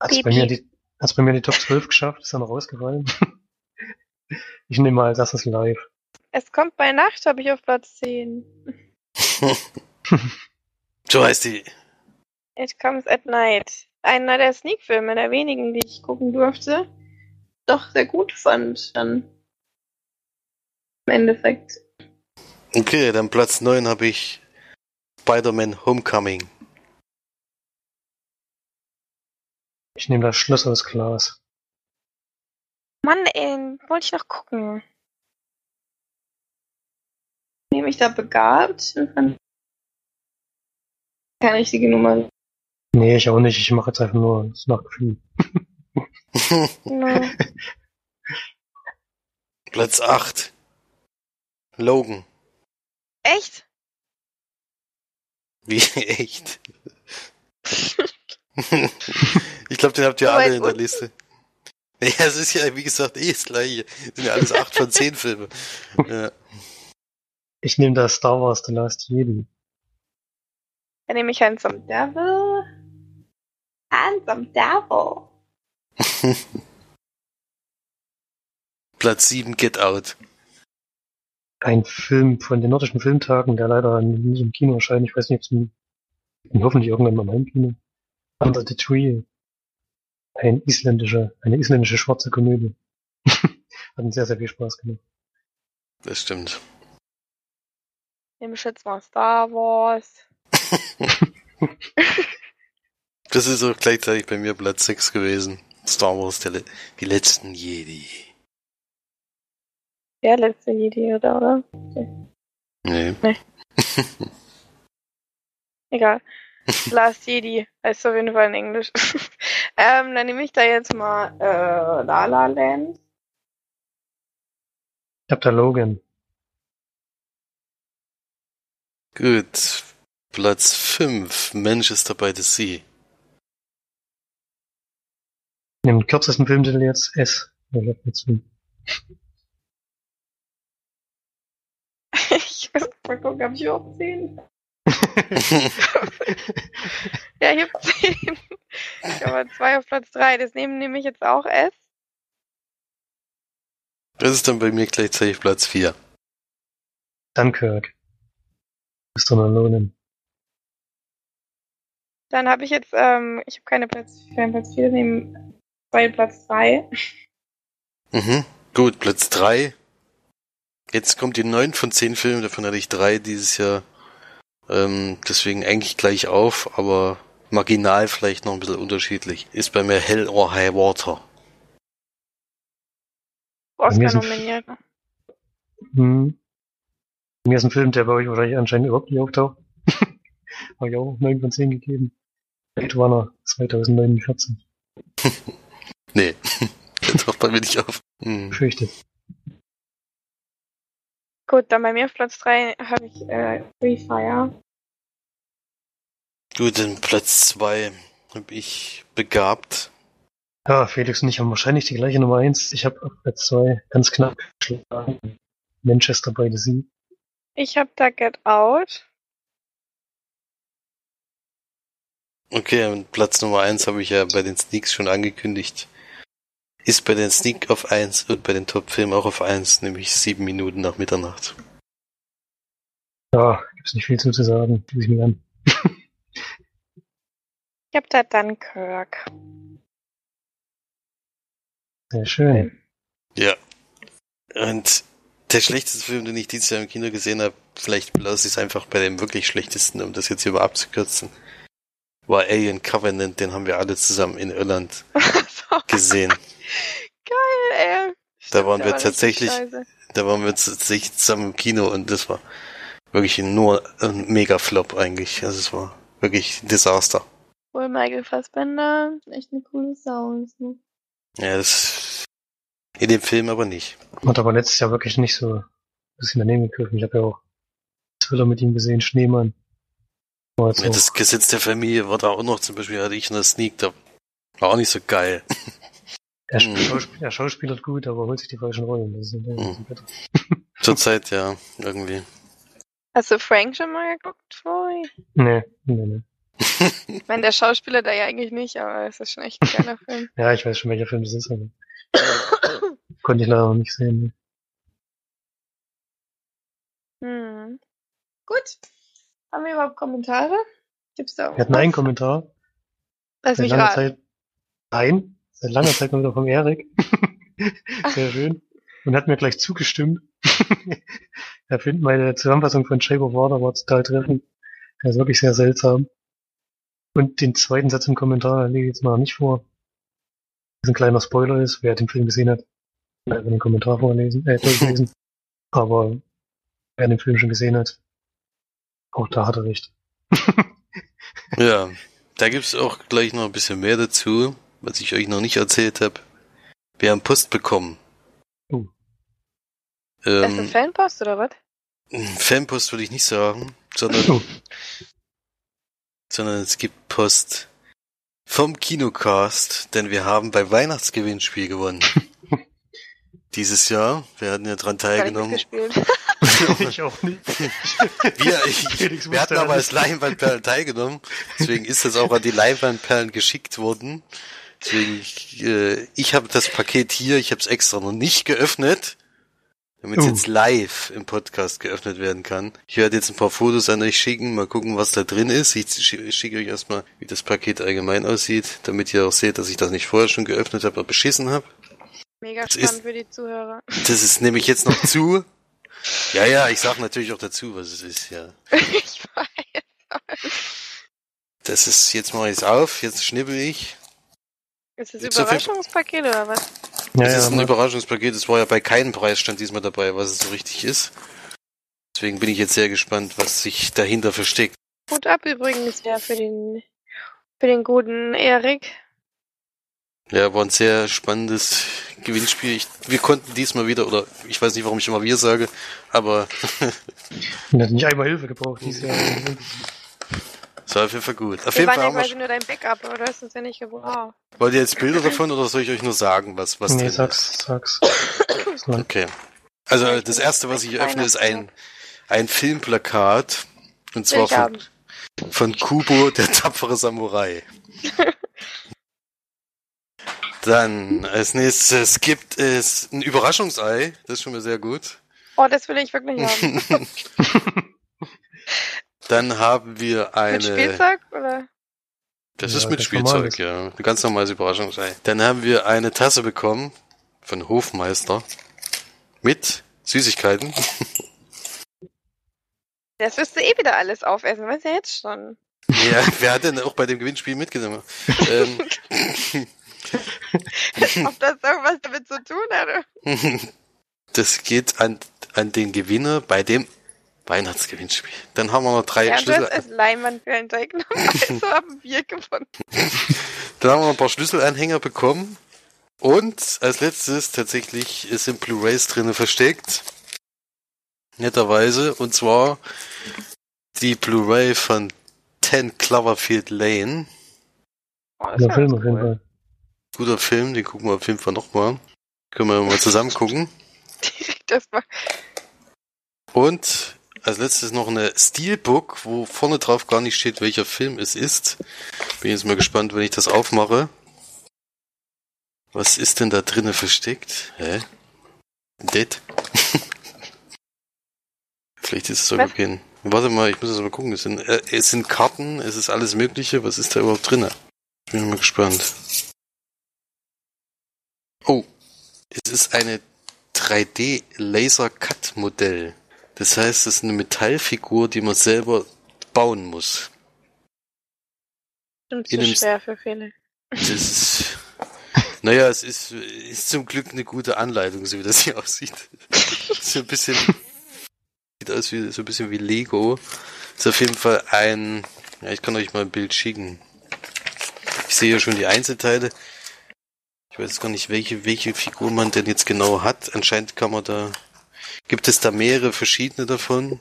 Hat's bei Piep, mir die, bei mir die Top 12 geschafft? Ist noch rausgefallen? ich nehme mal als erstes live. es kommt bei Nacht, habe ich auf Platz 10. so heißt die. It Comes at Night. Einer der Sneak-Filme, der wenigen, die ich gucken durfte, doch sehr gut fand dann. Im Endeffekt. Okay, dann Platz 9 habe ich Spider-Man Homecoming. Ich nehme das Schloss aus Glas. Mann, ey, wollte ich noch gucken. Nehme ich da begabt? Keine richtige Nummer. Nee, ich auch nicht. Ich mache jetzt einfach nur das Nachgefühl. No. Platz 8 Logan. Echt? Wie echt? ich glaube, den habt ihr So alle in der unten? Liste. Ja, es ist ja, wie gesagt, eh das gleiche. Das sind ja alles 8 von 10 Filme. Ja. Ich nehme da Star Wars The Last Jedi. Dann nehme ich Handsome Devil. Handsome Devil. Platz 7, Get Out. Ein Film von den nordischen Filmtagen, der leider nicht im Kino erscheint. Ich weiß nicht, ob es im, hoffentlich irgendwann mal im Kino. Under the Tree. Ein isländischer, eine isländische schwarze Komödie. Hat uns sehr, sehr viel Spaß gemacht. Das stimmt. Nehme ich jetzt mal Star Wars. Das ist auch gleichzeitig bei mir Platz 6 gewesen. Star Wars, der, Le- die letzten Jedi. Der letzte Jedi, oder? oder? Nee. Egal. Last Jedi heißt auf jeden Fall in Englisch. ähm, dann nehme ich da jetzt mal äh, La La Land. Ich hab da Logan. Gut. Platz 5, Manchester by the Sea. Den kürzesten Filmtitel jetzt S. Ich muss mal gucken, ob ich überhaupt 10. Ja, ich habe 10. Ich habe zwei auf Platz 3. Das nehmen nehme ich jetzt auch S. Das ist dann bei mir gleichzeitig Platz 4. Dunkirk. Christopher Nolan. Dann habe ich jetzt, ähm, ich habe keine Platz, keinen Platz 4, nehmen zwei Platz 3. Mhm. Gut, Platz 3. Jetzt kommt die 9 von 10 Filmen, davon hatte ich drei dieses Jahr. Ähm, deswegen eigentlich gleich auf, aber marginal vielleicht noch ein bisschen unterschiedlich. Ist bei mir Hell or High Water. Oscar nominiert. Hm. Mir ist ein Film, der bei euch wahrscheinlich anscheinend überhaupt nicht auftaucht. Habe ich auch 9 von 10 gegeben. Blade Runner 2049. Nee, der taucht bei mir nicht auf. Hm. Fürchte. Gut, dann bei mir auf Platz 3 habe ich äh, Free Fire. Gut, dann Platz 2 habe ich begabt. Ja, Felix und ich haben wahrscheinlich die gleiche Nummer 1. Ich habe auf Platz 2 ganz knapp geschlagen. Manchester by the Sea. Ich habe da Get Out. Okay, und Platz Nummer 1 habe ich ja bei den Sneaks schon angekündigt. Ist bei den Sneak auf 1 und bei den Top-Filmen auch auf 1, nämlich 7 Minuten nach Mitternacht. Ja, gibt's nicht viel zu, zu sagen. Schließe ich mich an. Ich habe da Dunkirk. Sehr schön. Ja. Und der schlechteste Film, den ich dieses Jahr im Kino gesehen habe, vielleicht belasse ich es einfach bei dem wirklich schlechtesten, um das jetzt hier mal abzukürzen, war Alien Covenant, den haben wir alle zusammen in Irland gesehen. geil, ey. Da waren wir tatsächlich-. Da waren wir tatsächlich zusammen im Kino und das war wirklich nur ein Mega-Flop eigentlich. Also es war wirklich ein Desaster. Wohl Michael Fassbender. Echt eine coole Sau. ist, ne? Ja, das in dem Film aber nicht. Hat aber letztes Jahr wirklich nicht so ein bisschen daneben gegriffen. Ich habe ja auch Thriller mit ihm gesehen, Schneemann. Ja, das Gesetz der Familie war da auch noch, zum Beispiel hatte ich in der Sneak, da war auch nicht so geil. er, Mhm. Schauspiel, er schauspielert gut, aber holt sich die falschen Rollen. Das ist, Mhm. Zurzeit ja, irgendwie. Hast du Frank schon mal geguckt, Troy? Nee, nee, nee. Ich meine, der Schauspieler da ja eigentlich nicht, aber es ist schon echt ein geiler Film. Ja, ich weiß schon, welcher Film das ist, aber konnte ich leider noch nicht sehen. ne. Hm. Gut. Haben wir überhaupt Kommentare? Gibt's da Wir hatten einen was? Kommentar. Lass mich raten. Zeit. Nein, seit langer Zeit mal wieder vom Erik. Sehr schön. Und hat mir gleich zugestimmt. er findet meine Zusammenfassung von Shape of Water war total treffend. Der ist wirklich sehr seltsam. Und den zweiten Satz im Kommentar lege ich jetzt mal nicht vor. Das ein kleiner Spoiler ist, wer den Film gesehen hat, kann einfach den Kommentar vorlesen, äh, durchlesen. Aber wer den Film schon gesehen hat, auch da hat er recht. Ja, da gibt's auch gleich noch ein bisschen mehr dazu, was ich euch noch nicht erzählt habe. Wir haben Post bekommen. Oh. Ist das Ähm, Fanpost oder was? Fanpost würde ich nicht sagen, sondern Oh. sondern es gibt Post vom Kinocast, denn wir haben beim Weihnachtsgewinnspiel gewonnen. Dieses Jahr. Wir hatten ja dran teilgenommen. ich auch nicht. Wir, ich, wir hatten aber als Leinwandperlen teilgenommen. Deswegen ist das auch an die Leinwandperlen geschickt worden. Deswegen, ich, äh, ich habe das Paket hier, ich habe es extra noch nicht geöffnet, damit es uh. jetzt live im Podcast geöffnet werden kann. Ich werde jetzt ein paar Fotos an euch schicken, mal gucken, was da drin ist. Ich schicke euch erstmal, wie das Paket allgemein aussieht, damit ihr auch seht, dass ich das nicht vorher schon geöffnet habe, aber beschissen habe. Mega das spannend ist, für die Zuhörer. Das ist nämlich jetzt noch zu. Ja, ja, ich sag natürlich auch dazu, was es ist, ja. ich weiß. Das ist, jetzt mache ich es auf, jetzt schnippel ich. Ist das ein Überraschungspaket oder was? Ja, das ja, ist ein Überraschungspaket. Es war ja bei keinem Preisstand diesmal dabei, was es so richtig ist. Deswegen bin ich jetzt sehr gespannt, was sich dahinter versteckt. Gut ab übrigens ja für den für den guten Erik. Ja, war ein sehr spannendes Gewinnspiel. Ich, wir konnten diesmal wieder, oder ich weiß nicht, warum ich immer wir sage, aber. Wir hatten nicht einmal Hilfe gebraucht dieses Jahr. Das war auf jeden Fall gut. Auf wir jeden Fall haben quasi nur dein Backup, aber du hast uns ja nicht gebraucht. Wollt ihr jetzt Bilder davon oder soll ich euch nur sagen, was, was nee, drin sag's, ist? sag's. okay. Also das erste, was ich öffne, ist ein, ein Filmplakat. Und zwar von, von Kubo, der tapfere Samurai. Dann als nächstes gibt es ein Überraschungsei. Das ist schon mal sehr gut. Oh, das will ich wirklich haben. Dann haben wir eine. Mit Spielzeug oder? Das ja, ist mit Spielzeug, ja. Ein ganz normales Überraschungsei. Dann haben wir eine Tasse bekommen von Hofmeister mit Süßigkeiten. Das wirst du eh wieder alles aufessen, weißt du ja jetzt schon. Ja, wer hat denn auch bei dem Gewinnspiel mitgenommen? ähm, Ob das irgendwas damit zu tun hat? Das geht an, an den Gewinner bei dem Weihnachtsgewinnspiel. Dann haben wir noch drei ja, Schlüssel. Als Leinwand für einen Teig also haben wir gewonnen. Dann haben wir noch ein paar Schlüsselanhänger bekommen. Und als letztes tatsächlich sind Blu-Rays drinnen versteckt. Netterweise. Und zwar die Blu-Ray von 10 Cloverfield Lane. Oh, das Film auf jeden Fall. Guter Film, den gucken wir auf jeden Fall nochmal. Können wir mal zusammen gucken. Direkt erstmal. Und als letztes noch eine Steelbook, wo vorne drauf gar nicht steht, welcher Film es ist. Bin jetzt mal gespannt, wenn ich das aufmache. Was ist denn da drinnen versteckt? Hä? Dead? Vielleicht ist es sogar kein. Warte mal, ich muss das mal gucken. Es sind, äh, es sind Karten, es ist alles Mögliche. Was ist da überhaupt drinnen? Bin mal gespannt. Oh, es ist eine 3D Laser Cut Modell. Das heißt, es ist eine Metallfigur, die man selber bauen muss. Stimmt zu schwer für viele. Das ist, naja, es ist, ist zum Glück eine gute Anleitung, so wie das hier aussieht. so ein bisschen, sieht aus wie, so ein bisschen wie Lego. Ist auf jeden Fall ein, ja, ich kann euch mal ein Bild schicken. Ich sehe ja schon die Einzelteile. Ich weiß gar nicht, welche, welche Figur man denn jetzt genau hat. Anscheinend kann man da, gibt es da mehrere verschiedene davon,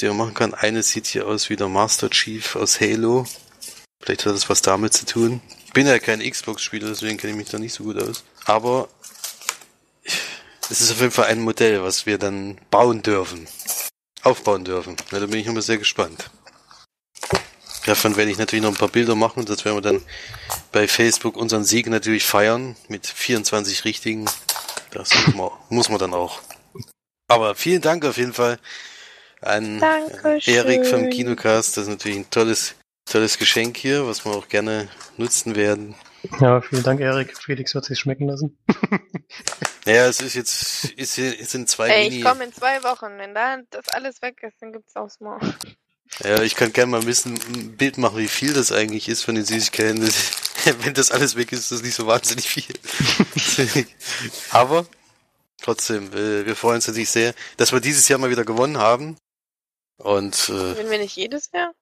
die man machen kann. Eine sieht hier aus wie der Master Chief aus Halo. Vielleicht hat das was damit zu tun. Ich bin ja kein Xbox-Spieler, deswegen kenne ich mich da nicht so gut aus. Aber es ist auf jeden Fall ein Modell, was wir dann bauen dürfen. Aufbauen dürfen. Ja, da bin ich immer sehr gespannt. Davon werde ich natürlich noch ein paar Bilder machen. Das werden wir dann bei Facebook unseren Sieg natürlich feiern mit 24 richtigen. Das muss man, muss man dann auch. Aber vielen Dank auf jeden Fall an Dankeschön. Erik vom Kinocast. Das ist natürlich ein tolles, tolles Geschenk hier, was wir auch gerne nutzen werden. Ja, vielen Dank, Erik. Felix wird sich schmecken lassen. naja, es ist jetzt, ist, es sind zwei Ey, ich komme in zwei Wochen. Wenn da das alles weg ist, dann gibt's auch Small. Ja, ich kann gerne mal wissen, ein Bild machen, wie viel das eigentlich ist von den Süßigkeiten. Das, wenn das alles weg ist, ist das nicht so wahnsinnig viel. Aber trotzdem, wir, wir freuen uns natürlich sehr, dass wir dieses Jahr mal wieder gewonnen haben. Und äh, wenn wir nicht jedes Jahr?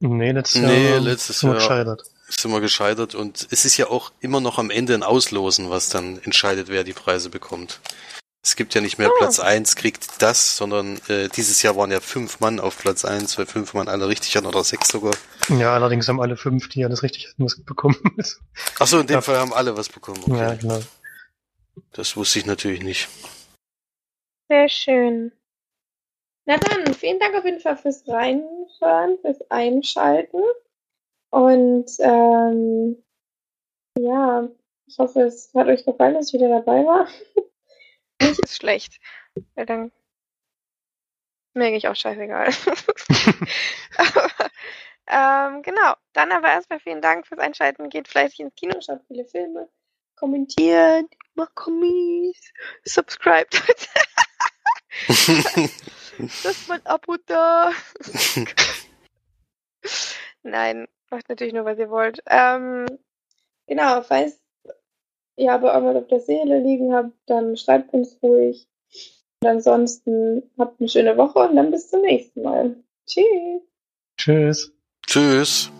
Nee, letztes Jahr, nee, letztes sind wir gescheitert. Sind wir gescheitert und es ist ja auch immer noch am Ende ein Auslosen, was dann entscheidet, wer die Preise bekommt. Es gibt ja nicht mehr Oh. Platz 1 kriegt das, sondern äh, dieses Jahr waren ja fünf Mann auf Platz 1, weil fünf Mann alle richtig hatten oder sechs sogar. Ja, allerdings haben alle fünf, die alles richtig hatten, was bekommen. Achso, in dem Ja. Fall haben alle was bekommen. Okay. Ja, genau. Das wusste ich natürlich nicht. Sehr schön. Na dann, vielen Dank auf jeden Fall fürs Reinhören, fürs Einschalten. Und ähm, ja, ich hoffe, es hat euch gefallen, dass ich wieder dabei war. Nicht ist schlecht. Weil dann mir eigentlich auch scheißegal. aber, ähm, genau. Dann aber erstmal vielen Dank fürs Einschalten. Geht fleißig ins Kino, schaut viele Filme, kommentiert, macht Kommis, subscribt. Lasst mal ein Abo da. Nein, macht natürlich nur, was ihr wollt. Ähm, genau, falls ihr aber irgendwas auf der Seele liegen habt, dann schreibt uns ruhig. Und ansonsten habt eine schöne Woche und dann bis zum nächsten Mal. Tschüss. Tschüss. Tschüss.